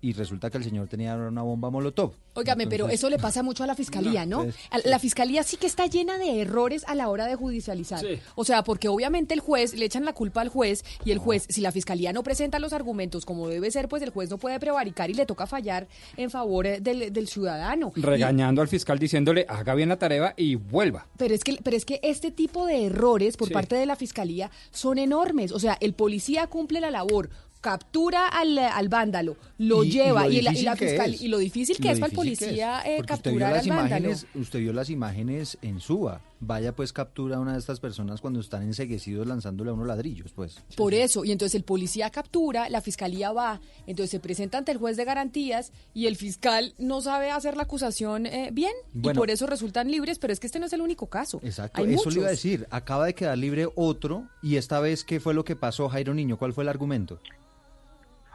[SPEAKER 15] y resulta que el señor tenía una bomba molotov.
[SPEAKER 3] Óigame, pero eso le pasa mucho a la fiscalía, ¿no?
[SPEAKER 15] pues,
[SPEAKER 3] La fiscalía sí que está llena de errores a la hora de judicializar. O sea, porque obviamente el juez, le echan la culpa al juez y el juez, si la fiscalía no presenta los argumentos como debe ser, pues el juez no puede prevaricar y le toca fallar en favor eh, del, del ciudadano. Y-
[SPEAKER 4] Regañando al fiscal diciéndole, haga bien la tarea y vuelva.
[SPEAKER 3] pero es que, pero es que este tipo de errores por
[SPEAKER 4] Sí.
[SPEAKER 3] parte de la fiscalía son enormes. O sea, el policía cumple la labor, captura al, al vándalo, lo
[SPEAKER 15] Y- y
[SPEAKER 3] lleva
[SPEAKER 15] lo
[SPEAKER 3] y, la, y fiscal y lo difícil que
[SPEAKER 15] Lo
[SPEAKER 3] es para el policía eh, capturar al vándalo.
[SPEAKER 15] imágenes, usted vio las imágenes en Suba. vaya pues captura a una de estas personas cuando están enseguecidos lanzándole a uno ladrillos, pues.
[SPEAKER 3] Por eso, y entonces el policía captura, la fiscalía va, entonces se presenta ante el juez de garantías y el fiscal no sabe hacer la acusación eh, bien y por eso resultan libres, pero es que este no es el único caso.
[SPEAKER 15] Exacto,
[SPEAKER 3] Hay
[SPEAKER 15] eso le iba a
[SPEAKER 3] muchos.
[SPEAKER 15] decir. Acaba de quedar libre otro y esta vez, ¿qué fue lo que pasó, Jairo Niño? ¿Cuál fue el argumento?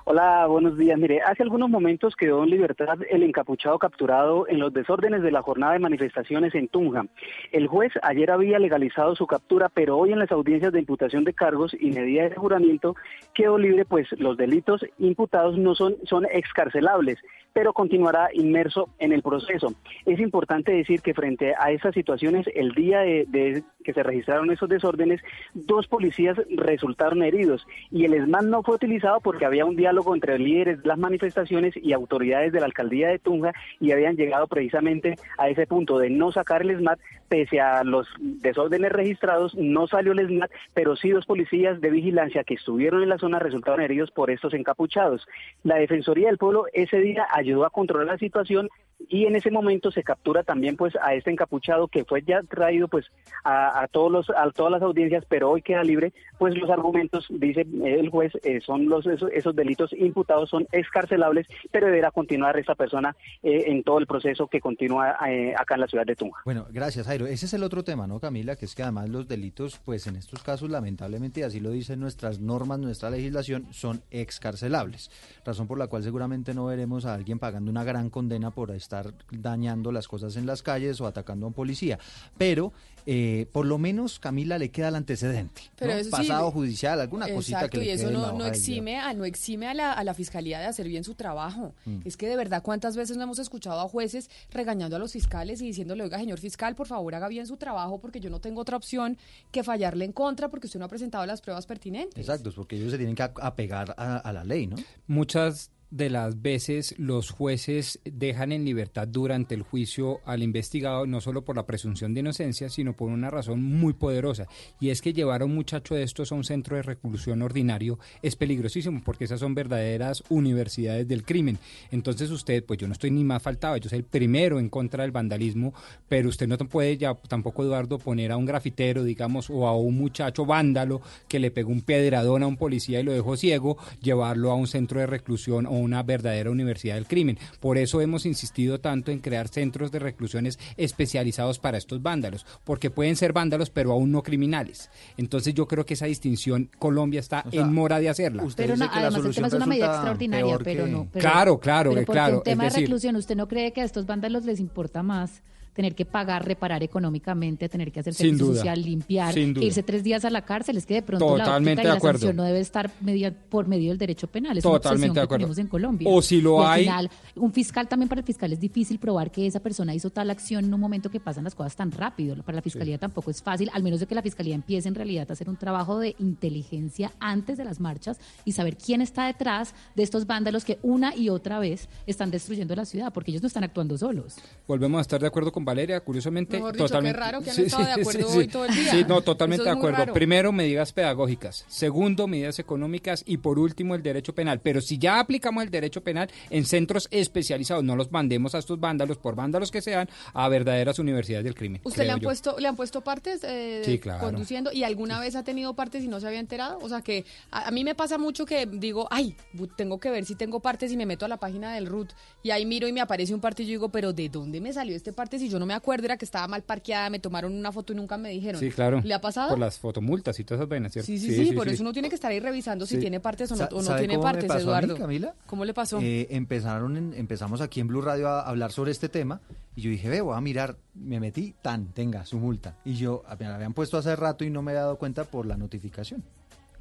[SPEAKER 16] Hola, buenos días. Mire, hace algunos momentos quedó en libertad el encapuchado capturado en los desórdenes de la jornada de manifestaciones en Tunja. El juez ayer había legalizado su captura, pero hoy en las audiencias de imputación de cargos y medida de juramiento quedó libre, pues los delitos imputados no son, son excarcelables, pero continuará inmerso en el proceso. Es importante decir que frente a esas situaciones, el día de, que se registraron esos desórdenes, dos policías resultaron heridos y el ESMAD no fue utilizado porque había un diálogo entre líderes de las manifestaciones y autoridades de la alcaldía de Tunja y habían llegado precisamente a ese punto de no sacar el ESMAD, pese a los desórdenes registrados, no salió el ESMAD, pero sí dos policías de vigilancia que estuvieron en la zona resultaron heridos por estos encapuchados. La Defensoría del Pueblo ese día ayudó a controlar la situación y en ese momento se captura también pues a este encapuchado que fue ya traído pues a, a todos los a todas las audiencias pero hoy queda libre pues los argumentos dice el juez eh, son los esos, esos delitos imputados son excarcelables pero deberá continuar esta persona eh, en todo el proceso que continúa eh, acá en la ciudad de Tunja
[SPEAKER 15] Bueno, gracias, Jairo. Ese es el otro tema, ¿no, Camila? Que es que además los delitos, pues en estos casos, lamentablemente, y así lo dicen nuestras normas, nuestra legislación, son excarcelables. Razón por la cual seguramente no veremos a alguien pagando una gran condena por estar dañando las cosas en las calles o atacando a un policía. Pero, eh, por lo menos, Camila le queda el antecedente.
[SPEAKER 3] Pero
[SPEAKER 15] ¿no?
[SPEAKER 3] eso sí,
[SPEAKER 15] Pasado judicial, alguna cosita que
[SPEAKER 3] y
[SPEAKER 15] le
[SPEAKER 3] eso
[SPEAKER 15] quede en la
[SPEAKER 3] no, no exime, a, no exime a la, a la fiscalía de hacer bien su trabajo.
[SPEAKER 15] Mm.
[SPEAKER 3] Es que de verdad, ¿cuántas veces no hemos escuchado a jueces regañando a los fiscales y diciéndole, oiga, señor fiscal, por favor haga bien su trabajo porque yo no tengo otra opción que fallarle en contra porque usted no ha presentado las pruebas pertinentes?
[SPEAKER 15] Exacto, es porque ellos se tienen que ap- apegar a, a la ley, ¿no?
[SPEAKER 4] Muchas de las veces los jueces dejan en libertad durante el juicio al investigado no solo por la presunción de inocencia, sino por una razón muy poderosa. Y es que llevar a un muchacho de estos a un centro de reclusión ordinario es peligrosísimo porque esas son verdaderas universidades del crimen. Entonces usted, pues yo no estoy ni más faltaba, yo soy el primero en contra del vandalismo, pero usted no puede ya tampoco, Eduardo, poner a un grafitero, digamos, o a un muchacho vándalo que le pegó un pedradón a un policía y lo dejó ciego, llevarlo a un centro de reclusión o una verdadera universidad del crimen. Por eso hemos insistido tanto en crear centros de reclusiones especializados para estos vándalos, porque pueden ser vándalos pero aún no criminales. Entonces yo creo que esa distinción Colombia está
[SPEAKER 15] sea,
[SPEAKER 4] en mora de hacerla.
[SPEAKER 8] Pero no, además el tema es una medida extraordinaria, pero no. pero-
[SPEAKER 4] Claro, claro,
[SPEAKER 8] pero
[SPEAKER 4] claro,
[SPEAKER 8] un tema
[SPEAKER 4] es
[SPEAKER 8] de reclusión, ¿usted no cree que a estos vándalos les importa más tener que pagar, reparar económicamente, tener que hacer servicio
[SPEAKER 4] duda.
[SPEAKER 8] social, limpiar, que irse tres días a la cárcel? Es que de pronto la
[SPEAKER 4] Totalmente
[SPEAKER 8] y
[SPEAKER 4] de
[SPEAKER 8] la
[SPEAKER 4] acuerdo.
[SPEAKER 8] sanción no debe estar media, por medio del derecho penal. Es una
[SPEAKER 4] Totalmente
[SPEAKER 8] obsesión
[SPEAKER 4] de
[SPEAKER 8] que
[SPEAKER 4] acuerdo.
[SPEAKER 8] tenemos en Colombia.
[SPEAKER 4] O si lo
[SPEAKER 8] Y al
[SPEAKER 4] hay-
[SPEAKER 8] final, un fiscal también para el fiscal es difícil probar que esa persona hizo tal acción en un momento que pasan las cosas tan rápido. Para la fiscalía tampoco es fácil, al menos de que la fiscalía empiece en realidad a hacer un trabajo de inteligencia antes de las marchas y saber quién está detrás de estos vándalos que una y otra vez están destruyendo la ciudad, porque ellos no están actuando solos.
[SPEAKER 4] Volvemos a estar de acuerdo con Valeria, curiosamente.
[SPEAKER 3] Mejor dicho, qué
[SPEAKER 4] totalmente.
[SPEAKER 3] raro que han estado de acuerdo hoy todo el día.
[SPEAKER 4] Sí, no, totalmente de acuerdo.
[SPEAKER 3] raro.
[SPEAKER 4] Primero, medidas pedagógicas. Segundo, medidas económicas. Y por último, el derecho penal. Pero si ya aplicamos el derecho penal en centros especializados, no los mandemos a estos vándalos, por vándalos que sean, a verdaderas universidades del crimen.
[SPEAKER 3] ¿Usted le han
[SPEAKER 4] yo.
[SPEAKER 3] puesto le han puesto partes eh,
[SPEAKER 4] Sí, claro.
[SPEAKER 3] conduciendo y alguna vez ha tenido partes y no se había enterado? O sea que a, a mí me pasa mucho que digo, ay, tengo que ver si tengo partes y me meto a la página del RUT y ahí miro y me aparece un parte y yo digo, pero ¿de dónde me salió este parte si yo no me acuerdo? Era que estaba mal parqueada, me tomaron una foto y nunca me dijeron.
[SPEAKER 4] Sí, claro.
[SPEAKER 3] ¿Le ha pasado?
[SPEAKER 4] Por las fotomultas y todas esas vainas, ¿cierto?
[SPEAKER 3] Sí, sí, sí, por eso uno tiene que estar ahí revisando si tiene partes o no, o no
[SPEAKER 15] ¿sabe
[SPEAKER 3] tiene
[SPEAKER 15] cómo me
[SPEAKER 3] partes,
[SPEAKER 15] pasó a mí,
[SPEAKER 3] Eduardo.
[SPEAKER 15] Camila?
[SPEAKER 3] ¿Cómo le pasó?
[SPEAKER 15] Eh, empezaron en- empezamos aquí en Blue Radio a hablar sobre este tema y yo dije, ve, voy a mirar, me metí, tan, tenga su multa. Y yo, me la habían puesto hace rato y no me había dado cuenta por la notificación.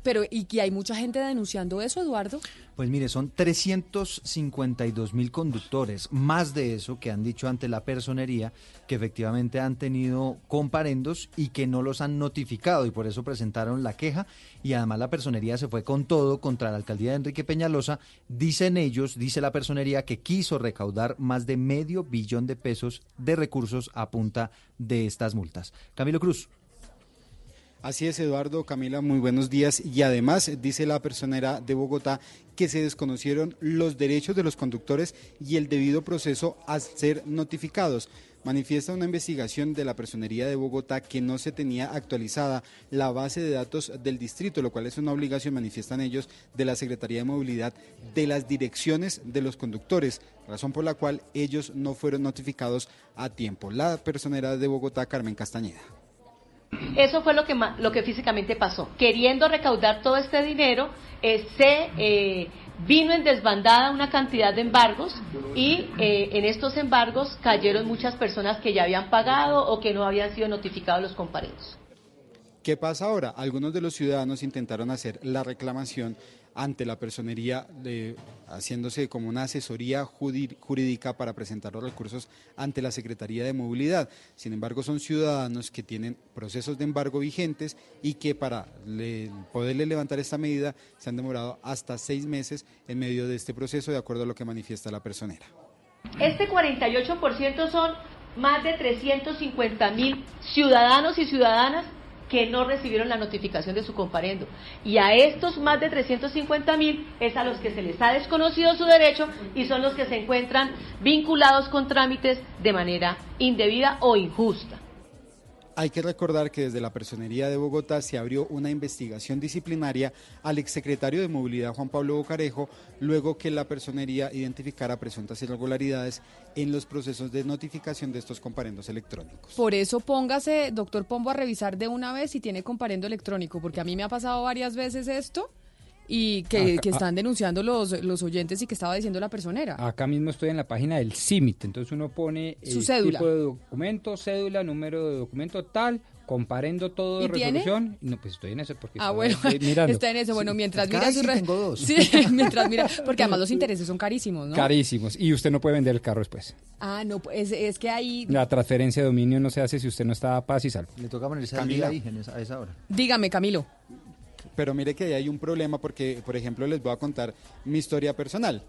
[SPEAKER 3] Pero, ¿y que hay mucha gente denunciando eso, Eduardo?
[SPEAKER 15] Pues mire, son 352 mil conductores, más de eso que han dicho ante la personería que efectivamente han tenido comparendos y que no los han notificado y por eso presentaron la queja y además la personería se fue con todo contra la alcaldía de Enrique Peñalosa. Dicen ellos, dice la personería, que quiso recaudar más de medio billón de pesos de recursos a punta de estas multas. Camilo Cruz.
[SPEAKER 17] Así es, Eduardo, Camila, muy buenos días. Y además, dice la personera de Bogotá que se desconocieron los derechos de los conductores y el debido proceso a ser notificados. Manifiesta una investigación de la Personería de Bogotá que no se tenía actualizada la base de datos del distrito, lo cual es una obligación, manifiestan ellos, de la Secretaría de Movilidad de las direcciones de los conductores, razón por la cual ellos no fueron notificados a tiempo. La personera de Bogotá, Carmen Castañeda.
[SPEAKER 18] Eso fue lo que, lo que físicamente pasó. Queriendo recaudar todo este dinero, eh, se eh, vino en desbandada una cantidad de embargos y eh, en estos embargos cayeron muchas personas que ya habían pagado o que no habían sido notificados los comparendos.
[SPEAKER 17] ¿Qué pasa ahora? Algunos de los ciudadanos intentaron hacer la reclamación ante la personería, haciéndose como una asesoría jurídica para presentar los recursos ante la Secretaría de Movilidad. Sin embargo, son ciudadanos que tienen procesos de embargo vigentes y que para le- poderle levantar esta medida se han demorado hasta seis meses en medio de este proceso, de acuerdo a lo que manifiesta la personera.
[SPEAKER 18] Este 48% son más de 350 mil ciudadanos y ciudadanas que no recibieron la notificación de su comparendo. Y a estos más de 350 mil es a los que se les ha desconocido su derecho y son los que se encuentran vinculados con trámites de manera indebida o injusta.
[SPEAKER 17] Hay que recordar que desde la Personería de Bogotá se abrió una investigación disciplinaria al exsecretario de Movilidad Juan Pablo Bocarejo, luego que la Personería identificara presuntas irregularidades en los procesos de notificación de estos comparendos electrónicos.
[SPEAKER 3] Por eso póngase, doctor Pombo, a revisar de una vez si tiene comparendo electrónico, porque a mí me ha pasado varias veces esto y que,
[SPEAKER 4] Acá-
[SPEAKER 3] que están denunciando los, los oyentes y que estaba diciendo la personera.
[SPEAKER 4] Acá mismo estoy en la página del CIMIT, entonces uno pone
[SPEAKER 3] Su
[SPEAKER 4] el
[SPEAKER 3] cédula.
[SPEAKER 4] tipo de documento, cédula, número de documento tal, comparendo todo de
[SPEAKER 3] ¿Y tiene?
[SPEAKER 4] resolución. No, pues estoy en eso porque
[SPEAKER 3] Ah,
[SPEAKER 4] estaba
[SPEAKER 3] bueno,
[SPEAKER 4] mirando.
[SPEAKER 3] está en eso. Bueno, mientras mira su re-
[SPEAKER 4] tengo dos.
[SPEAKER 3] Sí, mientras mira, porque además los intereses son carísimos, ¿no?
[SPEAKER 4] Carísimos. Y usted no puede vender el carro después.
[SPEAKER 3] Ah, no, es, es que ahí,
[SPEAKER 4] La transferencia de dominio no se hace si usted no está a paz y salvo.
[SPEAKER 15] Le toca ponerse
[SPEAKER 17] al día
[SPEAKER 15] ahí a esa hora.
[SPEAKER 3] dígame, Camilo.
[SPEAKER 17] Pero mire que ahí hay un problema porque, por ejemplo, les voy a contar mi historia personal.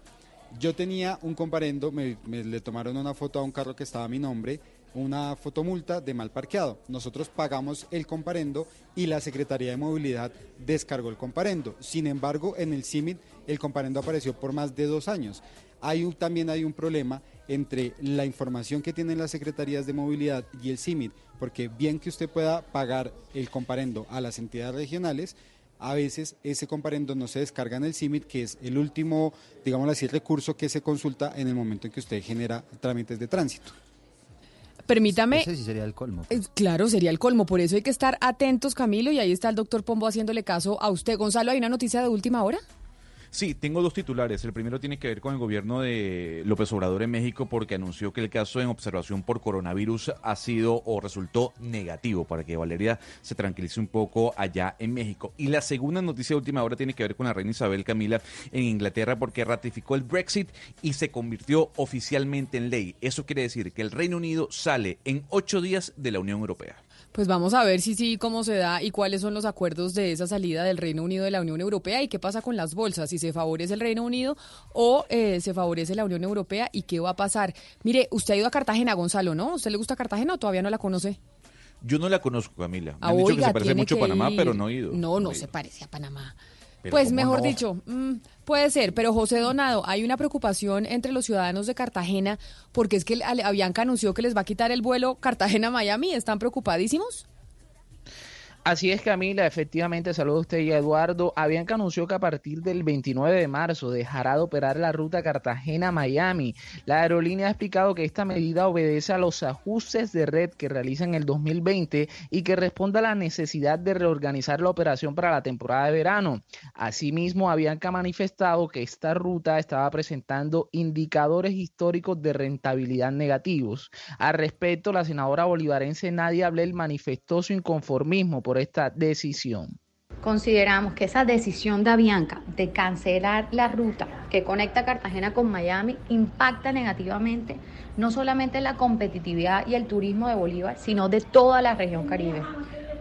[SPEAKER 17] Yo tenía un comparendo, me, le tomaron una foto a un carro que estaba a mi nombre, una fotomulta de mal parqueado. Nosotros pagamos el comparendo y la Secretaría de Movilidad descargó el comparendo. Sin embargo, en el CIMIT el comparendo apareció por más de dos años. Hay también hay un problema entre la información que tienen las secretarías de movilidad y el CIMIT, porque bien que usted pueda pagar el comparendo a las entidades regionales, a veces ese comparendo no se descarga en el CIMIT, que es el último, digamos así, recurso que se consulta en el momento en que usted genera trámites de tránsito.
[SPEAKER 3] Permítame.
[SPEAKER 15] Ese sí sería el colmo.
[SPEAKER 3] Eh, Claro, sería el colmo. Por eso hay que estar atentos, Camilo. Y ahí está el doctor Pombo haciéndole caso a usted. Gonzalo, ¿hay una noticia de última hora?
[SPEAKER 5] Sí, tengo dos titulares. El primero tiene que ver con el gobierno de López Obrador en México porque anunció que el caso en observación por coronavirus ha sido o resultó negativo para que Valeria se tranquilice un poco allá en México. Y la segunda noticia de última hora tiene que ver con la reina Isabel Camila en Inglaterra porque ratificó el Brexit y se convirtió oficialmente en ley. Eso quiere decir que el Reino Unido sale en ocho días de la Unión Europea.
[SPEAKER 3] Pues vamos a ver si sí, cómo se da y cuáles son los acuerdos de esa salida del Reino Unido de la Unión Europea y qué pasa con las bolsas, si se favorece el Reino Unido o eh, se favorece la Unión Europea y qué va a pasar. Mire, usted ha ido a Cartagena, Gonzalo, ¿no? ¿Usted le gusta Cartagena o todavía no la conoce?
[SPEAKER 5] Yo no la conozco, Camila. Me
[SPEAKER 3] Ah,
[SPEAKER 5] han dicho que se parece mucho a Panamá,
[SPEAKER 3] ir.
[SPEAKER 5] pero no he ido.
[SPEAKER 3] No, no
[SPEAKER 5] he
[SPEAKER 3] se parece a Panamá. Pues
[SPEAKER 5] ¿cómo
[SPEAKER 3] mejor
[SPEAKER 5] no?
[SPEAKER 3] dicho, mm, puede ser, pero José Donado, hay una preocupación entre los ciudadanos de Cartagena porque es que Avianca anunció que les va a quitar el vuelo Cartagena-Miami. ¿Están preocupadísimos?
[SPEAKER 19] Así es, Camila, efectivamente, saludo a usted y a Eduardo. Avianca anunció que a partir del 29 de marzo dejará de operar la ruta Cartagena-Miami. La aerolínea ha explicado que esta medida obedece a los ajustes de red que realiza en el 2020 y que responde a la necesidad de reorganizar la operación para la temporada de verano. Asimismo, Avianca ha manifestado que esta ruta estaba presentando indicadores históricos de rentabilidad negativos. Al respecto, la senadora bolivarense Nadia Ablel manifestó su inconformismo por esta decisión.
[SPEAKER 20] Consideramos que esa decisión de Avianca de cancelar la ruta que conecta Cartagena con Miami impacta negativamente no solamente en la competitividad y el turismo de Bolívar, sino de toda la región caribe.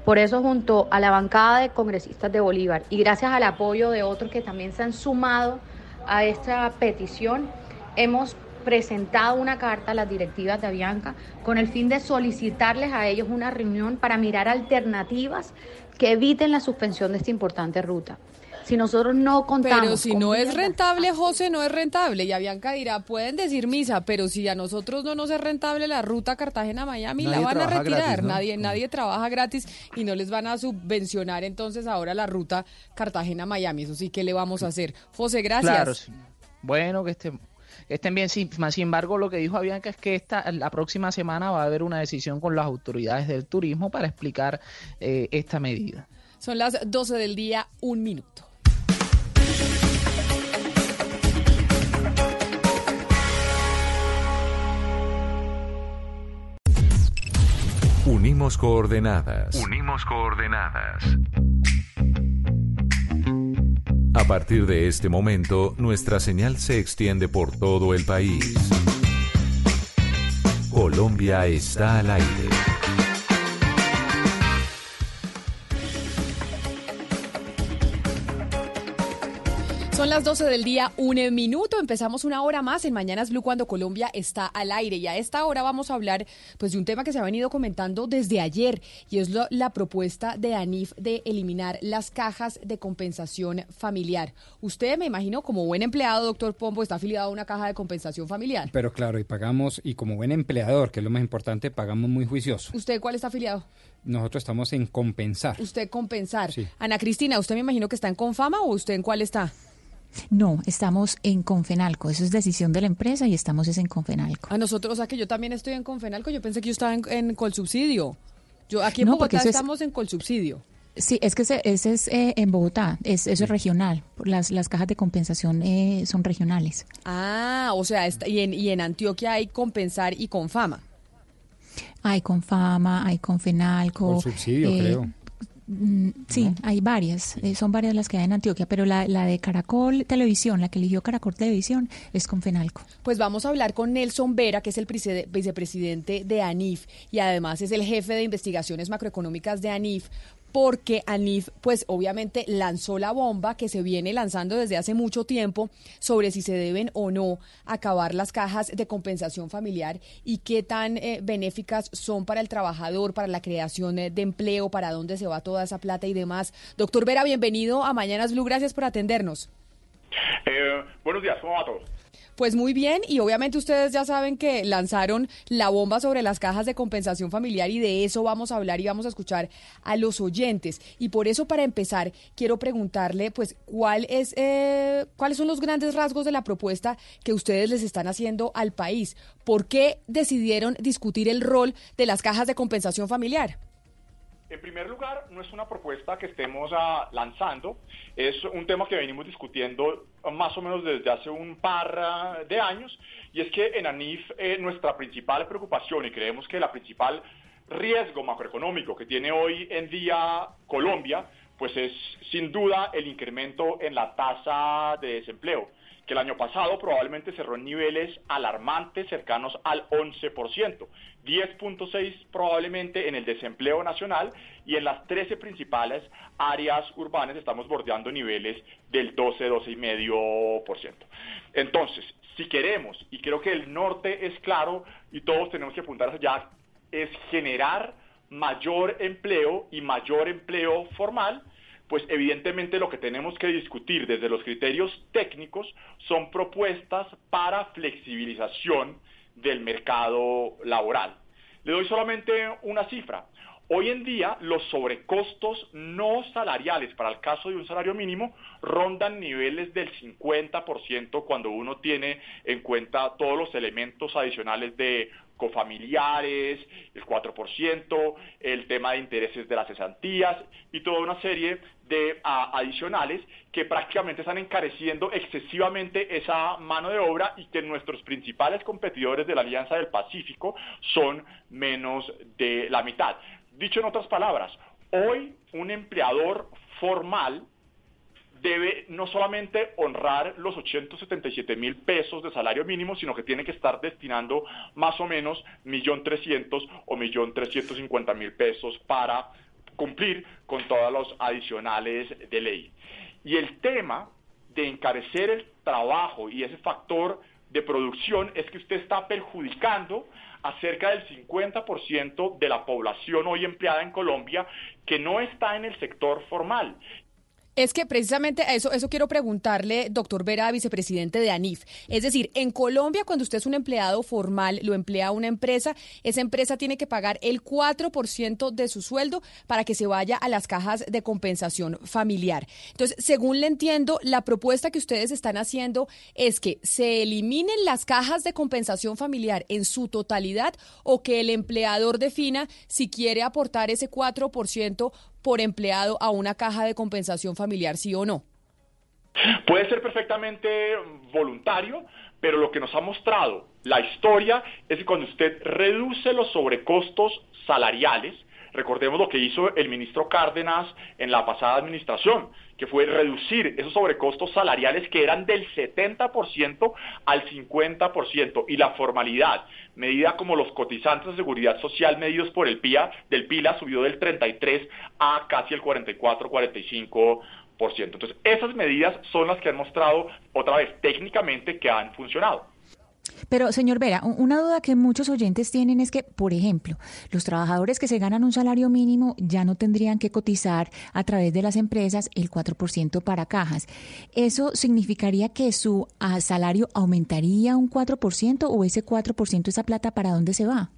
[SPEAKER 20] Por eso, junto a la bancada de congresistas de Bolívar y gracias al apoyo de otros que también se han sumado a esta petición, hemos presentado una carta a las directivas de Avianca con el fin de solicitarles a ellos una reunión para mirar alternativas que eviten la suspensión de esta importante ruta. Si nosotros no contamos.
[SPEAKER 3] Pero si
[SPEAKER 20] con
[SPEAKER 3] no es rentable, José, no es rentable. Y Avianca dirá, pueden decir misa, pero si a nosotros no nos es rentable la ruta Cartagena-Miami, la van a retirar.
[SPEAKER 15] gratis, ¿no?
[SPEAKER 3] Nadie, nadie trabaja gratis y no les van a subvencionar entonces ahora la ruta Cartagena-Miami. Eso sí, ¿qué le vamos a hacer? José, gracias.
[SPEAKER 19] Claro, sí. Bueno, que estén, que estén bien. Sí, más sin embargo, lo que dijo Avianca es que esta, la próxima semana va a haber una decisión con las autoridades del turismo para explicar eh, esta medida.
[SPEAKER 3] Son las 12 del día, un minuto.
[SPEAKER 1] Unimos coordenadas.
[SPEAKER 21] Unimos coordenadas.
[SPEAKER 1] A partir de este momento, nuestra señal se extiende por todo el país. Colombia está al aire.
[SPEAKER 3] Son las 12 del día, un minuto. Empezamos una hora más en Mañanas Blue cuando Colombia está al aire. Y a esta hora vamos a hablar pues, de un tema que se ha venido comentando desde ayer y es lo- la propuesta de ANIF de eliminar las cajas de compensación familiar. Usted, me imagino, como buen empleado, doctor Pombo, está afiliado a una caja de compensación familiar.
[SPEAKER 4] Pero claro, y pagamos, y como buen empleador, que es lo más importante, pagamos muy juicioso.
[SPEAKER 3] ¿Usted cuál está afiliado?
[SPEAKER 4] Nosotros estamos en compensar.
[SPEAKER 3] Usted compensar.
[SPEAKER 4] Sí.
[SPEAKER 3] Ana Cristina, ¿usted me imagino que está en Confama o usted en cuál está?
[SPEAKER 9] No, estamos en Confenalco. Eso es decisión de la empresa y estamos es en Confenalco.
[SPEAKER 3] A nosotros, o sea que yo también estoy en Confenalco, yo pensé que yo estaba en, en Colsubsidio. Yo aquí en
[SPEAKER 9] No,
[SPEAKER 3] Bogotá
[SPEAKER 9] es-
[SPEAKER 3] estamos en Colsubsidio.
[SPEAKER 9] Sí, es que ese, ese es eh, en Bogotá, es, eso es regional. Las, las cajas de compensación eh, son regionales.
[SPEAKER 3] Ah, o sea, está- y, en, y en Antioquia hay Compensar y Confama.
[SPEAKER 9] Hay Confama, hay Confenalco.
[SPEAKER 4] Con subsidio,
[SPEAKER 9] eh,
[SPEAKER 4] creo.
[SPEAKER 9] Mm, Sí, hay varias, eh, son varias las que hay en Antioquia, pero la, la de Caracol Televisión, la que eligió Caracol Televisión, es Confenalco.
[SPEAKER 3] Pues vamos a hablar con Nelson Vera, que es el preside- vicepresidente de ANIF y además es el jefe de investigaciones macroeconómicas de ANIF, porque ANIF, pues obviamente lanzó la bomba que se viene lanzando desde hace mucho tiempo sobre si se deben o no acabar las cajas de compensación familiar y qué tan eh, benéficas son para el trabajador, para la creación eh, de empleo, para dónde se va toda esa plata y demás. Doctor Vera, bienvenido a Mañanas Blue, gracias por atendernos.
[SPEAKER 22] Eh, buenos días, ¿cómo va todo?
[SPEAKER 3] Pues muy bien, y obviamente ustedes ya saben que lanzaron la bomba sobre las cajas de compensación familiar y de eso vamos a hablar y vamos a escuchar a los oyentes. Y por eso, para empezar, quiero preguntarle, pues, cuál es, eh, cuáles son los grandes rasgos de la propuesta que ustedes les están haciendo al país. ¿Por qué decidieron discutir el rol de las cajas de compensación familiar?
[SPEAKER 22] En primer lugar, no es una propuesta que estemos ah, lanzando, es un tema que venimos discutiendo más o menos desde hace un par de años, y es que en ANIF eh, nuestra principal preocupación, y creemos que la principal riesgo macroeconómico que tiene hoy en día Colombia, pues es sin duda el incremento en la tasa de desempleo que el año pasado probablemente cerró en niveles alarmantes cercanos al 11%, 10.6 probablemente en el desempleo nacional y en las 13 principales áreas urbanas estamos bordeando niveles del 12, 12,5%. Entonces, si queremos, y creo que el norte es claro y todos tenemos que apuntar allá, es generar mayor empleo y mayor empleo formal, pues evidentemente lo que tenemos que discutir desde los criterios técnicos son propuestas para flexibilización del mercado laboral. Le doy solamente una cifra. Hoy en día los sobrecostos no salariales para el caso de un salario mínimo rondan niveles del 50% cuando uno tiene en cuenta todos los elementos adicionales de cofamiliares, el 4%, el tema de intereses de las cesantías y toda una serie de ah, adicionales que prácticamente están encareciendo excesivamente esa mano de obra y que nuestros principales competidores de la Alianza del Pacífico son menos de la mitad. Dicho en otras palabras, hoy un empleador formal debe no solamente honrar los 877 mil pesos de salario mínimo, sino que tiene que estar destinando más o menos 1.300.000 o 1.350.000 pesos para cumplir con todos los adicionales de ley. Y el tema de encarecer el trabajo y ese factor de producción es que usted está perjudicando a cerca del 50% de la población hoy empleada en Colombia que no está en el sector formal.
[SPEAKER 3] Es que precisamente eso, eso quiero preguntarle, doctor Vera, vicepresidente de ANIF. Es decir, en Colombia, cuando usted es un empleado formal, lo emplea una empresa, esa empresa tiene que pagar el 4% de su sueldo para que se vaya a las cajas de compensación familiar. Entonces, según le entiendo, la propuesta que ustedes están haciendo es que se eliminen las cajas de compensación familiar en su totalidad o que el empleador defina si quiere aportar ese 4% por empleado a una caja de compensación familiar, sí o no?
[SPEAKER 22] Puede ser perfectamente voluntario, pero lo que nos ha mostrado la historia es que cuando usted reduce los sobrecostos salariales, recordemos lo que hizo el ministro Cárdenas en la pasada administración, que fue reducir esos sobrecostos salariales que eran del 70% al 50% y la formalidad, medida como los cotizantes de seguridad social medidos por el PIA, del PILA subió del 33 a casi el 44, 45%. Entonces, esas medidas son las que han mostrado otra vez técnicamente que han funcionado.
[SPEAKER 9] Pero, señor Vera, una duda que muchos oyentes tienen es que, por ejemplo, los trabajadores que se ganan un salario mínimo ya no tendrían que cotizar a través de las empresas el 4% para cajas. ¿Eso significaría que su ah, salario aumentaría un 4% o ese 4% esa plata para dónde se va?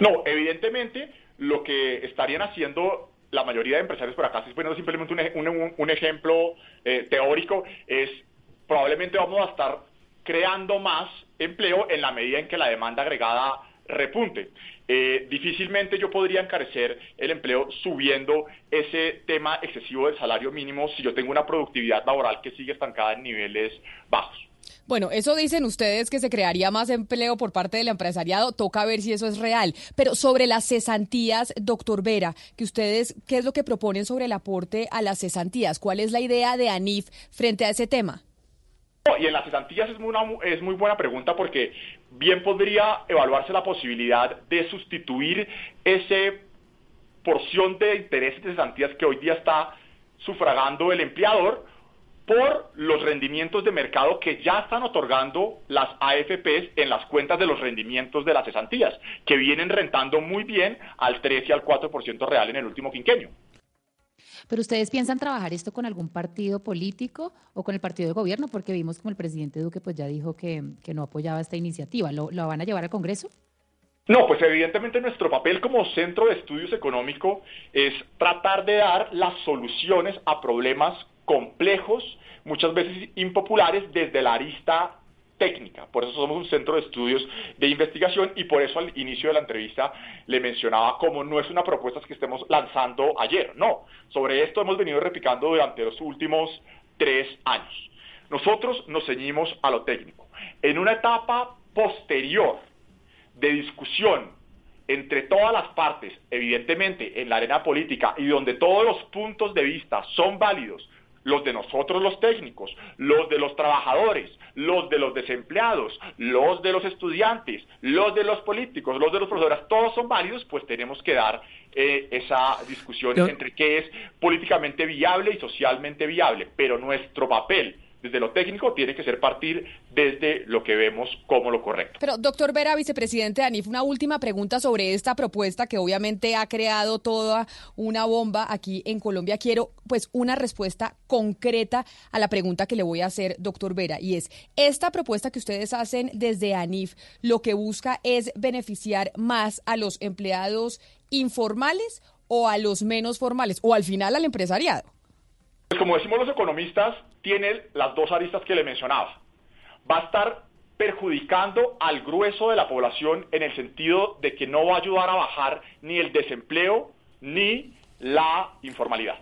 [SPEAKER 22] No, evidentemente lo que estarían haciendo la mayoría de empresarios por acá, si poniendo simplemente un, un, ejemplo eh, teórico, es probablemente vamos a estar creando más empleo en la medida en que la demanda agregada repunte. Eh, difícilmente yo podría encarecer el empleo subiendo ese tema excesivo del salario mínimo si yo tengo una productividad laboral que sigue estancada en niveles bajos.
[SPEAKER 3] Bueno, eso dicen ustedes que se crearía más empleo por parte del empresariado. Toca ver si eso es real. Pero sobre las cesantías, doctor Vera, que ustedes, ¿qué es lo que proponen sobre el aporte a las cesantías? ¿Cuál es la idea de ANIF frente a ese tema?
[SPEAKER 22] Y en las cesantías es muy, muy buena pregunta porque bien podría evaluarse la posibilidad de sustituir ese porción de intereses de cesantías que hoy día está sufragando el empleador por los rendimientos de mercado que ya están otorgando las AFPs en las cuentas de los rendimientos de las cesantías, que vienen rentando muy bien al 3 y al 4% real en el último quinquenio.
[SPEAKER 8] Pero ustedes piensan trabajar esto con algún partido político o con el partido de gobierno, porque vimos como el presidente Duque pues ya dijo que, no apoyaba esta iniciativa. ¿Lo, ¿Lo van a llevar al Congreso?
[SPEAKER 22] No, pues evidentemente nuestro papel como centro de estudios económico es tratar de dar las soluciones a problemas complejos, muchas veces impopulares, desde la arista técnica. Por eso somos un centro de estudios de investigación y por eso al inicio de la entrevista le mencionaba como no es una propuesta que estemos lanzando ayer. No, sobre esto hemos venido replicando durante los últimos tres años. Nosotros nos ceñimos a lo técnico. En una etapa posterior de discusión entre todas las partes, evidentemente en la arena política y donde todos los puntos de vista son válidos, los de nosotros los técnicos, los de los trabajadores, los de los desempleados, los de los estudiantes, los de los políticos, los de los profesores, todos son válidos, pues tenemos que dar eh, esa discusión entre qué es políticamente viable y socialmente viable, pero nuestro papel desde lo técnico tiene que ser partir desde lo que vemos como lo correcto.
[SPEAKER 3] Pero, doctor Vera, vicepresidente de ANIF, una última pregunta sobre esta propuesta que obviamente ha creado toda una bomba aquí en Colombia. Quiero, pues, una respuesta concreta a la pregunta que le voy a hacer, doctor Vera, y es, ¿esta propuesta que ustedes hacen desde ANIF lo que busca es beneficiar más a los empleados informales o a los menos formales, o al final al empresariado?
[SPEAKER 22] Pues como decimos los economistas, tiene las dos aristas que le mencionaba. Va a estar perjudicando al grueso de la población en el sentido de que no va a ayudar a bajar ni el desempleo ni la informalidad.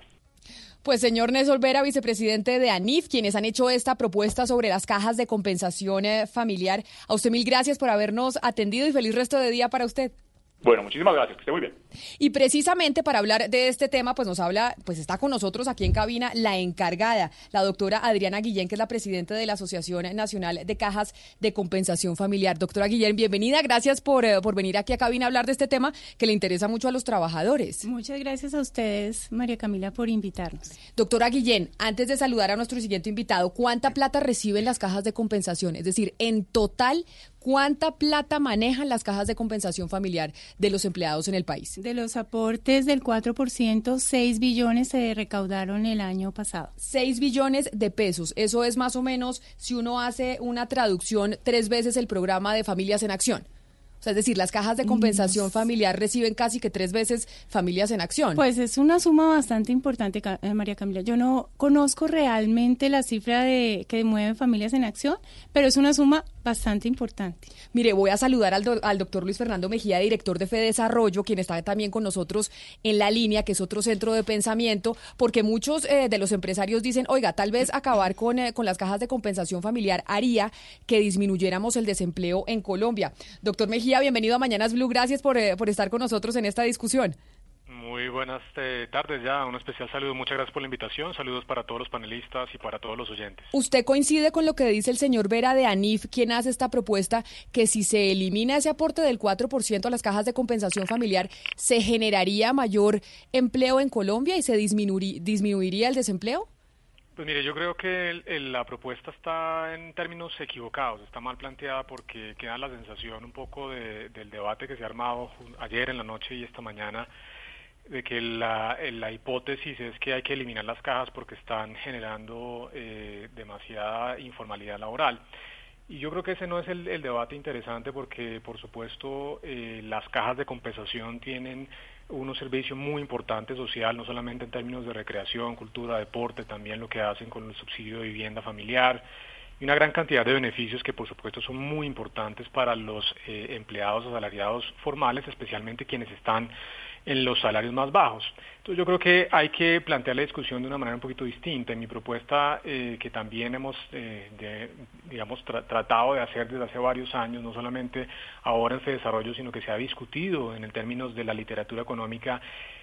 [SPEAKER 3] Pues señor Néstor Vera, vicepresidente de ANIF, quienes han hecho esta propuesta sobre las cajas de compensación eh, familiar, a usted mil gracias por habernos atendido y feliz resto de día para usted.
[SPEAKER 22] Bueno, muchísimas gracias, que esté muy bien.
[SPEAKER 3] Y precisamente para hablar de este tema, pues nos habla, pues está con nosotros aquí en cabina la encargada, la doctora Adriana Guillén, que es la presidenta de la Asociación Nacional de Cajas de Compensación Familiar. Doctora Guillén, bienvenida, gracias por, eh, por venir aquí a cabina a hablar de este tema que le interesa mucho a los trabajadores.
[SPEAKER 23] Muchas gracias a ustedes, María Camila, por invitarnos.
[SPEAKER 3] Doctora Guillén, antes de saludar a nuestro siguiente invitado, ¿cuánta plata reciben las cajas de compensación? Es decir, en total, ¿cuánta plata manejan las cajas de compensación familiar de los empleados en el país?
[SPEAKER 23] De los aportes del 4%, 6 billones se recaudaron el año pasado.
[SPEAKER 3] 6 billones de pesos. Eso es más o menos, si uno hace una traducción, tres veces el programa de Familias en Acción. O sea, es decir, las cajas de compensación familiar reciben casi que tres veces familias en acción.
[SPEAKER 23] Pues es una suma bastante importante, eh, María Camila. Yo no conozco realmente la cifra de que mueven familias en acción, pero es una suma bastante importante.
[SPEAKER 3] Mire, voy a saludar al, do- al doctor Luis Fernando Mejía, director de Fede Desarrollo, quien está también con nosotros en la línea, que es otro centro de pensamiento, porque muchos eh, de los empresarios dicen, oiga, tal vez acabar con, eh, con las cajas de compensación familiar haría que disminuyéramos el desempleo en Colombia. Doctor Mejía, bienvenido a Mañanas Blue, gracias por, eh, por estar con nosotros en esta discusión.
[SPEAKER 24] Muy buenas eh, tardes ya, un especial saludo, muchas gracias por la invitación, saludos para todos los panelistas y para todos los oyentes.
[SPEAKER 3] ¿Usted coincide con lo que dice el señor Vera de ANIF, quien hace esta propuesta, que si se elimina ese aporte del 4% a las cajas de compensación familiar, se generaría mayor empleo en Colombia y se disminuirí- disminuiría el desempleo?
[SPEAKER 24] Pues mire, yo creo que el- el- la propuesta está en términos equivocados, está mal planteada porque queda la sensación un poco de- del debate que se ha armado ayer en la noche y esta mañana de que la, la hipótesis es que hay que eliminar las cajas porque están generando eh, demasiada informalidad laboral. Y yo creo que ese no es el, el debate interesante porque, por supuesto, eh, las cajas de compensación tienen unos servicios muy importantes social, no solamente en términos de recreación, cultura, deporte, también lo que hacen con el subsidio de vivienda familiar y una gran cantidad de beneficios que, por supuesto, son muy importantes para los eh, empleados asalariados formales, especialmente quienes están en los salarios más bajos. Entonces yo creo que hay que plantear la discusión de una manera un poquito distinta. En mi propuesta, eh, que también hemos, eh, digamos, tra- tratado de hacer desde hace varios años, no solamente ahora en Fede Desarrollo, sino que se ha discutido en el términos de la literatura económica,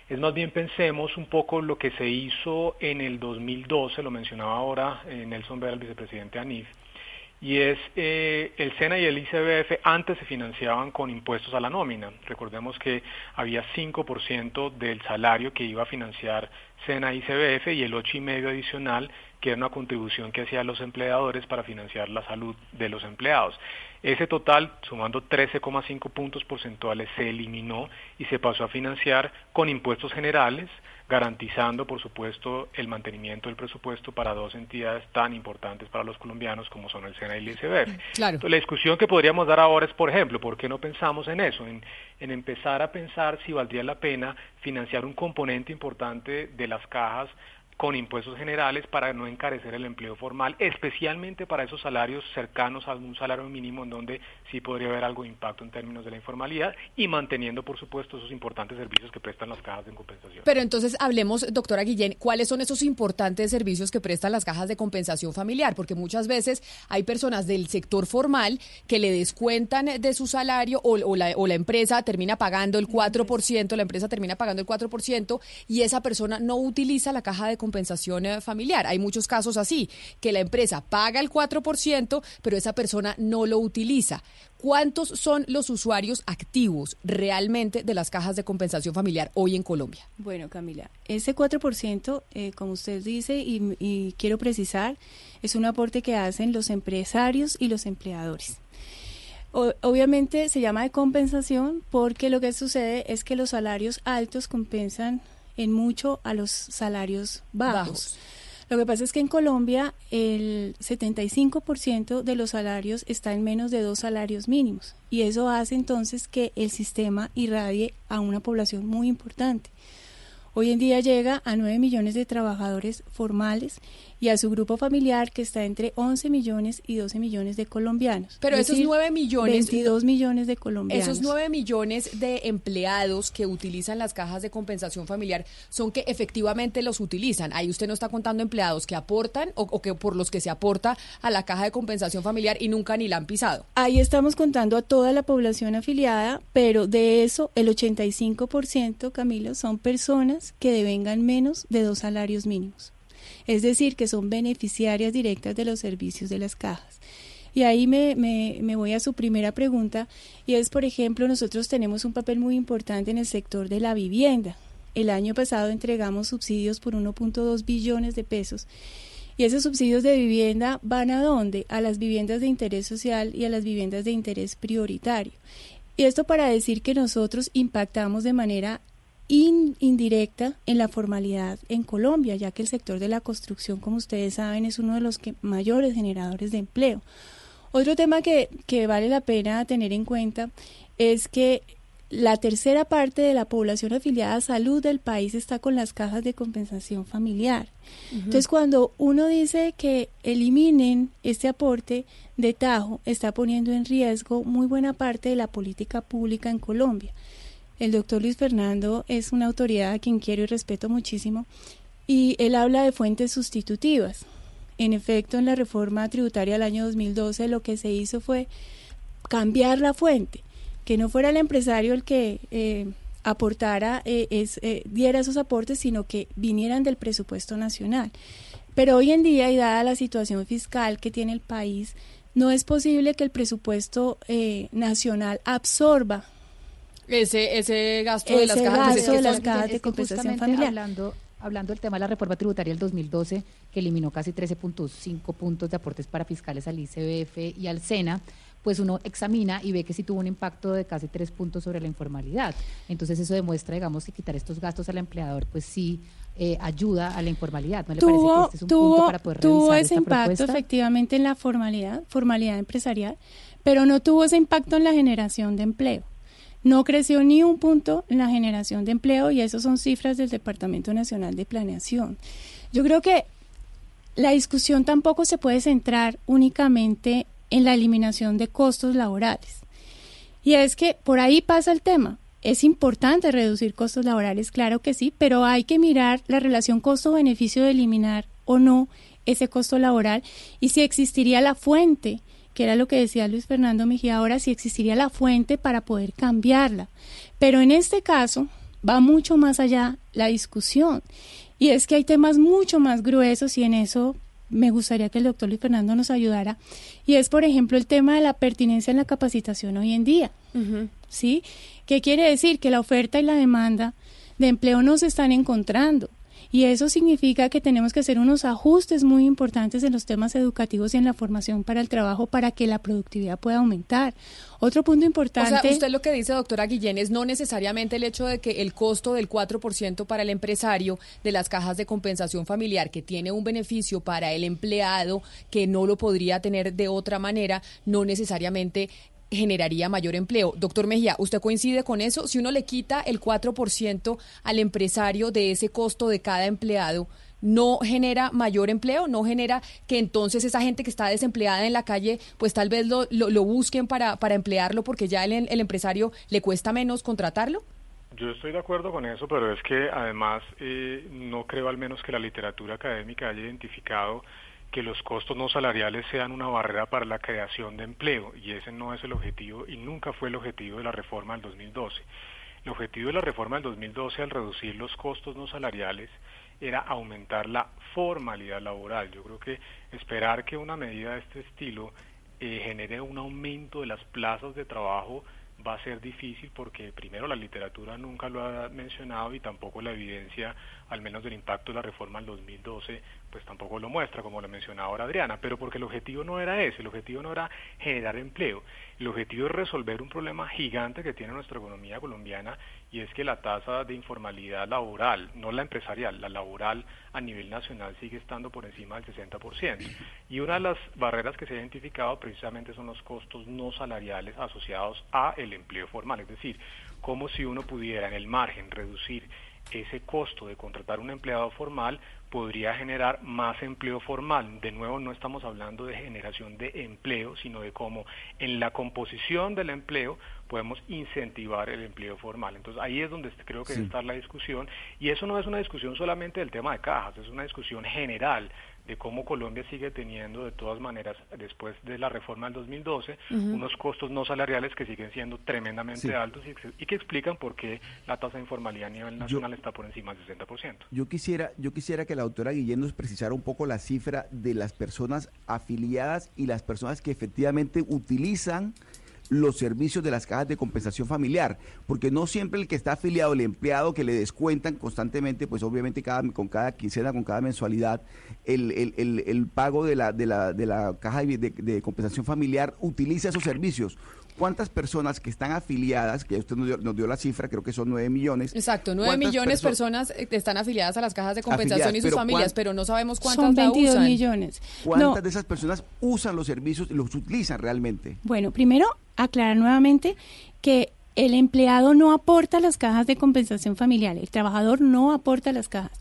[SPEAKER 24] es más bien pensemos un poco lo que se hizo en el 2012, lo mencionaba ahora eh, Nelson Vera, el vicepresidente ANIF, y es eh, el SENA y el ICBF antes se financiaban con impuestos a la nómina. Recordemos que había 5% del salario que iba a financiar SENA y ICBF y el 8,5% adicional que era una contribución que hacían los empleadores para financiar la salud de los empleados. Ese total, sumando 13,5 puntos porcentuales, se eliminó y se pasó a financiar con impuestos generales, garantizando, por supuesto, el mantenimiento del presupuesto para dos entidades tan importantes para los colombianos como son el SENA y el ICBF.
[SPEAKER 3] Claro.
[SPEAKER 24] Entonces, la discusión que podríamos dar ahora es, por ejemplo, ¿por qué no pensamos en eso? En, en empezar a pensar si valdría la pena financiar un componente importante de las cajas con impuestos generales para no encarecer el empleo formal, especialmente para esos salarios cercanos a un salario mínimo en donde sí podría haber algo de impacto en términos de la informalidad y manteniendo, por supuesto, esos importantes servicios que prestan las cajas de compensación.
[SPEAKER 3] Pero entonces hablemos, doctora Guillén, ¿cuáles son esos importantes servicios que prestan las cajas de compensación familiar? Porque muchas veces hay personas del sector formal que le descuentan de su salario o, o la, o la empresa termina pagando el 4%, la empresa termina pagando el 4% y esa persona no utiliza la caja de compensación eh, familiar. Hay muchos casos así, que la empresa paga el 4%, pero esa persona no lo utiliza. ¿Cuántos son los usuarios activos realmente de las cajas de compensación familiar hoy en Colombia?
[SPEAKER 23] Bueno, Camila, ese 4%, eh, como usted dice, y, y quiero precisar, es un aporte que hacen los empresarios y los empleadores. O- obviamente se llama de compensación porque lo que sucede es que los salarios altos compensan en mucho a los salarios bajos.
[SPEAKER 3] Bajos.
[SPEAKER 23] Lo que pasa es que en Colombia el 75% de los salarios está en menos de dos salarios mínimos y eso hace entonces que el sistema irradie a una población muy importante. Hoy en día llega a 9 millones de trabajadores formales y a su grupo familiar que está entre 11 millones y 12 millones de colombianos.
[SPEAKER 3] Pero
[SPEAKER 23] Es
[SPEAKER 3] esos
[SPEAKER 23] decir,
[SPEAKER 3] 9 millones...
[SPEAKER 23] 22 millones de colombianos.
[SPEAKER 3] Esos 9 millones de empleados que utilizan las cajas de compensación familiar son que efectivamente los utilizan. Ahí usted no está contando empleados que aportan o, o que por los que se aporta a la caja de compensación familiar y nunca ni la han pisado.
[SPEAKER 23] Ahí estamos contando a toda la población afiliada, pero de eso el 85%, Camilo, son personas que devengan menos de dos salarios mínimos. Es decir, que son beneficiarias directas de los servicios de las cajas. Y ahí me, me, voy a su primera pregunta, y es, por ejemplo, nosotros tenemos un papel muy importante en el sector de la vivienda. El año pasado entregamos subsidios por 1.2 billones de pesos. Y esos subsidios de vivienda van a dónde? A las viviendas de interés social y a las viviendas de interés prioritario. Y esto para decir que nosotros impactamos de manera in- indirecta en la formalidad en Colombia, ya que el sector de la construcción, como ustedes saben, es uno de los que mayores generadores de empleo. Otro tema que, que vale la pena tener en cuenta es que la tercera parte de la población afiliada a salud del país está con las cajas de compensación familiar. Entonces, cuando uno dice que eliminen este aporte de Tajo, está poniendo en riesgo muy buena parte de la política pública en Colombia. El doctor Luis Fernando es una autoridad a quien quiero y respeto muchísimo y él habla de fuentes sustitutivas. En efecto, en la reforma tributaria del año 2012 lo que se hizo fue cambiar la fuente, que no fuera el empresario el que eh, aportara, eh, es, eh, diera esos aportes, sino que vinieran del presupuesto nacional. Pero hoy en día, y dada la situación fiscal que tiene el país, no es posible que el presupuesto nacional absorba
[SPEAKER 3] Ese, ese gasto de las cajas
[SPEAKER 23] gasto
[SPEAKER 3] es que
[SPEAKER 23] de las cajas de compensación
[SPEAKER 8] justamente
[SPEAKER 23] familiar.
[SPEAKER 8] Hablando, hablando del tema de la reforma tributaria del 2012, que eliminó casi 13.5 puntos de aportes para fiscales al ICBF y al SENA, pues uno examina y ve que sí tuvo un impacto de casi 3 puntos sobre la informalidad. Entonces eso demuestra, digamos, que quitar estos gastos al empleador, pues sí eh, ayuda a la informalidad. ¿No le parece que
[SPEAKER 23] tuvo,
[SPEAKER 8] este es un punto
[SPEAKER 23] tuvo,
[SPEAKER 8] para poder
[SPEAKER 23] tuvo ese
[SPEAKER 8] esta
[SPEAKER 23] impacto
[SPEAKER 8] propuesta?
[SPEAKER 23] efectivamente en la formalidad, formalidad empresarial, pero no tuvo ese impacto en la generación de empleo. No creció ni un punto en la generación de empleo y eso son cifras del Departamento Nacional de Planeación. Yo creo que la discusión tampoco se puede centrar únicamente en la eliminación de costos laborales. Y es que por ahí pasa el tema. Es importante reducir costos laborales, claro que sí, pero hay que mirar la relación costo-beneficio de eliminar o no ese costo laboral y si existiría la fuente, que era lo que decía Luis Fernando Mejía ahora, si existiría la fuente para poder cambiarla. Pero en este caso va mucho más allá la discusión y es que hay temas mucho más gruesos y en eso me gustaría que el doctor Luis Fernando nos ayudara. Y es, por ejemplo, el tema de la pertinencia en la capacitación hoy en día. ¿Sí? ¿Qué quiere decir? Que la oferta y la demanda de empleo no se están encontrando. Y eso significa que tenemos que hacer unos ajustes muy importantes en los temas educativos y en la formación para el trabajo para que la productividad pueda aumentar. Otro punto
[SPEAKER 3] O
[SPEAKER 23] importante.
[SPEAKER 3] sea, usted lo que dice, doctora Guillén, es no necesariamente el hecho de que el costo del 4% para el empresario de las cajas de compensación familiar, que tiene un beneficio para el empleado que no lo podría tener de otra manera, no necesariamente generaría mayor empleo. Doctor Mejía, ¿usted coincide con eso? Si uno le quita el 4% al empresario de ese costo de cada empleado, no genera mayor empleo, no genera que entonces esa gente que está desempleada en la calle, pues tal vez lo, lo, busquen para, para emplearlo porque ya el, el empresario le cuesta menos contratarlo.
[SPEAKER 24] Yo estoy de acuerdo con eso, pero es que además eh, no creo al menos que la literatura académica haya identificado que los costos no salariales sean una barrera para la creación de empleo y ese no es el objetivo y nunca fue el objetivo de la reforma del 2012. El objetivo de la reforma del 2012 al reducir los costos no salariales era aumentar la formalidad laboral. Yo creo que esperar que una medida de este estilo eh, genere un aumento de las plazas de trabajo va a ser difícil porque primero la literatura nunca lo ha mencionado y tampoco la evidencia, al menos del impacto de la reforma del 2012, pues tampoco lo muestra, como lo mencionaba ahora Adriana, pero porque el objetivo no era ese, el objetivo no era generar empleo, el objetivo es resolver un problema gigante que tiene nuestra economía colombiana y es que la tasa de informalidad laboral, no la empresarial, la laboral a nivel nacional sigue estando por encima del 60%. Y una de las barreras que se ha identificado precisamente son los costos no salariales asociados a el empleo formal, es decir, como si uno pudiera en el margen reducir ese costo de contratar un empleado formal podría generar más empleo formal. De nuevo, no estamos hablando de generación de empleo, sino de cómo en la composición del empleo podemos incentivar el empleo formal. Entonces ahí es donde creo que
[SPEAKER 10] Sí.
[SPEAKER 24] debe estar la discusión y eso no es una discusión solamente del tema de cajas, es una discusión general de cómo Colombia sigue teniendo de todas maneras después de la reforma del 2012
[SPEAKER 10] Ujú.
[SPEAKER 24] unos costos no salariales que siguen siendo tremendamente
[SPEAKER 10] Sí.
[SPEAKER 24] altos y, que- y que explican por qué la tasa de informalidad a nivel nacional está por encima del 60%.
[SPEAKER 10] Yo quisiera, yo quisiera que la doctora Guillén nos precisara un poco la cifra de las personas afiliadas y las personas que efectivamente utilizan los servicios de las cajas de compensación familiar, porque no siempre el que está afiliado, el empleado que le descuentan constantemente, pues obviamente cada, con cada quincena, con cada mensualidad, el, el- el- el pago de la, de la, de la caja de, de- de compensación familiar utiliza esos servicios. ¿Cuántas personas que están afiliadas, que usted nos dio, nos dio la cifra, creo que son nueve millones?
[SPEAKER 3] Exacto, 9
[SPEAKER 10] ¿cuántas
[SPEAKER 3] millones de
[SPEAKER 10] perso-
[SPEAKER 3] personas eh, están afiliadas a las cajas de compensación y sus
[SPEAKER 10] pero
[SPEAKER 3] familias,
[SPEAKER 10] ¿cuán-
[SPEAKER 3] pero no sabemos cuántas
[SPEAKER 23] Son
[SPEAKER 3] la
[SPEAKER 23] 22
[SPEAKER 3] usan.
[SPEAKER 23] millones.
[SPEAKER 10] ¿Cuántas
[SPEAKER 23] No,
[SPEAKER 10] de esas personas usan los servicios y los utilizan realmente?
[SPEAKER 23] Bueno, primero aclarar nuevamente que el empleado no aporta las cajas de compensación familiar, el trabajador no aporta las cajas.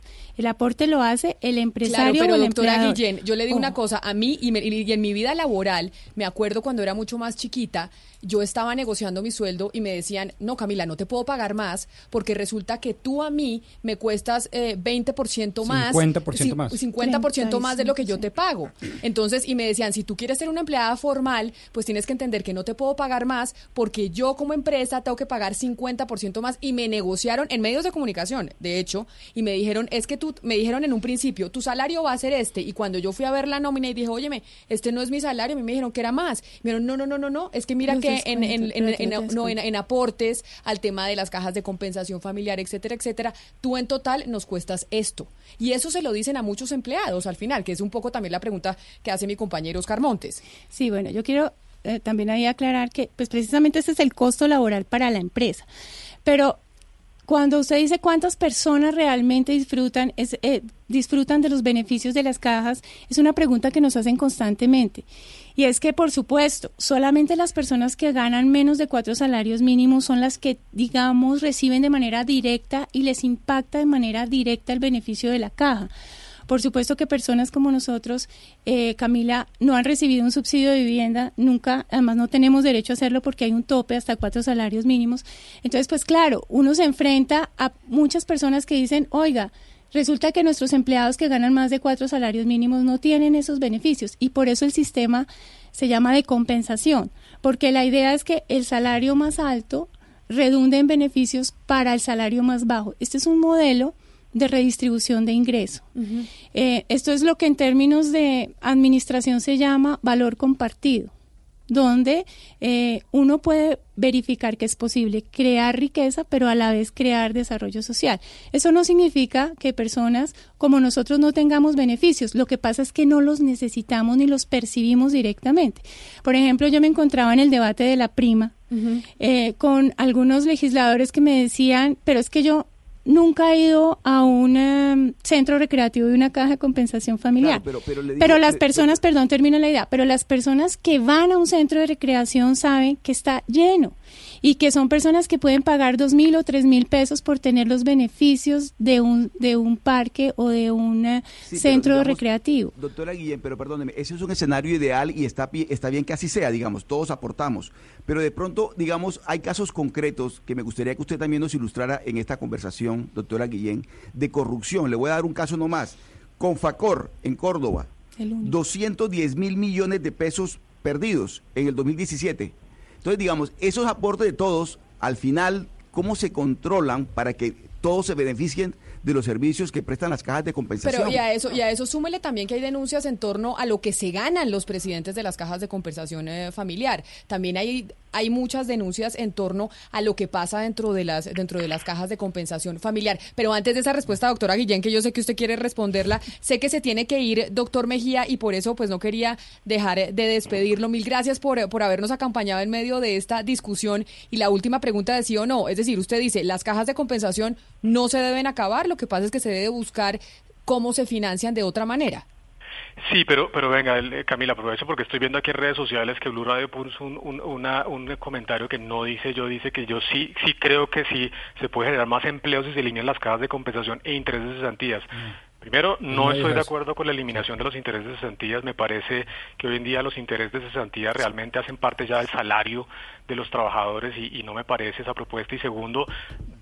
[SPEAKER 23] El aporte lo hace el
[SPEAKER 3] Claro,
[SPEAKER 23] empresario
[SPEAKER 3] pero
[SPEAKER 23] o el
[SPEAKER 3] doctora
[SPEAKER 23] empleador.
[SPEAKER 3] Guillén, yo le digo una
[SPEAKER 23] Ojo.
[SPEAKER 3] cosa, a mí y, me- y en mi vida laboral, me acuerdo cuando era mucho más chiquita, yo estaba negociando mi sueldo y me decían, no Camila, no te puedo pagar más porque resulta que tú a mí me cuestas eh, 20% más.
[SPEAKER 4] 50% más.
[SPEAKER 3] 50% más de lo que yo te pago. Entonces, y me decían, si tú quieres ser una empleada formal, pues tienes que entender que no te puedo pagar más porque yo como empresa tengo que pagar 50% más y me negociaron en medios de comunicación, de hecho, y me dijeron, es que tú, me dijeron en un principio, tu salario va a ser este, y cuando yo fui a ver la nómina y dije, óyeme, este no es mi salario, a mí me dijeron que era más. Me dijeron, no, no, no, no, no, es que mira que en,
[SPEAKER 23] no
[SPEAKER 3] en aportes al tema de las cajas de compensación familiar, etcétera, etcétera, tú en total nos cuestas esto. Y eso se lo dicen a muchos empleados al final, que es un poco también la pregunta que hace mi compañero Oscar Montes.
[SPEAKER 23] Sí, bueno, yo quiero eh, también ahí aclarar que pues precisamente ese es el costo laboral para la empresa. Pero cuando usted dice cuántas personas realmente disfrutan, es, eh, disfrutan de los beneficios de las cajas, es una pregunta que nos hacen constantemente. Y es que, por supuesto, solamente las personas que ganan menos de cuatro salarios mínimos son las que, digamos, reciben de manera directa y les impacta de manera directa el beneficio de la caja. Por supuesto que personas como nosotros, eh, Camila, no han recibido un subsidio de vivienda, nunca, además no tenemos derecho a hacerlo porque hay un tope hasta cuatro salarios mínimos. Entonces, pues claro, uno se enfrenta a muchas personas que dicen, oiga, resulta que nuestros empleados que ganan más de cuatro salarios mínimos no tienen esos beneficios y por eso el sistema se llama de compensación, porque la idea es que el salario más alto redunde en beneficios para el salario más bajo. Este es un modelo de redistribución de ingreso. Eh, esto es lo que en términos de administración se llama valor compartido, donde eh, uno puede verificar que es posible crear riqueza, pero a la vez crear desarrollo social. Eso no significa que personas como nosotros no tengamos beneficios. Lo que pasa es que no los necesitamos ni los percibimos directamente. Por ejemplo, yo me encontraba en el debate de la prima eh, con algunos legisladores que me decían, pero es que yo nunca he ido a un em, centro recreativo de una caja de compensación familiar.
[SPEAKER 10] Claro, pero- pero le digo-
[SPEAKER 23] Pero las
[SPEAKER 10] le-
[SPEAKER 23] personas, perdón, termino la idea, pero las personas que van a un centro de recreación saben que está lleno y que son personas que pueden pagar dos mil o tres mil pesos por tener los beneficios de un, de un parque o de un eh,
[SPEAKER 10] Sí,
[SPEAKER 23] centro
[SPEAKER 10] digamos,
[SPEAKER 23] recreativo.
[SPEAKER 10] Doctora Guillén, pero perdóneme, ese es un escenario ideal y está, está bien que así sea, digamos, todos aportamos. Pero de pronto, digamos, hay casos concretos que me gustaría que usted también nos ilustrara en esta conversación, doctora Guillén, de corrupción. Le voy a dar un caso nomás. Confacor, en Córdoba,
[SPEAKER 23] El único.
[SPEAKER 10] 210 mil millones de pesos perdidos en el 2017. Entonces, digamos, esos aportes de todos, al final, ¿cómo se controlan para que todos se beneficien de los servicios que prestan las cajas de compensación?
[SPEAKER 3] Pero y a eso, y eso súmele también que hay denuncias en torno a lo que se ganan los presidentes de las cajas de compensación eh, familiar. También hay, hay muchas denuncias en torno a lo que pasa dentro de las, dentro de las cajas de compensación familiar. Pero antes de esa respuesta, doctora Guillén, que yo sé que usted quiere responderla, sé que se tiene que ir, doctor Mejía, y por eso pues no quería dejar de despedirlo. Mil gracias por, por habernos acompañado en medio de esta discusión. Y la última pregunta de sí o no. Es decir, usted dice, las cajas de compensación no se deben acabar, lo que pasa es que se debe buscar cómo se financian de otra manera.
[SPEAKER 24] Sí, pero, pero venga, el- eh, Camila, aprovecho porque estoy viendo aquí en redes sociales que Blue Radio puso un, un, una- un comentario que no dice yo, dice que yo sí, sí creo que sí se puede generar más empleos si se eliminan las cajas de compensación e intereses de cesantías. Primero, no estoy de acuerdo con la eliminación de los intereses de cesantías. Me parece que hoy en día los intereses de cesantía realmente hacen parte ya del salario de los trabajadores y, y no me parece esa propuesta. Y segundo,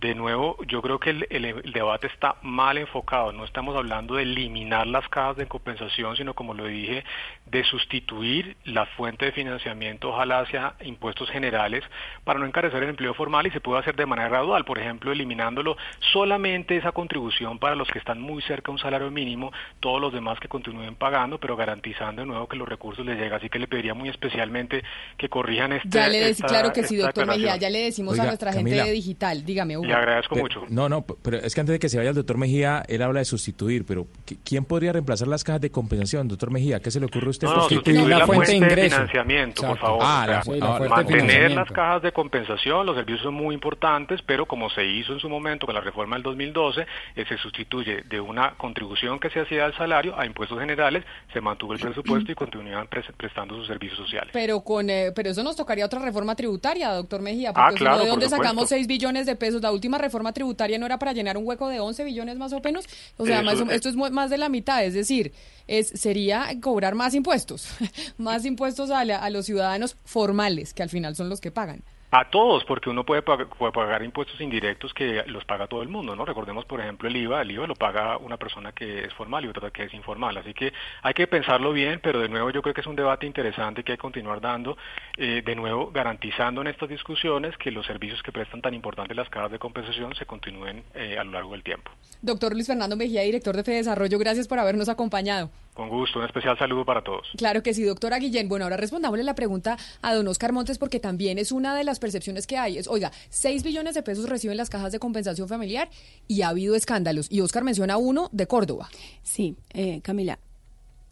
[SPEAKER 24] de nuevo, yo creo que el, el- el debate está mal enfocado. No estamos hablando de eliminar las cajas de compensación, sino como lo dije, de sustituir la fuente de financiamiento, ojalá hacia impuestos generales, para no encarecer el empleo formal y se puede hacer de manera gradual. Por ejemplo, eliminándolo solamente esa contribución para los que están muy cerca de un salario mínimo, todos los demás que continúen pagando, pero garantizando de nuevo que los recursos les llegan. Así que le pediría muy especialmente que corrijan este. Esta-
[SPEAKER 3] claro que sí, doctor Mejía, ya le decimos
[SPEAKER 25] Oiga,
[SPEAKER 3] a nuestra
[SPEAKER 25] Camila.
[SPEAKER 3] gente de digital. Dígame, Hugo.
[SPEAKER 24] Le agradezco
[SPEAKER 25] Pero-
[SPEAKER 24] mucho.
[SPEAKER 25] No, no, pero es que antes de que se vaya el doctor Mejía, él habla de sustituir, pero ¿qui- ¿quién podría reemplazar las cajas de compensación, doctor Mejía? ¿Qué se le ocurre a usted?
[SPEAKER 24] No, no, sustituir la, fuente de financiamiento, por favor.
[SPEAKER 25] Ah, la ah,
[SPEAKER 24] mantener las cajas de compensación, los servicios son muy importantes, pero como se hizo en su momento con la reforma del 2012, eh, se sustituye de una contribución que se hacía al salario a impuestos generales, se mantuvo el presupuesto y continúan pres- prestando sus servicios sociales.
[SPEAKER 3] Pero con eh, pero eso nos tocaría otra reforma tributaria, doctor Mejía,
[SPEAKER 24] Ah,
[SPEAKER 3] porque
[SPEAKER 24] claro,
[SPEAKER 3] no, ¿de dónde sacamos 6 billones de pesos? La última reforma tributaria no era para llenar un hueco de 11 billones más o menos. O sea,
[SPEAKER 24] Eso-
[SPEAKER 3] más o- esto es más de la mitad, es decir, es sería cobrar más impuestos, más impuestos a, la- a los ciudadanos formales, que al final son los que pagan.
[SPEAKER 24] A todos, porque uno puede pag- puede pagar, impuestos indirectos que los paga todo el mundo, ¿no? Recordemos, por ejemplo, el IVA. El IVA lo paga una persona que es formal y otra que es informal. Así que hay que pensarlo bien, pero de nuevo yo creo que es un debate interesante que hay que continuar dando, eh, de nuevo garantizando en estas discusiones que los servicios que prestan tan importantes las cajas de compensación se continúen eh, a lo largo del tiempo.
[SPEAKER 3] Doctor Luis Fernando Mejía, director de Fede Desarrollo, gracias por habernos acompañado.
[SPEAKER 24] Con gusto, un especial saludo para todos.
[SPEAKER 3] Claro que sí, doctora Guillén. Bueno, ahora respondámosle la pregunta a don Oscar Montes porque también es una de las percepciones que hay. Es, oiga, 6 billones de pesos reciben las cajas de compensación familiar y ha habido escándalos. Y Oscar menciona uno de Córdoba.
[SPEAKER 23] Sí, eh, Camila,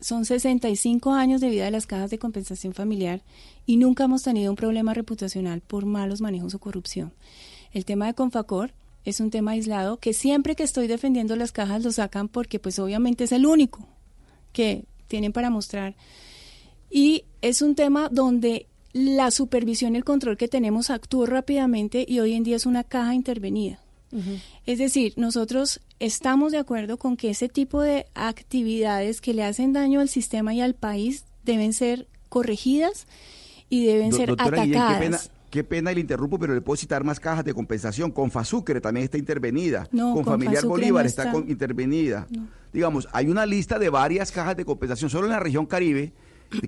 [SPEAKER 23] son 65 años de vida de las cajas de compensación familiar y nunca hemos tenido un problema reputacional por malos manejos o corrupción. El tema de Confacor es un tema aislado que siempre que estoy defendiendo las cajas lo sacan porque pues obviamente es el único que tienen para mostrar. Y es un tema donde la supervisión y el control que tenemos actuó rápidamente y hoy en día es una caja intervenida. Es decir, nosotros estamos de acuerdo con que ese tipo de actividades que le hacen daño al sistema y al país deben ser corregidas y deben
[SPEAKER 10] Do-
[SPEAKER 23] ser
[SPEAKER 10] doctora Guillén,
[SPEAKER 23] atacadas.
[SPEAKER 10] Qué pena, le interrumpo, pero le puedo citar más cajas de compensación. Con Fasucre también está intervenida.
[SPEAKER 23] No,
[SPEAKER 10] con
[SPEAKER 23] con
[SPEAKER 10] Familiar
[SPEAKER 23] Fasucre
[SPEAKER 10] Bolívar
[SPEAKER 23] no
[SPEAKER 10] está,
[SPEAKER 23] está.
[SPEAKER 10] con- intervenida. Digamos, hay una lista de varias cajas de compensación solo en la región Caribe.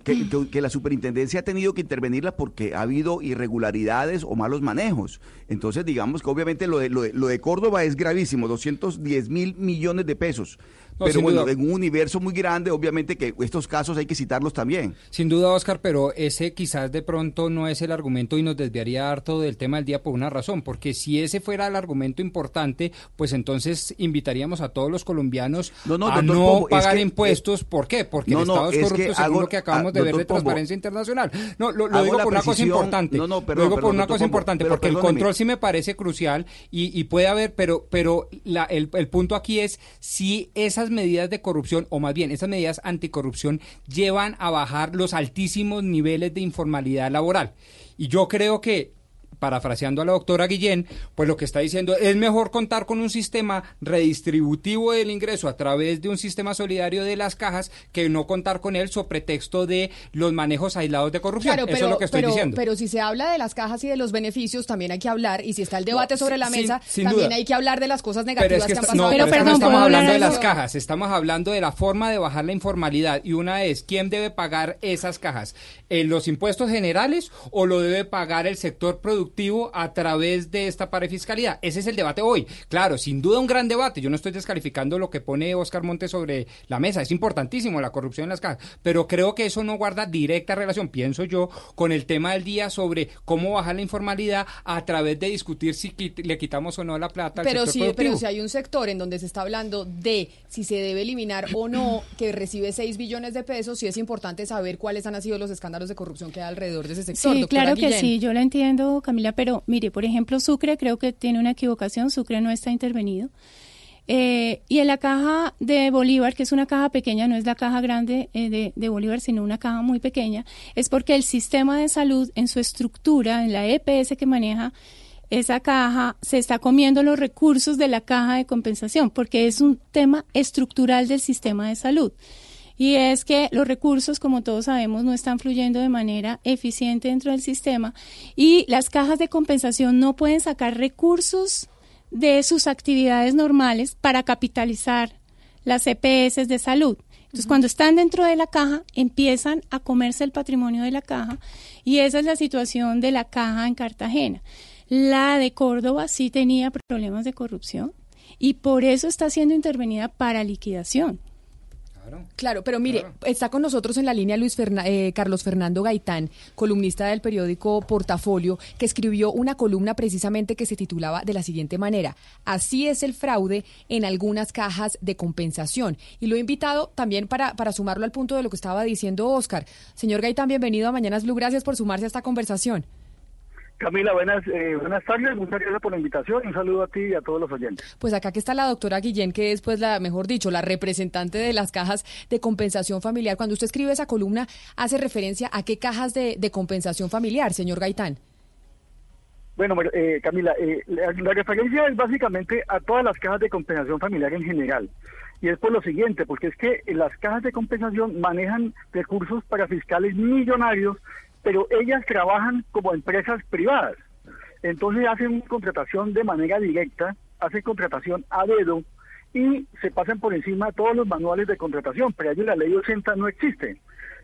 [SPEAKER 10] Que, que- que la superintendencia ha tenido que intervenirla porque ha habido irregularidades o malos manejos. Entonces, digamos que obviamente lo de, lo de, lo de Córdoba es gravísimo, 210 mil millones de pesos.
[SPEAKER 4] No,
[SPEAKER 10] Pero bueno,
[SPEAKER 4] duda.
[SPEAKER 10] en un universo muy grande, obviamente que estos casos hay que citarlos también.
[SPEAKER 4] Sin duda, Oscar, pero ese quizás de pronto no es el argumento y nos desviaría harto del tema del día por una razón, porque si ese fuera el argumento importante, pues entonces invitaríamos a todos los colombianos
[SPEAKER 10] No, no,
[SPEAKER 4] a no
[SPEAKER 10] Pombo, es
[SPEAKER 4] pagar
[SPEAKER 10] que-
[SPEAKER 4] impuestos. ¿Por qué? Porque el Estado es
[SPEAKER 10] es que
[SPEAKER 4] corrupto según
[SPEAKER 10] hago-
[SPEAKER 4] lo que acabamos de ver de
[SPEAKER 10] Pombo,
[SPEAKER 4] Transparencia Internacional. No, lo, digo por una cosa importante.
[SPEAKER 10] no, no, perdón,
[SPEAKER 4] lo digo por
[SPEAKER 10] perdón,
[SPEAKER 4] una cosa
[SPEAKER 10] Pombo,
[SPEAKER 4] importante,
[SPEAKER 10] pero
[SPEAKER 4] porque el control sí me parece crucial y, y puede haber, pero, pero la- el, el punto aquí es si esas medidas de corrupción, o más bien esas medidas anticorrupción, llevan a bajar los altísimos niveles de informalidad laboral. Y yo creo que parafraseando a la doctora Guillén, pues lo que está diciendo es mejor contar con un sistema redistributivo del ingreso a través de un sistema solidario de las cajas que no contar con él sobre pretexto de los manejos aislados de corrupción.
[SPEAKER 3] Claro,
[SPEAKER 4] Eso
[SPEAKER 3] pero,
[SPEAKER 4] es lo que estoy
[SPEAKER 3] pero,
[SPEAKER 4] diciendo.
[SPEAKER 3] pero si se habla de las cajas y de los beneficios, también hay que hablar, y si está el debate
[SPEAKER 4] No,
[SPEAKER 3] sobre la
[SPEAKER 4] sin-
[SPEAKER 3] mesa,
[SPEAKER 4] sin
[SPEAKER 3] también
[SPEAKER 4] duda.
[SPEAKER 3] hay que hablar de las cosas
[SPEAKER 4] Pero
[SPEAKER 3] negativas
[SPEAKER 4] es que
[SPEAKER 3] que, han pasado.
[SPEAKER 4] no, pero no estamos hablando de las cajas, estamos hablando de la forma de bajar la informalidad y una es quién debe pagar esas cajas, ¿Eh, los impuestos generales o lo debe pagar el sector productivo a través de esta parafiscalidad. Ese es el debate hoy. Claro, sin duda un gran debate. Yo no estoy descalificando lo que pone Oscar Montes sobre la mesa. Es importantísimo la corrupción en las cajas, pero creo que eso no guarda directa relación, pienso yo, con el tema del día sobre cómo bajar la informalidad a través de discutir si quit- le quitamos o no la plata al
[SPEAKER 3] Pero
[SPEAKER 4] sector
[SPEAKER 3] si,
[SPEAKER 4] productivo.
[SPEAKER 3] pero si hay un sector en donde se está hablando de si se debe eliminar o no, que recibe 6 billones de pesos, sí es importante saber cuáles han sido los escándalos de corrupción que hay alrededor de ese sector.
[SPEAKER 23] Sí,
[SPEAKER 3] doctora
[SPEAKER 23] claro que
[SPEAKER 3] Guillén.
[SPEAKER 23] sí, yo la entiendo, Pero mire, por ejemplo, Sucre creo que tiene una equivocación, Sucre no está intervenido. Eh, y en la caja de Bolívar, que es una caja pequeña, no es la caja grande eh, de Bolívar, sino una caja muy pequeña, es porque el sistema de salud en su estructura, en la EPS que maneja esa caja, se está comiendo los recursos de la caja de compensación, porque es un tema estructural del sistema de salud. Y es que los recursos, como todos sabemos, no están fluyendo de manera eficiente dentro del sistema y las cajas de compensación no pueden sacar recursos de sus actividades normales para capitalizar las EPS de salud. Entonces, cuando están dentro de la caja, empiezan a comerse el patrimonio de la caja y esa es la situación de la caja en Cartagena. La de Córdoba sí tenía problemas de corrupción y por eso está siendo intervenida para liquidación.
[SPEAKER 3] Claro, pero mire, está con nosotros en la línea Luis Ferna- eh, Carlos Fernando Gaitán, columnista del periódico Portafolio, que escribió una columna precisamente que se titulaba de la siguiente manera: Así es el fraude en algunas cajas de compensación. Y lo he invitado también para, para sumarlo al punto de lo que estaba diciendo Oscar. Señor Gaitán, bienvenido a Mañanas Blue. Gracias por sumarse a esta conversación.
[SPEAKER 26] Camila, buenas, eh, buenas tardes, muchas gracias por la invitación. Un saludo a ti y a todos los oyentes.
[SPEAKER 3] Pues acá que está la doctora Guillén, que es, pues, la, mejor dicho, la representante de las cajas de compensación familiar. Cuando usted escribe esa columna, hace referencia a qué cajas de, de compensación familiar, señor Gaitán.
[SPEAKER 26] Bueno, eh, Camila, eh, la, la referencia es básicamente a todas las cajas de compensación familiar en general. Y es por lo siguiente, porque es que las cajas de compensación manejan recursos para fiscales millonarios, pero ellas trabajan como empresas privadas. Entonces hacen contratación de manera directa, hacen contratación a dedo y se pasan por encima de todos los manuales de contratación, pero allí la ley 80 no existe.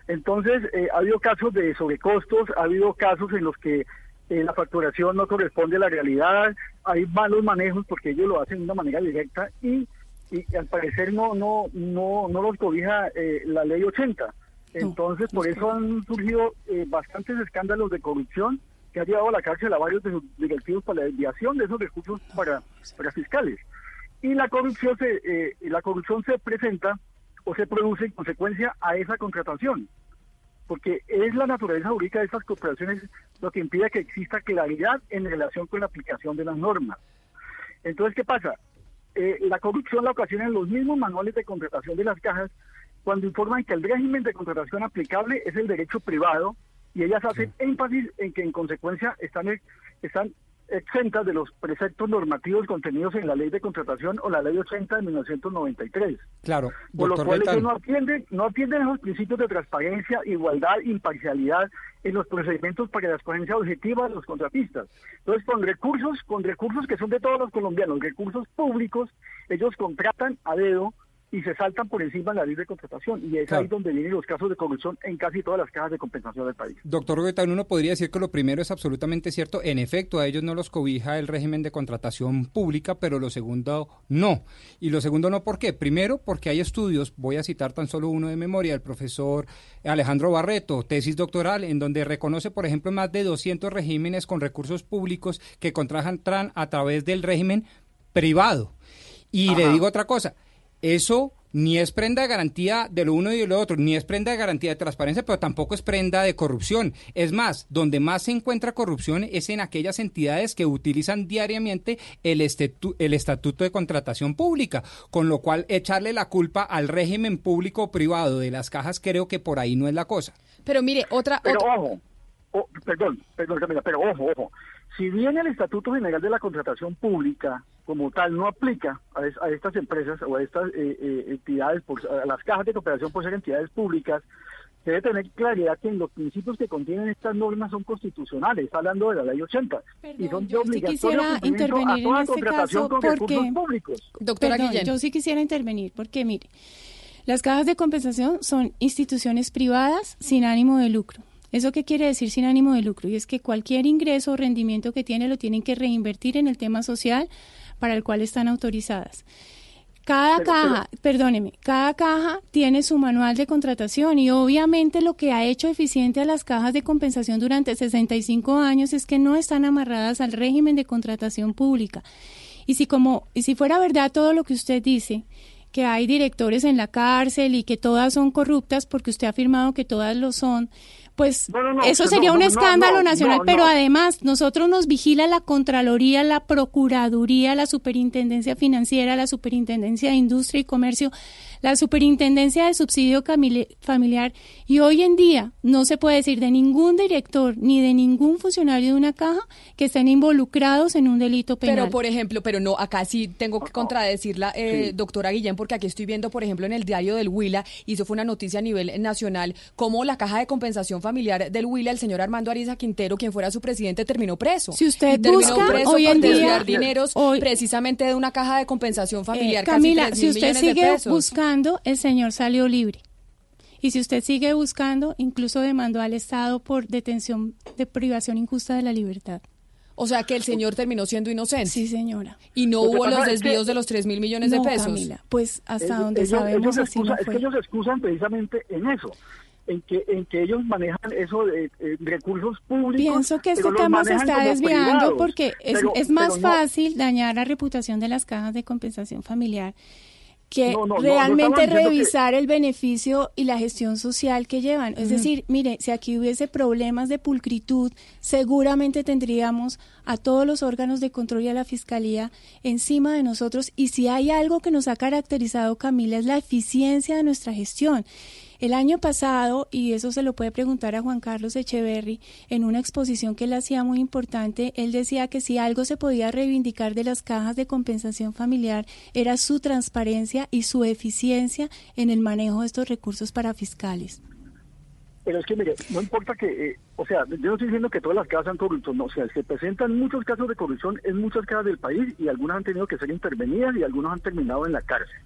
[SPEAKER 26] Entonces eh, ha habido casos de sobrecostos, ha habido casos en los que eh, la facturación no corresponde a la realidad, hay malos manejos porque ellos lo hacen de una manera directa y, y al parecer no no no no los cobija eh, la ley 80. Entonces, por eso han surgido eh, bastantes escándalos de corrupción que ha llevado a la cárcel a varios de sus directivos para la desviación de esos recursos para, para fiscales. Y la corrupción se eh, la corrupción se presenta o se produce en consecuencia a esa contratación, porque es la naturaleza jurídica de estas corporaciones lo que impide que exista claridad en relación con la aplicación de las normas. Entonces, ¿qué pasa? Eh, la corrupción la ocasionan los mismos manuales de contratación de las cajas cuando informan que el régimen de contratación aplicable es el derecho privado y ellas hacen énfasis en que en consecuencia están, están exentas de los preceptos normativos contenidos en la ley de contratación o la ley 80 de 1993.
[SPEAKER 4] Claro,
[SPEAKER 26] Por lo cual ellos no atienden, no atienden esos principios de transparencia, igualdad, imparcialidad en los procedimientos para la escogencia objetiva de los contratistas. Entonces, con recursos, con recursos que son de todos los colombianos, recursos públicos, ellos contratan a dedo y se saltan por encima de la ley de contratación. Y es
[SPEAKER 4] Claro.
[SPEAKER 26] ahí donde vienen los casos de corrupción en casi todas las cajas de compensación del país.
[SPEAKER 4] Doctor Gaitán, uno podría decir que lo primero es absolutamente cierto. En efecto, a ellos no los cobija el régimen de contratación pública, pero lo segundo no. Y lo segundo no, ¿por qué? Primero, porque hay estudios, voy a citar tan solo uno de memoria, el profesor Alejandro Barreto, tesis doctoral, en donde reconoce, por ejemplo, más de 200 regímenes con recursos públicos que contratan a través del régimen privado. Y le digo otra cosa, eso ni es prenda de garantía de lo uno y de lo otro, ni es prenda de garantía de transparencia, pero tampoco es prenda de corrupción. Es más, donde más se encuentra corrupción es en aquellas entidades que utilizan diariamente el, estetu- el estatuto de contratación pública, con lo cual echarle la culpa al régimen público o privado de las cajas creo que por ahí no es la cosa.
[SPEAKER 3] Pero mire, otra...
[SPEAKER 26] Pero
[SPEAKER 3] otra-
[SPEAKER 26] ojo, o- perdón, perdón, Camila, pero ojo, ojo. Si bien el Estatuto General de la Contratación Pública como tal no aplica a, es- a estas empresas o a estas eh, eh, entidades, por, a las cajas de cooperación por ser entidades públicas, se debe tener claridad que los principios que contienen estas normas son constitucionales, está hablando de la ley 80, y son de
[SPEAKER 23] yo sí
[SPEAKER 26] obligatorio a
[SPEAKER 23] intervenir en este
[SPEAKER 26] contratación
[SPEAKER 23] caso
[SPEAKER 26] con
[SPEAKER 23] porque...
[SPEAKER 26] recursos públicos.
[SPEAKER 3] Doctora
[SPEAKER 23] Perdón,
[SPEAKER 3] Guillén.
[SPEAKER 23] Yo sí quisiera intervenir porque, mire, las cajas de compensación son instituciones privadas sin ánimo de lucro. ¿Eso qué quiere decir sin ánimo de lucro? Y es que cualquier ingreso o rendimiento que tiene lo tienen que reinvertir en el tema social para el cual están autorizadas. Cada
[SPEAKER 27] Pero-
[SPEAKER 23] caja, perdóneme, cada caja tiene su manual de contratación y obviamente lo que ha hecho eficiente a las cajas de compensación durante 65 años es que no están amarradas al régimen de contratación pública. Y si como y si fuera verdad todo lo que usted dice, que hay directores en la cárcel y que todas son corruptas porque usted ha afirmado que todas lo son, Pues
[SPEAKER 26] No, no, no,
[SPEAKER 23] eso sería un escándalo nacional, pero además nosotros nos vigila la Contraloría, la Procuraduría, la Superintendencia Financiera, la Superintendencia de Industria y Comercio, la Superintendencia de Subsidio Familiar y hoy en día no se puede decir de ningún director ni de ningún funcionario de una caja que estén involucrados en un delito penal.
[SPEAKER 3] Pero, por ejemplo, pero no, acá sí tengo que contradecirla, eh, doctora Guillén, porque aquí estoy viendo, por ejemplo, en el diario del Huila, y eso fue una noticia a nivel nacional, cómo la caja de compensación familiar del Huila, el señor Armando Ariza Quintero, quien fuera su presidente, terminó preso.
[SPEAKER 23] Si usted
[SPEAKER 3] Y terminó
[SPEAKER 23] busca,
[SPEAKER 3] preso
[SPEAKER 23] hoy
[SPEAKER 3] por
[SPEAKER 23] en día-
[SPEAKER 3] desviar dineros precisamente de una caja de compensación
[SPEAKER 23] Eh,
[SPEAKER 3] familiar. casi
[SPEAKER 23] Camila,
[SPEAKER 3] 3
[SPEAKER 23] si usted sigue
[SPEAKER 3] pesos.
[SPEAKER 23] Buscando, el señor salió libre. Y si usted sigue buscando, incluso demandó al Estado por detención de privación injusta de la libertad.
[SPEAKER 3] O sea que el señor terminó siendo inocente.
[SPEAKER 23] Sí, señora.
[SPEAKER 3] Y no
[SPEAKER 26] Lo
[SPEAKER 3] hubo los
[SPEAKER 26] es que-
[SPEAKER 3] desvíos de los 3 mil millones de pesos.
[SPEAKER 23] Camila, pues hasta
[SPEAKER 26] Ellos-
[SPEAKER 23] donde
[SPEAKER 26] ellos-
[SPEAKER 23] sabemos
[SPEAKER 26] ellos
[SPEAKER 23] así no
[SPEAKER 26] excusan- es
[SPEAKER 23] fue.
[SPEAKER 26] que ellos excusan precisamente en eso, en que en que ellos manejan eso de eh, recursos públicos.
[SPEAKER 23] Pienso que este tema se está desviando
[SPEAKER 26] privados.
[SPEAKER 23] porque es,
[SPEAKER 26] Pero-
[SPEAKER 23] es más
[SPEAKER 26] no-
[SPEAKER 23] fácil dañar la reputación de las cajas de compensación familiar que
[SPEAKER 26] No, no, no, no
[SPEAKER 23] realmente
[SPEAKER 26] que-
[SPEAKER 23] revisar el beneficio y la gestión social que llevan. Es decir, mire, si aquí hubiese problemas de pulcritud, seguramente tendríamos a todos los órganos de control y a la fiscalía encima de nosotros. Y si hay algo que nos ha caracterizado, Camila, es la eficiencia de nuestra gestión. El año pasado, y eso se lo puede preguntar a Juan Carlos Echeverry, en una exposición que él hacía muy importante, él decía que si algo se podía reivindicar de las cajas de compensación familiar era su transparencia y su eficiencia en el manejo de estos recursos para fiscales.
[SPEAKER 26] Pero es que, mire, no importa que, eh, o sea, yo no estoy diciendo que todas las casas sean corrupción, no, o sea, se presentan muchos casos de corrupción en muchas casas del país y algunas han tenido que ser intervenidas y algunos han terminado en la cárcel.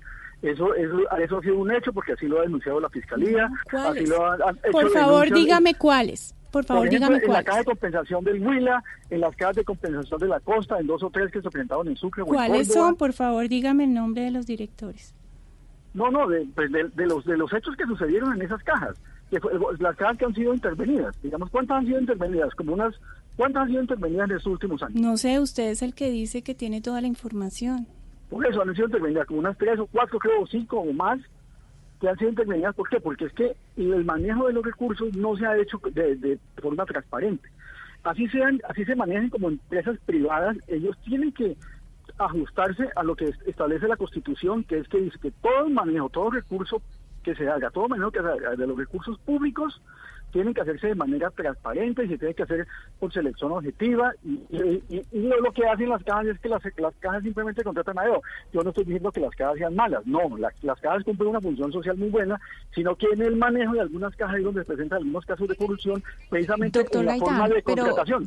[SPEAKER 26] Eso, eso, eso ha sido un hecho porque así lo ha denunciado la fiscalía. Así lo han hecho
[SPEAKER 23] Por favor, dígame cuáles. Por favor,
[SPEAKER 26] ejemplo,
[SPEAKER 23] dígame
[SPEAKER 26] en la caja de compensación del Huila, en las cajas de compensación de la costa, en dos o tres que se presentaron en Sucre o en
[SPEAKER 23] ¿Cuáles son? Por favor, dígame el nombre de los directores.
[SPEAKER 26] No, no, de, pues de, de los de los hechos que sucedieron en esas cajas, que fue- las cajas que han sido intervenidas, digamos, ¿cuántas han sido intervenidas? Como unas, ¿cuántas han sido intervenidas en estos últimos años?
[SPEAKER 23] No sé, usted es el que dice que tiene toda la información.
[SPEAKER 26] Por eso han sido intervenidas, como unas tres o cuatro, creo, o cinco o más, que han sido intervenidas. ¿Por qué? Porque es que el manejo de los recursos no se ha hecho de, de forma transparente. Así sean, así se manejan como empresas privadas, ellos tienen que ajustarse a lo que es- establece la Constitución, que es que dice que todo manejo, todo recurso que se haga, todo manejo que se haga de los recursos públicos tienen que hacerse de manera transparente y se tiene que hacer por selección objetiva y, y- y- y lo, que hacen las cajas es que las, las cajas simplemente contratan a dedo. Yo no estoy diciendo que las cajas sean malas, no, la- las cajas cumplen una función social muy buena, sino que en el manejo de algunas cajas es donde se presentan algunos casos de corrupción precisamente
[SPEAKER 9] Doctor
[SPEAKER 26] en la forma de
[SPEAKER 9] pero-
[SPEAKER 26] contratación.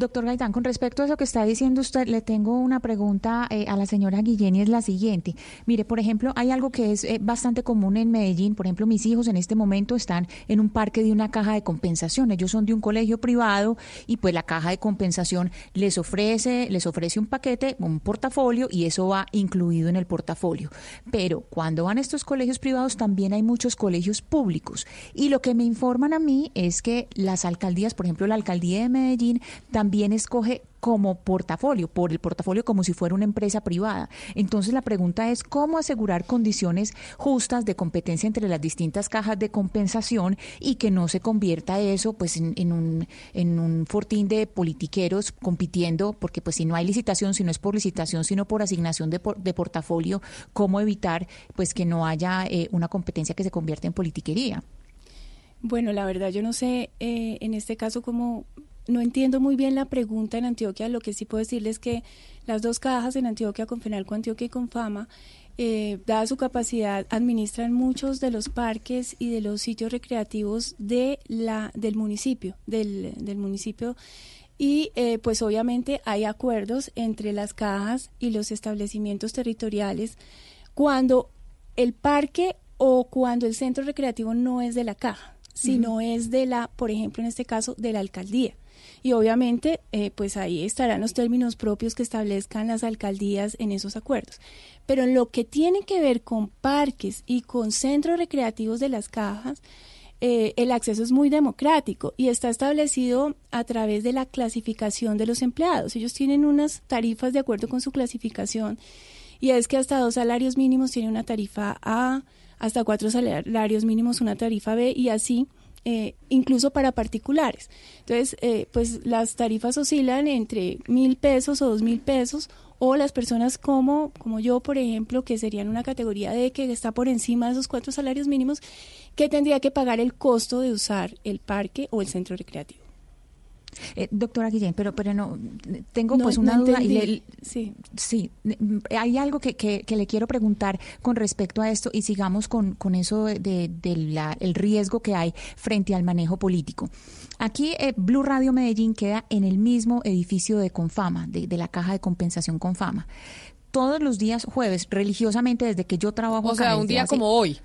[SPEAKER 9] Doctor Gaitán, con respecto a eso que está diciendo usted, le tengo una pregunta eh, a la señora Guillén y es la siguiente. Mire, por ejemplo, hay algo que es eh, bastante común en Medellín. Por ejemplo, mis hijos en este momento están en un parque de una caja de compensación. Ellos son de un colegio privado y pues la caja de compensación les ofrece, les ofrece un paquete, un portafolio y eso va incluido en el portafolio. Pero cuando van a estos colegios privados también hay muchos colegios públicos. Y lo que me informan a mí es que las alcaldías, por ejemplo, la alcaldía de Medellín, también escoge como portafolio, por el portafolio como si fuera una empresa privada. Entonces la pregunta es cómo asegurar condiciones justas de competencia entre las distintas cajas de compensación y que no se convierta eso pues en, en un, en un fortín de politiqueros compitiendo, porque pues si no hay licitación, si no es por licitación, sino por asignación de, por- de portafolio, cómo evitar pues que no haya eh, una competencia que se convierta en politiquería.
[SPEAKER 23] Bueno, la verdad yo no sé eh, en este caso cómo, no entiendo muy bien la pregunta en Antioquia, lo que sí puedo decirles es que las dos cajas en Antioquia, con Fenalco Antioquia y con Fama, eh, dada su capacidad, administran muchos de los parques y de los sitios recreativos de la, del municipio, del, del municipio. Y eh, pues obviamente hay acuerdos entre las cajas y los establecimientos territoriales cuando el parque o cuando el centro recreativo no es de la caja, sino es de la, por ejemplo, en este caso, de la alcaldía. Y obviamente, eh, pues ahí estarán los términos propios que establezcan las alcaldías en esos acuerdos. Pero en lo que tiene que ver con parques y con centros recreativos de las cajas, eh, el acceso es muy democrático y está establecido a través de la clasificación de los empleados. Ellos tienen unas tarifas de acuerdo con su clasificación y es que hasta dos salarios mínimos tiene una tarifa A, hasta cuatro salarios mínimos una tarifa B y así eh, incluso para particulares. Entonces, eh, pues las tarifas oscilan entre mil pesos o dos mil pesos o las personas como, como yo, por ejemplo, que serían una categoría D que está por encima de esos cuatro salarios mínimos, que tendría que pagar el costo de usar el parque o el centro recreativo.
[SPEAKER 9] Eh, doctora Guillén, pero, pero no, tengo
[SPEAKER 23] No-
[SPEAKER 9] pues
[SPEAKER 23] no
[SPEAKER 9] una duda. Y le-
[SPEAKER 23] Sí.
[SPEAKER 9] sí, hay algo que, que- que le quiero preguntar con respecto a esto y sigamos con, con eso de, de- de la- el riesgo que hay frente al manejo político. Aquí eh, Blue Radio Medellín queda en el mismo edificio de Confama, de, de la caja de compensación Confama. Todos los días jueves, religiosamente, desde que yo trabajo
[SPEAKER 3] O
[SPEAKER 9] acá,
[SPEAKER 3] sea, un día
[SPEAKER 9] hace-
[SPEAKER 3] como hoy.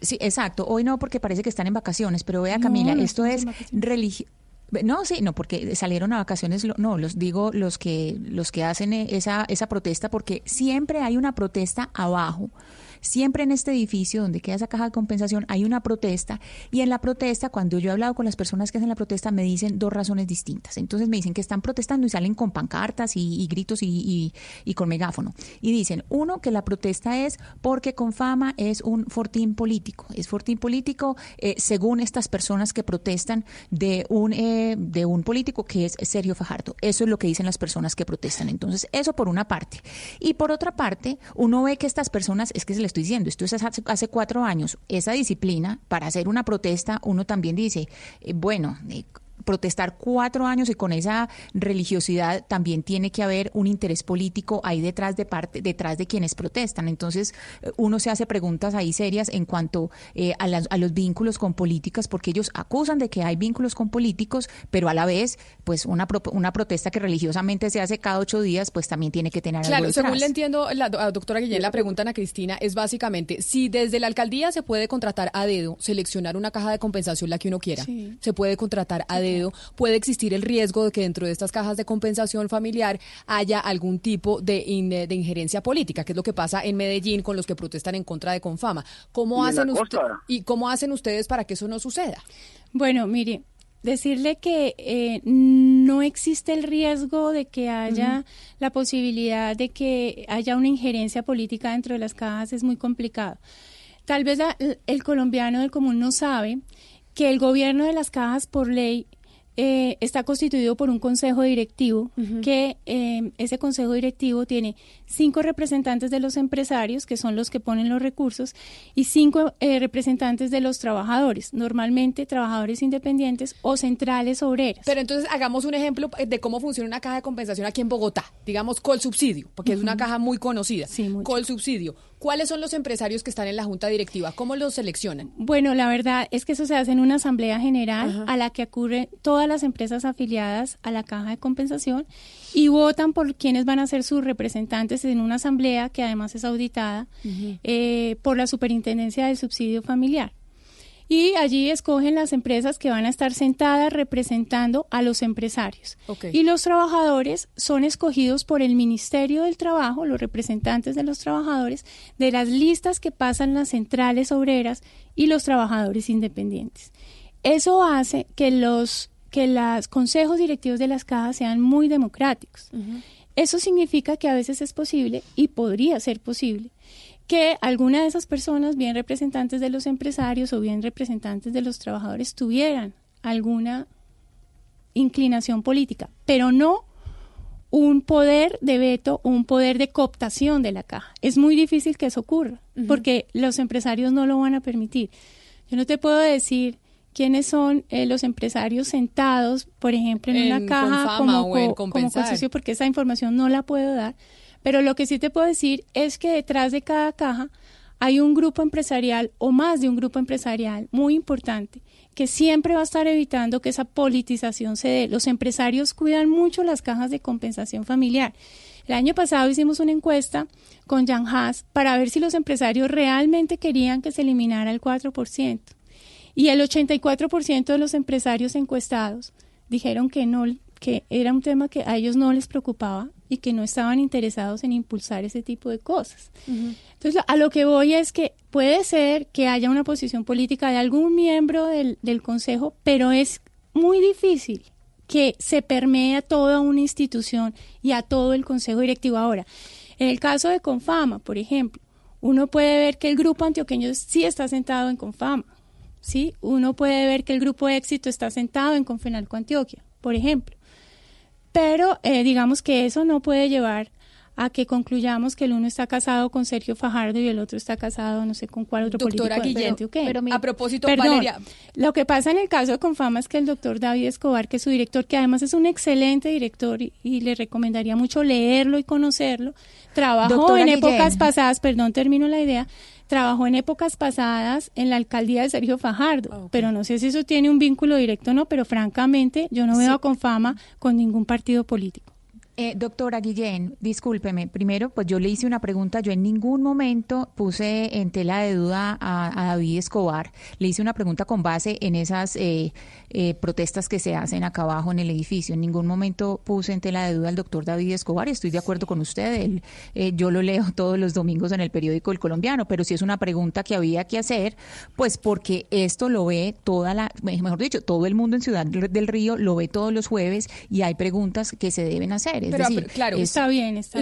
[SPEAKER 9] Sí, exacto. Hoy no, porque parece que están en vacaciones, pero vea, Camila,
[SPEAKER 23] no
[SPEAKER 9] esto es
[SPEAKER 23] en
[SPEAKER 9] religio. No, sí, no, porque salieron a vacaciones, no, los digo los que los que hacen eh, esa esa protesta, porque siempre hay una protesta abajo. Siempre en este edificio donde queda esa caja de compensación hay una protesta y en la protesta, cuando yo he hablado con las personas que hacen la protesta, me dicen dos razones distintas. Entonces me dicen que están protestando y salen con pancartas y, gritos y con megáfono. Y dicen, uno, que la protesta es porque Confama es un fortín político. Es fortín político eh, según estas personas que protestan de un, eh, de un político que es Sergio Fajardo. Eso es lo que dicen las personas que protestan. Entonces, eso por una parte. Y por otra parte, uno ve que estas personas, es que se estoy diciendo, esto es hace, hace cuatro años, esa disciplina para hacer una protesta, uno también dice, eh, bueno, eh, protestar cuatro años y con esa religiosidad también tiene que haber un interés político ahí detrás de parte detrás de quienes protestan entonces eh, uno se hace preguntas ahí serias en cuanto eh, a, las- a los vínculos con políticas porque ellos acusan de que hay vínculos con políticos pero a la vez pues una pro- una protesta que religiosamente se hace cada ocho días pues también tiene que tener algo
[SPEAKER 3] Claro, según
[SPEAKER 9] detrás.
[SPEAKER 3] le entiendo, la do- a doctora Guillén, la pregunta Ana Cristina es básicamente si desde la alcaldía se puede contratar a dedo, seleccionar una caja de compensación la que uno quiera,
[SPEAKER 23] Sí.
[SPEAKER 3] se puede contratar a dedo, puede existir el riesgo de que dentro de estas cajas de compensación familiar haya algún tipo de, in- de injerencia política, que es lo que pasa en Medellín con los que protestan en contra de Confama. ¿Cómo
[SPEAKER 26] Y
[SPEAKER 3] hacen usted- y cómo hacen ustedes para que eso no suceda?
[SPEAKER 23] Bueno, mire, decirle que eh, no existe el riesgo de que haya la posibilidad de que haya una injerencia política dentro de las cajas es muy complicado. Tal vez la- el colombiano del común no sabe que el gobierno de las cajas por ley eh, está constituido por un consejo directivo que eh, ese consejo directivo tiene cinco representantes de los empresarios que son los que ponen los recursos y cinco eh, representantes de los trabajadores normalmente trabajadores independientes o centrales obreras
[SPEAKER 3] Pero entonces hagamos un ejemplo de cómo funciona una caja de compensación aquí en Bogotá, digamos Col Subsidio, porque es una caja muy conocida. Col Subsidio. ¿Cuáles son los empresarios que están en la junta directiva? ¿Cómo los seleccionan?
[SPEAKER 23] Bueno, la verdad es que eso se hace en una asamblea general a la que acurren todas las empresas afiliadas a la caja de compensación y votan por quienes van a ser sus representantes en una asamblea que además es auditada eh, por la superintendencia del subsidio familiar. Y allí escogen las empresas que van a estar sentadas representando a los empresarios. Y los trabajadores son escogidos por el Ministerio del Trabajo, los representantes de los trabajadores, de las listas que pasan las centrales obreras y los trabajadores independientes. Eso hace que los que los consejos directivos de las cajas sean muy democráticos. Eso significa que a veces es posible y podría ser posible que alguna de esas personas, bien representantes de los empresarios o bien representantes de los trabajadores, tuvieran alguna inclinación política, pero no un poder de veto o un poder de cooptación de la caja. Es muy difícil que eso ocurra, porque los empresarios no lo van a permitir. Yo no te puedo decir quiénes son eh, los empresarios sentados, por ejemplo, en,
[SPEAKER 3] En
[SPEAKER 23] una caja como, co- como porque esa información no la puedo dar. Pero lo que sí te puedo decir es que detrás de cada caja hay un grupo empresarial o más de un grupo empresarial muy importante que siempre va a estar evitando que esa politización se dé. Los empresarios cuidan mucho las cajas de compensación familiar. El año pasado hicimos una encuesta con Jan Haas para ver si los empresarios realmente querían que se eliminara el 4%. Y el 84% de los empresarios encuestados dijeron que no, que era un tema que a ellos no les preocupaba y que no estaban interesados en impulsar ese tipo de cosas. Entonces, a lo que voy es que puede ser que haya una posición política de algún miembro del, del Consejo, pero es muy difícil que se permee a toda una institución y a todo el Consejo Directivo. Ahora, en el caso de Confama, por ejemplo, uno puede ver que el grupo antioqueño sí está sentado en Confama. ¿sí? Uno puede ver que el grupo éxito está sentado en Confenalco Antioquia, por ejemplo. Pero eh, digamos que eso no puede llevar a que concluyamos que el uno está casado con Sergio Fajardo y el otro está casado no sé con cuál otro
[SPEAKER 3] Doctora
[SPEAKER 23] político
[SPEAKER 3] Guillén, pero mi- a propósito,
[SPEAKER 23] Perdón,
[SPEAKER 3] Valeria-
[SPEAKER 23] Lo que pasa en el caso de Confama es que el doctor David Escobar, que es su director, que además es un excelente director y, y le recomendaría mucho leerlo y conocerlo, trabajó
[SPEAKER 9] Doctora
[SPEAKER 23] en
[SPEAKER 9] Guillén.
[SPEAKER 23] épocas pasadas, perdón, termino la idea, trabajó en épocas pasadas en la alcaldía de Sergio Fajardo, pero no sé si eso tiene un vínculo directo o no, pero francamente yo no veo a Confama con ningún partido político.
[SPEAKER 9] Eh, doctora Guillén, discúlpeme. Primero, pues yo le hice una pregunta. Yo en ningún momento puse en tela de duda a, a David Escobar. Le hice una pregunta con base en esas eh, eh, protestas que se hacen acá abajo en el edificio. En ningún momento puse en tela de duda al doctor David Escobar. Estoy de acuerdo con usted. Él, eh, yo lo leo todos los domingos en el periódico El Colombiano. Pero si es una pregunta que había que hacer, pues porque esto lo ve toda la, mejor dicho, todo el mundo en Ciudad del Río lo ve todos los jueves y hay preguntas que se deben hacer. Es
[SPEAKER 3] Pero,
[SPEAKER 9] decir,
[SPEAKER 3] pero, claro,
[SPEAKER 9] es-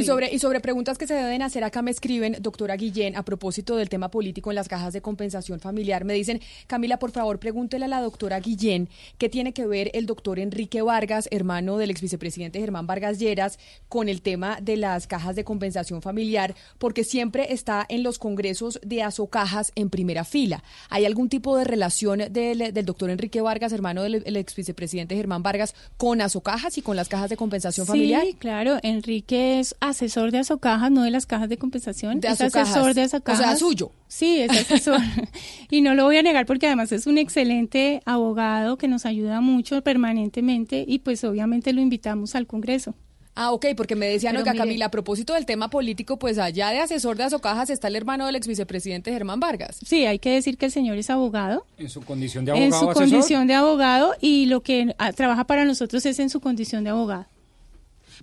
[SPEAKER 3] y sobre, y sobre preguntas que se deben hacer, acá me escriben, doctora Guillén, a propósito del tema político en las cajas de compensación familiar. Me dicen, Camila, por favor, pregúntele a la doctora Guillén qué tiene que ver el doctor Enrique Vargas, hermano del ex vicepresidente Germán Vargas Lleras, con el tema de las cajas de compensación familiar, porque siempre está en los congresos de Asocajas en primera fila. ¿Hay algún tipo de relación del, del doctor Enrique Vargas, hermano del el ex vicepresidente Germán Vargas, con Asocajas y con las cajas de compensación familiar?
[SPEAKER 23] Claro. Enrique es asesor de Asocajas, no de las cajas de compensación.
[SPEAKER 3] De
[SPEAKER 23] es
[SPEAKER 3] Asocajas.
[SPEAKER 23] asesor de
[SPEAKER 3] O sea,
[SPEAKER 23] Asocajas.
[SPEAKER 3] suyo.
[SPEAKER 23] Sí, es asesor. y no lo voy a negar porque además es un excelente abogado que nos ayuda mucho permanentemente y pues obviamente lo invitamos al Congreso.
[SPEAKER 3] Ah, ok, porque me decían, oiga, Camila, a propósito del tema político, pues allá de asesor de Azocajas está el hermano del ex vicepresidente Germán Vargas.
[SPEAKER 23] Sí, hay que decir que el señor es abogado.
[SPEAKER 4] En su condición de
[SPEAKER 23] En
[SPEAKER 4] abogado
[SPEAKER 23] su
[SPEAKER 4] asesor.
[SPEAKER 23] condición de abogado y lo que ah, trabaja para nosotros es en su condición de abogado.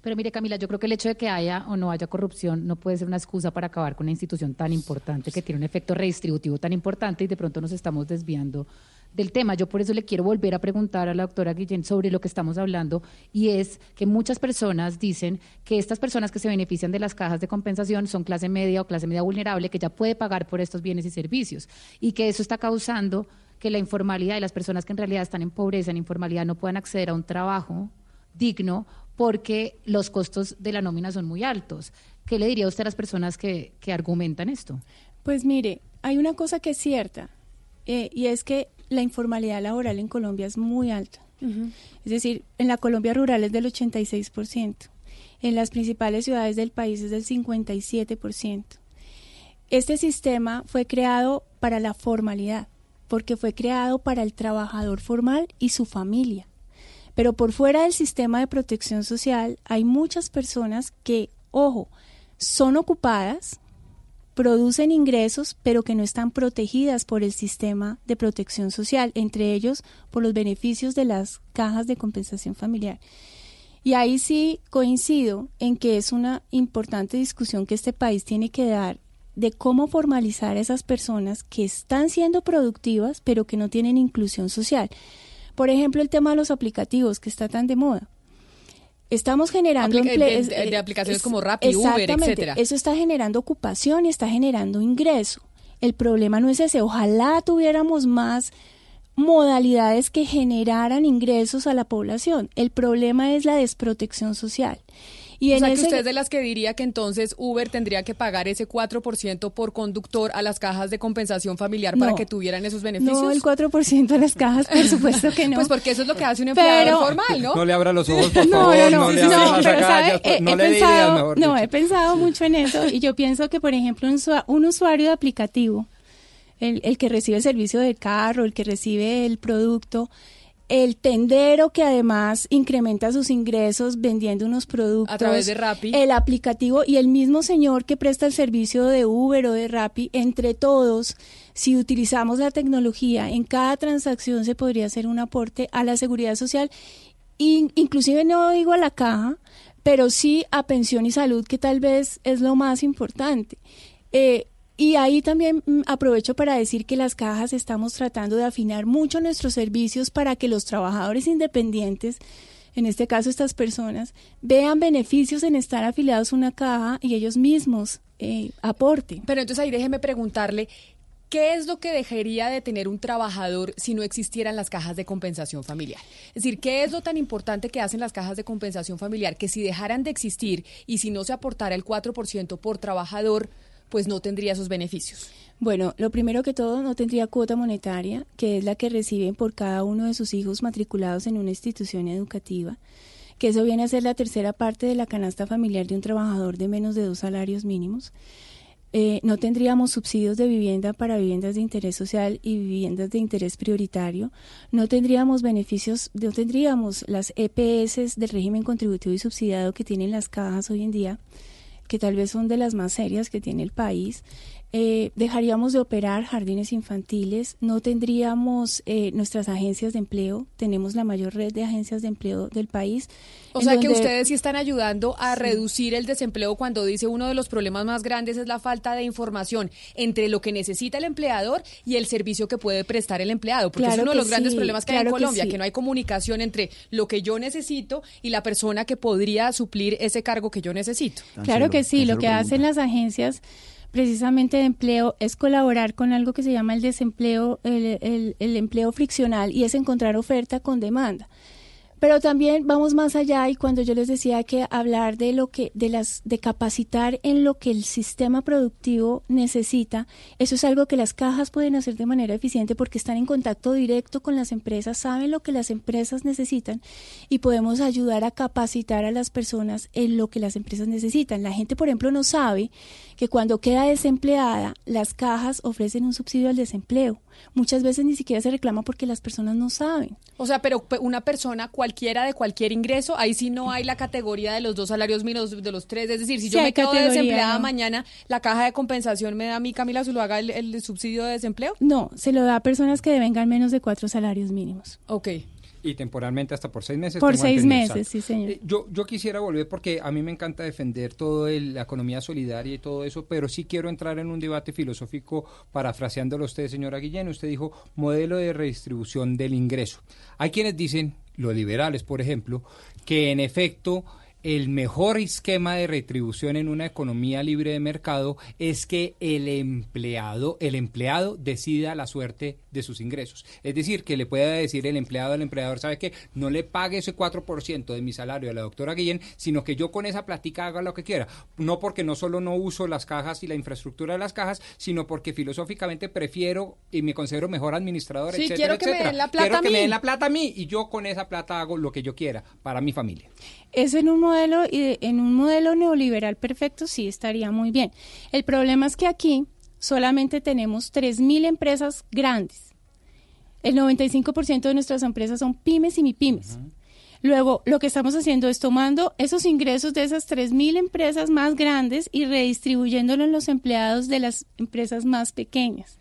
[SPEAKER 8] Pero mire, Camila, yo creo que el hecho de que haya o no haya corrupción no puede ser una excusa para acabar con una institución tan importante que tiene un efecto redistributivo tan importante y de pronto nos estamos desviando del tema. Yo por eso le quiero volver a preguntar a la doctora Guillén sobre lo que estamos hablando y es que muchas personas dicen que estas personas que se benefician de las cajas de compensación son clase media o clase media vulnerable que ya puede pagar por estos bienes y servicios y que eso está causando que la informalidad y las personas que en realidad están en pobreza, en informalidad, no puedan acceder a un trabajo digno porque los costos de la nómina son muy altos. ¿Qué le diría usted a las personas que, que argumentan esto?
[SPEAKER 23] Pues mire, hay una cosa que es cierta eh, y es que la informalidad laboral en Colombia es muy alta. Es decir, en la Colombia rural es del 86%, en las principales ciudades del país es del 57%. Este sistema fue creado para la formalidad, porque fue creado para el trabajador formal y su familia. Pero por fuera del sistema de protección social hay muchas personas que, ojo, son ocupadas, producen ingresos, pero que no están protegidas por el sistema de protección social, entre ellos por los beneficios de las cajas de compensación familiar. Y ahí sí coincido en que es una importante discusión que este país tiene que dar de cómo formalizar a esas personas que están siendo productivas, pero que no tienen inclusión social. Por ejemplo, el tema de los aplicativos, que está tan de moda. Estamos generando
[SPEAKER 3] Apli-
[SPEAKER 23] emple-
[SPEAKER 3] de- de- de aplicaciones
[SPEAKER 23] es-
[SPEAKER 3] como Rappi, Uber, etcétera.
[SPEAKER 23] Eso está generando ocupación y está generando ingreso. El problema no es ese. Ojalá tuviéramos más modalidades que generaran ingresos a la población. El problema es la desprotección social. Y
[SPEAKER 3] o
[SPEAKER 23] en
[SPEAKER 3] sea, que usted es de las que diría que entonces Uber tendría que pagar ese 4% por conductor a las cajas de compensación familiar para
[SPEAKER 23] No.
[SPEAKER 3] que tuvieran esos beneficios.
[SPEAKER 23] No, el 4% de las cajas, por supuesto que no.
[SPEAKER 3] Pues porque eso es lo que hace un empleador
[SPEAKER 23] Pero-
[SPEAKER 3] formal, ¿no?
[SPEAKER 4] No le abra los ojos, por
[SPEAKER 23] No,
[SPEAKER 4] favor.
[SPEAKER 23] no, no,
[SPEAKER 4] le
[SPEAKER 23] no,
[SPEAKER 4] las
[SPEAKER 23] pero ¿sabe? He-
[SPEAKER 4] no
[SPEAKER 23] he
[SPEAKER 4] le dé
[SPEAKER 23] pensado-
[SPEAKER 4] mejor
[SPEAKER 23] No,
[SPEAKER 4] dicho.
[SPEAKER 23] he pensado mucho en eso y yo pienso que, por ejemplo, un usuario de aplicativo, el, el que recibe el servicio del carro, el que recibe el producto, el tendero que además incrementa sus ingresos vendiendo unos productos
[SPEAKER 3] A través de Rappi.
[SPEAKER 23] el aplicativo y el mismo señor que presta el servicio de Uber o de Rappi, entre todos, si utilizamos la tecnología, en cada transacción se podría hacer un aporte a la seguridad social, in- inclusive no digo a la caja, pero sí a pensión y salud, que tal vez es lo más importante. Eh, y ahí también mm, aprovecho para decir que las cajas estamos tratando de afinar mucho nuestros servicios para que los trabajadores independientes, en este caso estas personas, vean beneficios en estar afiliados a una caja y ellos mismos eh, aporten.
[SPEAKER 3] Pero entonces ahí déjeme preguntarle, ¿Qué es lo que dejaría de tener un trabajador si no existieran las cajas de compensación familiar? Es decir, ¿qué es lo tan importante que hacen las cajas de compensación familiar? Que si dejaran de existir y si no se aportara el 4% por trabajador, pues no tendría esos beneficios.
[SPEAKER 23] Bueno, lo primero que todo, no tendría cuota monetaria, que es la que reciben por cada uno de sus hijos matriculados en una institución educativa, que eso viene a ser la tercera parte de la canasta familiar de un trabajador de menos de dos salarios mínimos. Eh, no tendríamos subsidios de vivienda para viviendas de interés social y viviendas de interés prioritario. No tendríamos beneficios, no tendríamos las EPS del régimen contributivo y subsidiado que tienen las cajas hoy en día, que tal vez son de las más serias que tiene el país. Eh, dejaríamos de operar jardines infantiles, no tendríamos eh, nuestras agencias de empleo, tenemos la mayor red de agencias de empleo del país.
[SPEAKER 3] O sea que ustedes sí están ayudando a reducir el desempleo cuando dice uno de los problemas más grandes es la falta de información entre lo que necesita el empleador y el servicio que puede prestar el empleado, porque es
[SPEAKER 23] Claro
[SPEAKER 3] uno de los grandes
[SPEAKER 23] sí,
[SPEAKER 3] problemas que hay en
[SPEAKER 23] que
[SPEAKER 3] Colombia, que, no hay comunicación entre lo que yo necesito y la persona que podría suplir ese cargo que yo necesito.
[SPEAKER 23] Claro que sí, lo que hacen las agencias precisamente de empleo es colaborar con algo que se llama el desempleo, el, el- empleo friccional y es encontrar oferta con demanda. Pero también vamos más allá y cuando yo les decía que hablar de lo que de las de capacitar en lo que el sistema productivo necesita, eso es algo que las cajas pueden hacer de manera eficiente porque están en contacto directo con las empresas, saben lo que las empresas necesitan y podemos ayudar a capacitar a las personas en lo que las empresas necesitan. La gente, por ejemplo, no sabe que cuando queda desempleada, las cajas ofrecen un subsidio al desempleo. Muchas veces ni siquiera se reclama porque las personas no saben.
[SPEAKER 3] O sea, pero pe- una persona cualquiera de cualquier ingreso, ahí sí no hay la categoría de los dos salarios mínimos, de los tres. Es decir, si yo me quedo desempleada
[SPEAKER 23] ¿no?
[SPEAKER 3] mañana, ¿la caja de compensación me da a mí, Camila Zuluaga, el, el subsidio de desempleo?
[SPEAKER 23] No, se lo da a personas que devengan menos de cuatro salarios mínimos.
[SPEAKER 3] Ok.
[SPEAKER 4] Y temporalmente hasta por seis meses.
[SPEAKER 23] Por seis
[SPEAKER 4] entendido,
[SPEAKER 23] meses, sí, señor.
[SPEAKER 4] Eh, Yo, yo quisiera volver porque a mí me encanta defender todo el- la economía solidaria y todo eso, pero sí quiero entrar en un debate filosófico parafraseándolo a usted, señora Guillén. Usted dijo modelo de redistribución del ingreso. Hay quienes dicen, los liberales, por ejemplo, que en efecto el mejor esquema de retribución en una economía libre de mercado es que el empleado, el empleado decida la suerte de sus ingresos. Es decir, que le pueda decir el empleado al empleador, ¿sabe qué? No le pague ese 4% de mi salario a la doctora Guillén, sino que yo con esa platica haga lo que quiera. No porque no solo no uso las cajas y la infraestructura de las cajas, sino porque filosóficamente prefiero y me considero mejor administrador,
[SPEAKER 3] Sí,
[SPEAKER 4] etcétera,
[SPEAKER 3] quiero que me
[SPEAKER 4] etcétera.
[SPEAKER 3] den la plata
[SPEAKER 4] Quiero
[SPEAKER 3] a
[SPEAKER 4] que me
[SPEAKER 3] mí.
[SPEAKER 4] den la plata a mí y yo con esa plata hago lo que yo quiera para mi familia.
[SPEAKER 23] Eso en un modelo y en un modelo neoliberal perfecto sí estaría muy bien. El problema es que aquí solamente tenemos 3000 empresas grandes. El 95% de nuestras empresas son pymes y mipymes. Luego, lo que estamos haciendo es tomando esos ingresos de esas 3.000 empresas más grandes y redistribuyéndolo en los empleados de las empresas más pequeñas.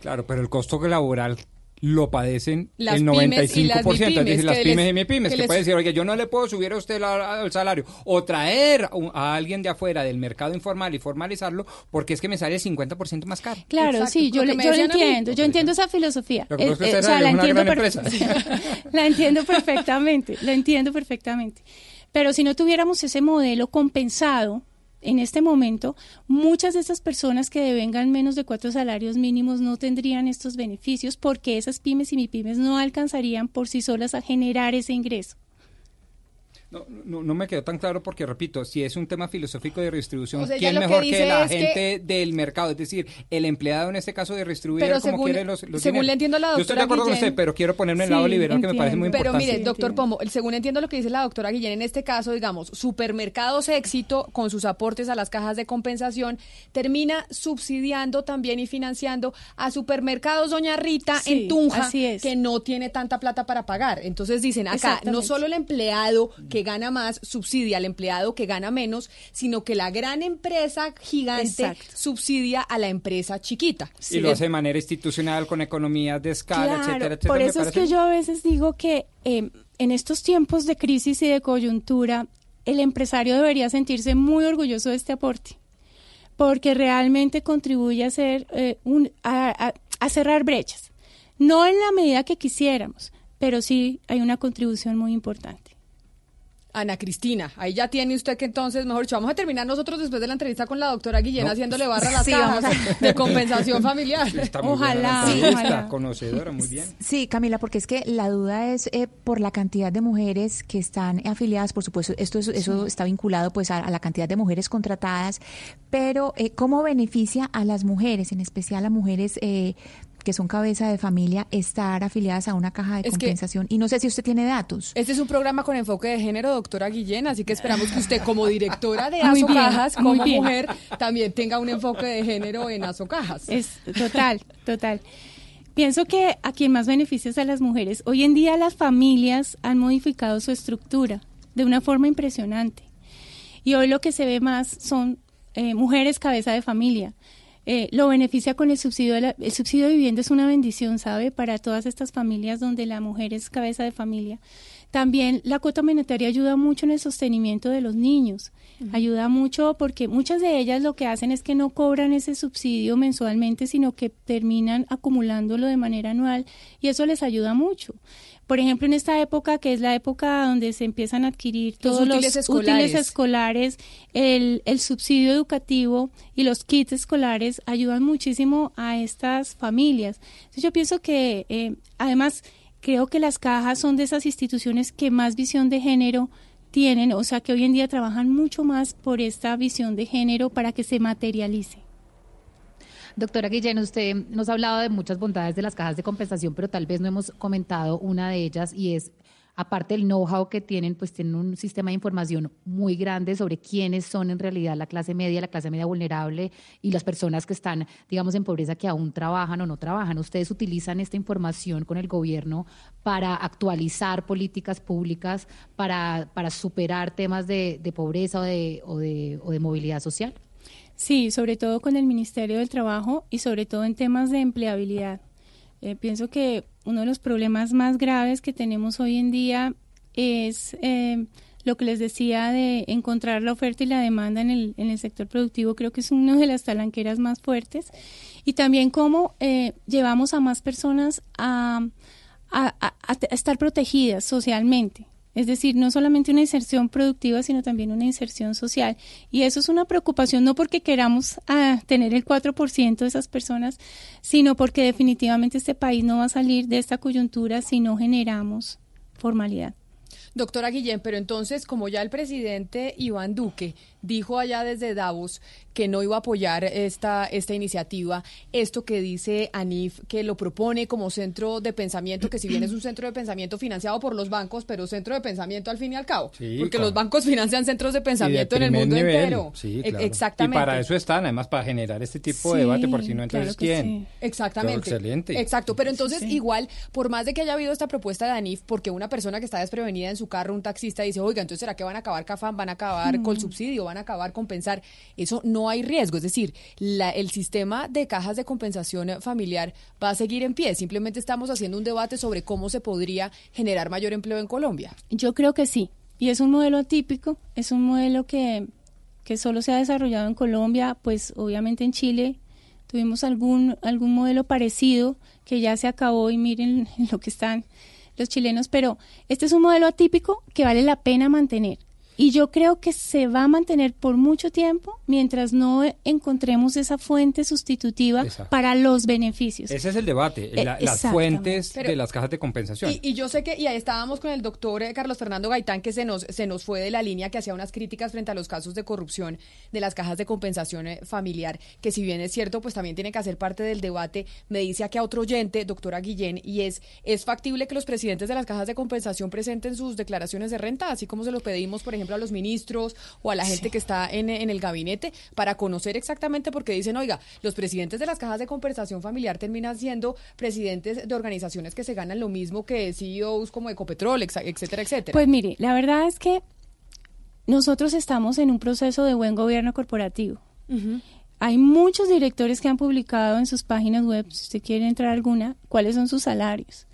[SPEAKER 4] Claro, pero el costo laboral lo padecen
[SPEAKER 23] Las
[SPEAKER 4] el
[SPEAKER 23] pymes y
[SPEAKER 4] 95%,
[SPEAKER 23] las
[SPEAKER 4] es decir, las
[SPEAKER 23] que
[SPEAKER 4] pymes
[SPEAKER 23] les-
[SPEAKER 4] y mipymes,
[SPEAKER 23] que
[SPEAKER 4] que,
[SPEAKER 23] les-
[SPEAKER 4] puede decir, oye, yo no le puedo subir a usted la- el salario o traer a, un- a alguien de afuera del mercado informal y formalizarlo porque es que me sale el 50% más caro.
[SPEAKER 23] Claro,
[SPEAKER 3] Exacto,
[SPEAKER 23] sí, yo,
[SPEAKER 3] que
[SPEAKER 23] le-
[SPEAKER 3] me
[SPEAKER 23] yo lo entiendo, yo entiendo esa filosofía.
[SPEAKER 4] Lo que que
[SPEAKER 23] Eh, eh, o sea, entiendo, la entiendo perfectamente, la entiendo perfectamente. Pero si no tuviéramos ese modelo compensado en este momento, muchas de esas personas que devengan menos de cuatro salarios mínimos no tendrían estos beneficios porque esas pymes y mipymes no alcanzarían por sí solas a generar ese ingreso.
[SPEAKER 4] No, no, no me quedó tan claro porque, repito, si es un tema filosófico de redistribución,
[SPEAKER 3] O sea,
[SPEAKER 4] ¿quién
[SPEAKER 3] que
[SPEAKER 4] mejor que, la
[SPEAKER 3] que-
[SPEAKER 4] gente del mercado? Es decir, el empleado en este caso de redistribuir
[SPEAKER 3] Pero
[SPEAKER 4] como
[SPEAKER 3] según-
[SPEAKER 4] quiere los, los
[SPEAKER 3] según
[SPEAKER 4] dineros.
[SPEAKER 3] le entiendo a la
[SPEAKER 4] Yo estoy de
[SPEAKER 3] doctora
[SPEAKER 4] acuerdo con usted, pero quiero ponerme el lado
[SPEAKER 23] Sí,
[SPEAKER 4] liberal que me parece muy
[SPEAKER 3] Pero
[SPEAKER 4] importante.
[SPEAKER 3] mire, doctor Pombo, el- según entiendo lo que dice la doctora Guillén, en este caso, digamos, supermercados éxito con sus aportes a las cajas de compensación, termina subsidiando también y financiando a supermercados Doña Rita
[SPEAKER 23] Sí,
[SPEAKER 3] en Tunja,
[SPEAKER 23] así es.
[SPEAKER 3] que no tiene tanta plata para pagar. Entonces dicen acá, no solo el empleado que gana más subsidia al empleado que gana menos, sino que la gran empresa gigante
[SPEAKER 23] Exacto.
[SPEAKER 3] subsidia a la empresa chiquita.
[SPEAKER 4] y lo hace de manera institucional, con economías de escala,
[SPEAKER 23] Claro,
[SPEAKER 4] etcétera, etcétera.
[SPEAKER 23] por eso es que yo a veces digo que eh, en estos tiempos de crisis y de coyuntura, el empresario debería sentirse muy orgulloso de este aporte, porque realmente contribuye a, hacer, eh, un, a, a- a cerrar brechas. No en la medida que quisiéramos, pero sí hay una contribución muy importante.
[SPEAKER 3] Ana Cristina, ahí ya tiene usted que entonces, mejor dicho, vamos a terminar nosotros después de la entrevista con la doctora Guillén
[SPEAKER 4] No.
[SPEAKER 3] haciéndole barra a las
[SPEAKER 9] Sí,
[SPEAKER 3] cajas
[SPEAKER 9] a-
[SPEAKER 3] de compensación familiar.
[SPEAKER 4] Está muy buena la entrevista, conocedora, muy bien.
[SPEAKER 9] Sí, Camila, porque es que la duda es eh, por la cantidad de mujeres que están afiliadas, por supuesto, esto es- eso está vinculado pues a, a la cantidad de mujeres contratadas, pero eh, ¿cómo beneficia a las mujeres, en especial a mujeres eh, que son cabeza de familia, estar afiliadas a una caja de
[SPEAKER 3] Es que-
[SPEAKER 9] compensación? Y no sé si usted tiene datos.
[SPEAKER 3] Este es un programa con enfoque de género, doctora Guillén, así que esperamos que usted como directora de Aso Cajas, como
[SPEAKER 23] bien.
[SPEAKER 3] mujer, también tenga un enfoque de género en Aso Cajas.
[SPEAKER 23] Es total, total. Pienso que a quien más beneficia es a las mujeres. Hoy en día las familias han modificado su estructura de una forma impresionante. Y hoy lo que se ve más son eh, mujeres cabeza de familia. Eh, lo beneficia con el subsidio de la- el subsidio de vivienda es una bendición, ¿sabe? Para todas estas familias donde la mujer es cabeza de familia. También la cuota monetaria ayuda mucho en el sostenimiento de los niños. Ayuda mucho porque muchas de ellas lo que hacen es que no cobran ese subsidio mensualmente, sino que terminan acumulándolo de manera anual y eso les ayuda mucho. Por ejemplo, en esta época, que es la época donde se empiezan a adquirir
[SPEAKER 3] Los
[SPEAKER 23] todos
[SPEAKER 3] útiles
[SPEAKER 23] los
[SPEAKER 3] escolares.
[SPEAKER 23] útiles escolares, el, el subsidio educativo y los kits escolares ayudan muchísimo a estas familias. Entonces, yo pienso que, eh, además, creo que las cajas son de esas instituciones que más visión de género tienen, o sea, que hoy en día trabajan mucho más por esta visión de género para que se materialice.
[SPEAKER 8] Doctora Guillén, usted nos ha hablado de muchas bondades de las cajas de compensación, pero tal vez no hemos comentado una de ellas y es, aparte del know-how que tienen, pues tienen un sistema de información muy grande sobre quiénes son en realidad la clase media, la clase media vulnerable y las personas que están, digamos, en pobreza que aún trabajan o no trabajan. Ustedes utilizan esta información con el gobierno para actualizar políticas públicas, para, para superar temas de, de pobreza o de, o de, o de movilidad social.
[SPEAKER 23] Sí, sobre todo con el Ministerio del Trabajo y sobre todo en temas de empleabilidad. Eh, pienso que uno de los problemas más graves que tenemos hoy en día es eh, lo que les decía de encontrar la oferta y la demanda en el, en el sector productivo. Creo que es una de las talanqueras más fuertes. Y también cómo eh, llevamos a más personas a, estar protegidas socialmente. Es decir, no solamente una inserción productiva, sino también una inserción social. Y eso es una preocupación no porque queramos ah, tener el 4% de esas personas, sino porque definitivamente este país no va a salir de esta coyuntura si no generamos formalidad.
[SPEAKER 3] Doctora Guillén, pero entonces, como ya el presidente Iván Duque dijo allá desde Davos que no iba a apoyar esta, esta iniciativa, esto que dice ANIF, que lo propone como centro de pensamiento, que si bien es un centro de pensamiento financiado por los bancos, pero centro de pensamiento al fin y al cabo,
[SPEAKER 4] Sí,
[SPEAKER 3] porque
[SPEAKER 4] claro.
[SPEAKER 3] los bancos financian centros de pensamiento en el mundo
[SPEAKER 4] nivel.
[SPEAKER 3] entero.
[SPEAKER 4] Sí,
[SPEAKER 3] E-. Exactamente.
[SPEAKER 4] Y para eso están, además, para generar este tipo de debate, por si no, entonces, ¿quién?
[SPEAKER 3] Exactamente.
[SPEAKER 4] Claro, excelente.
[SPEAKER 3] Exacto, pero entonces igual, por más de que haya habido esta propuesta de ANIF, porque una persona que está desprevenida en su carro, un taxista, dice, oiga, entonces ¿será que van a acabar CAFAM, van a acabar
[SPEAKER 23] Mm.
[SPEAKER 3] con subsidio, van a acabar compensar? Eso no hay riesgo, es decir, la- el sistema de cajas de compensación familiar va a seguir en pie, simplemente estamos haciendo un debate sobre cómo se podría generar mayor empleo en Colombia.
[SPEAKER 23] Yo creo que sí. Y es un modelo atípico, es un modelo que, que solo se ha desarrollado en Colombia, pues obviamente en Chile tuvimos algún, algún modelo parecido que ya se acabó y miren en lo que están los chilenos, pero este es un modelo atípico que vale la pena mantener. Y yo creo que se va a mantener por mucho tiempo mientras no encontremos esa fuente sustitutiva
[SPEAKER 4] Exacto.
[SPEAKER 23] para los beneficios.
[SPEAKER 4] Ese es el debate,
[SPEAKER 23] Eh,
[SPEAKER 4] la- las fuentes
[SPEAKER 3] Pero-
[SPEAKER 4] de las cajas de compensación.
[SPEAKER 3] Y, y yo sé que, y ahí estábamos con el doctor eh, Carlos Fernando Gaitán, que se nos, se nos fue de la línea, que hacía unas críticas frente a los casos de corrupción de las cajas de compensación eh, familiar, que si bien es cierto, pues también tiene que hacer parte del debate. Me dice aquí a otro oyente, doctora Guillén, y es, ¿es factible que los presidentes de las cajas de compensación presenten sus declaraciones de renta, así como se lo pedimos, por ejemplo, a los ministros o a la gente que está en, en el gabinete, para conocer exactamente, porque dicen, oiga, los presidentes de las cajas de compensación familiar terminan siendo presidentes de organizaciones que se ganan lo mismo que CEOs como Ecopetrol, etcétera, etcétera.
[SPEAKER 23] Pues mire, la verdad es que nosotros estamos en un proceso de buen gobierno corporativo. Hay muchos directores que han publicado en sus páginas web, si usted quiere entrar a alguna, cuáles son sus salarios.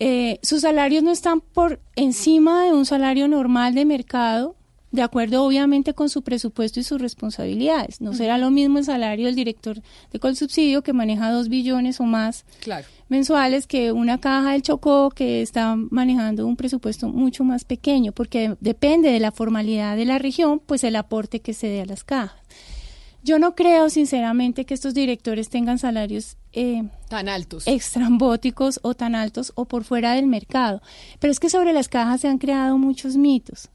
[SPEAKER 23] Eh, sus salarios no están por encima de un salario normal de mercado de acuerdo obviamente con su presupuesto y sus responsabilidades. No será lo mismo el salario del director de Colsubsidio que maneja dos billones o más
[SPEAKER 3] Claro.
[SPEAKER 23] mensuales que una caja del Chocó que está manejando un presupuesto mucho más pequeño, porque depende de la formalidad de la región, pues el aporte que se dé a las cajas. Yo no creo, sinceramente, que estos directores tengan salarios eh,
[SPEAKER 3] Tan altos.
[SPEAKER 23] extrambóticos o tan altos o por fuera del mercado. Pero es que sobre las cajas se han creado muchos mitos.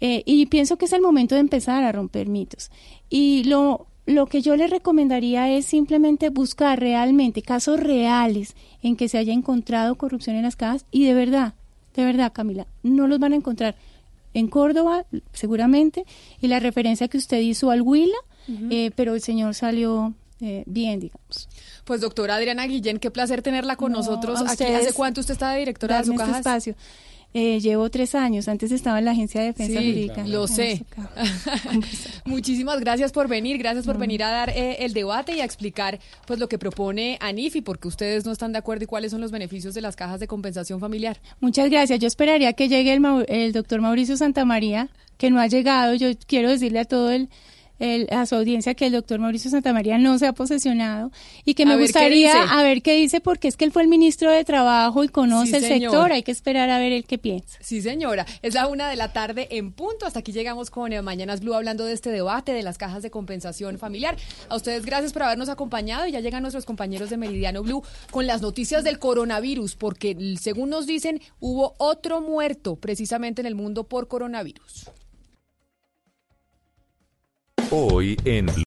[SPEAKER 23] Eh, y pienso que es el momento de empezar a romper mitos. Y lo, lo que yo les recomendaría es simplemente buscar realmente casos reales en que se haya encontrado corrupción en las cajas y de verdad, de verdad, Camila, no los van a encontrar en Córdoba, seguramente, y la referencia que usted hizo al Huila, Eh, pero el señor salió eh, bien, digamos.
[SPEAKER 3] Pues doctora Adriana Guillén, qué placer tenerla con
[SPEAKER 23] No,
[SPEAKER 3] nosotros aquí. ¿Hace cuánto usted está de directora de su
[SPEAKER 23] este espacio. Eh, llevo tres años, antes estaba en la Agencia de Defensa
[SPEAKER 3] Sí,
[SPEAKER 23] Jurídica.
[SPEAKER 3] lo sé. Muchísimas gracias por venir, gracias por venir a dar eh, el debate y a explicar pues lo que propone ANIF y por qué ustedes no están de acuerdo y cuáles son los beneficios de las cajas de compensación familiar.
[SPEAKER 23] Muchas gracias. Yo esperaría que llegue el, Mau- el doctor Mauricio Santamaría, que no ha llegado. Yo quiero decirle a todo el, el- a su audiencia que el doctor Mauricio Santamaría no se ha posesionado y que me gustaría a ver qué dice porque es que él fue el ministro de Trabajo y conoce
[SPEAKER 3] Sí,
[SPEAKER 23] el
[SPEAKER 3] señor.
[SPEAKER 23] sector. Hay que esperar a ver el qué piensa.
[SPEAKER 3] Sí, señora. Es la una de la tarde en punto. Hasta aquí llegamos con eh, Mañanas Blue hablando de este debate de las cajas de compensación familiar. A ustedes gracias por habernos acompañado y ya llegan nuestros compañeros de Meridiano Blue con las noticias del coronavirus, porque según nos dicen, hubo otro muerto precisamente en el mundo por coronavirus.
[SPEAKER 1] Hoy en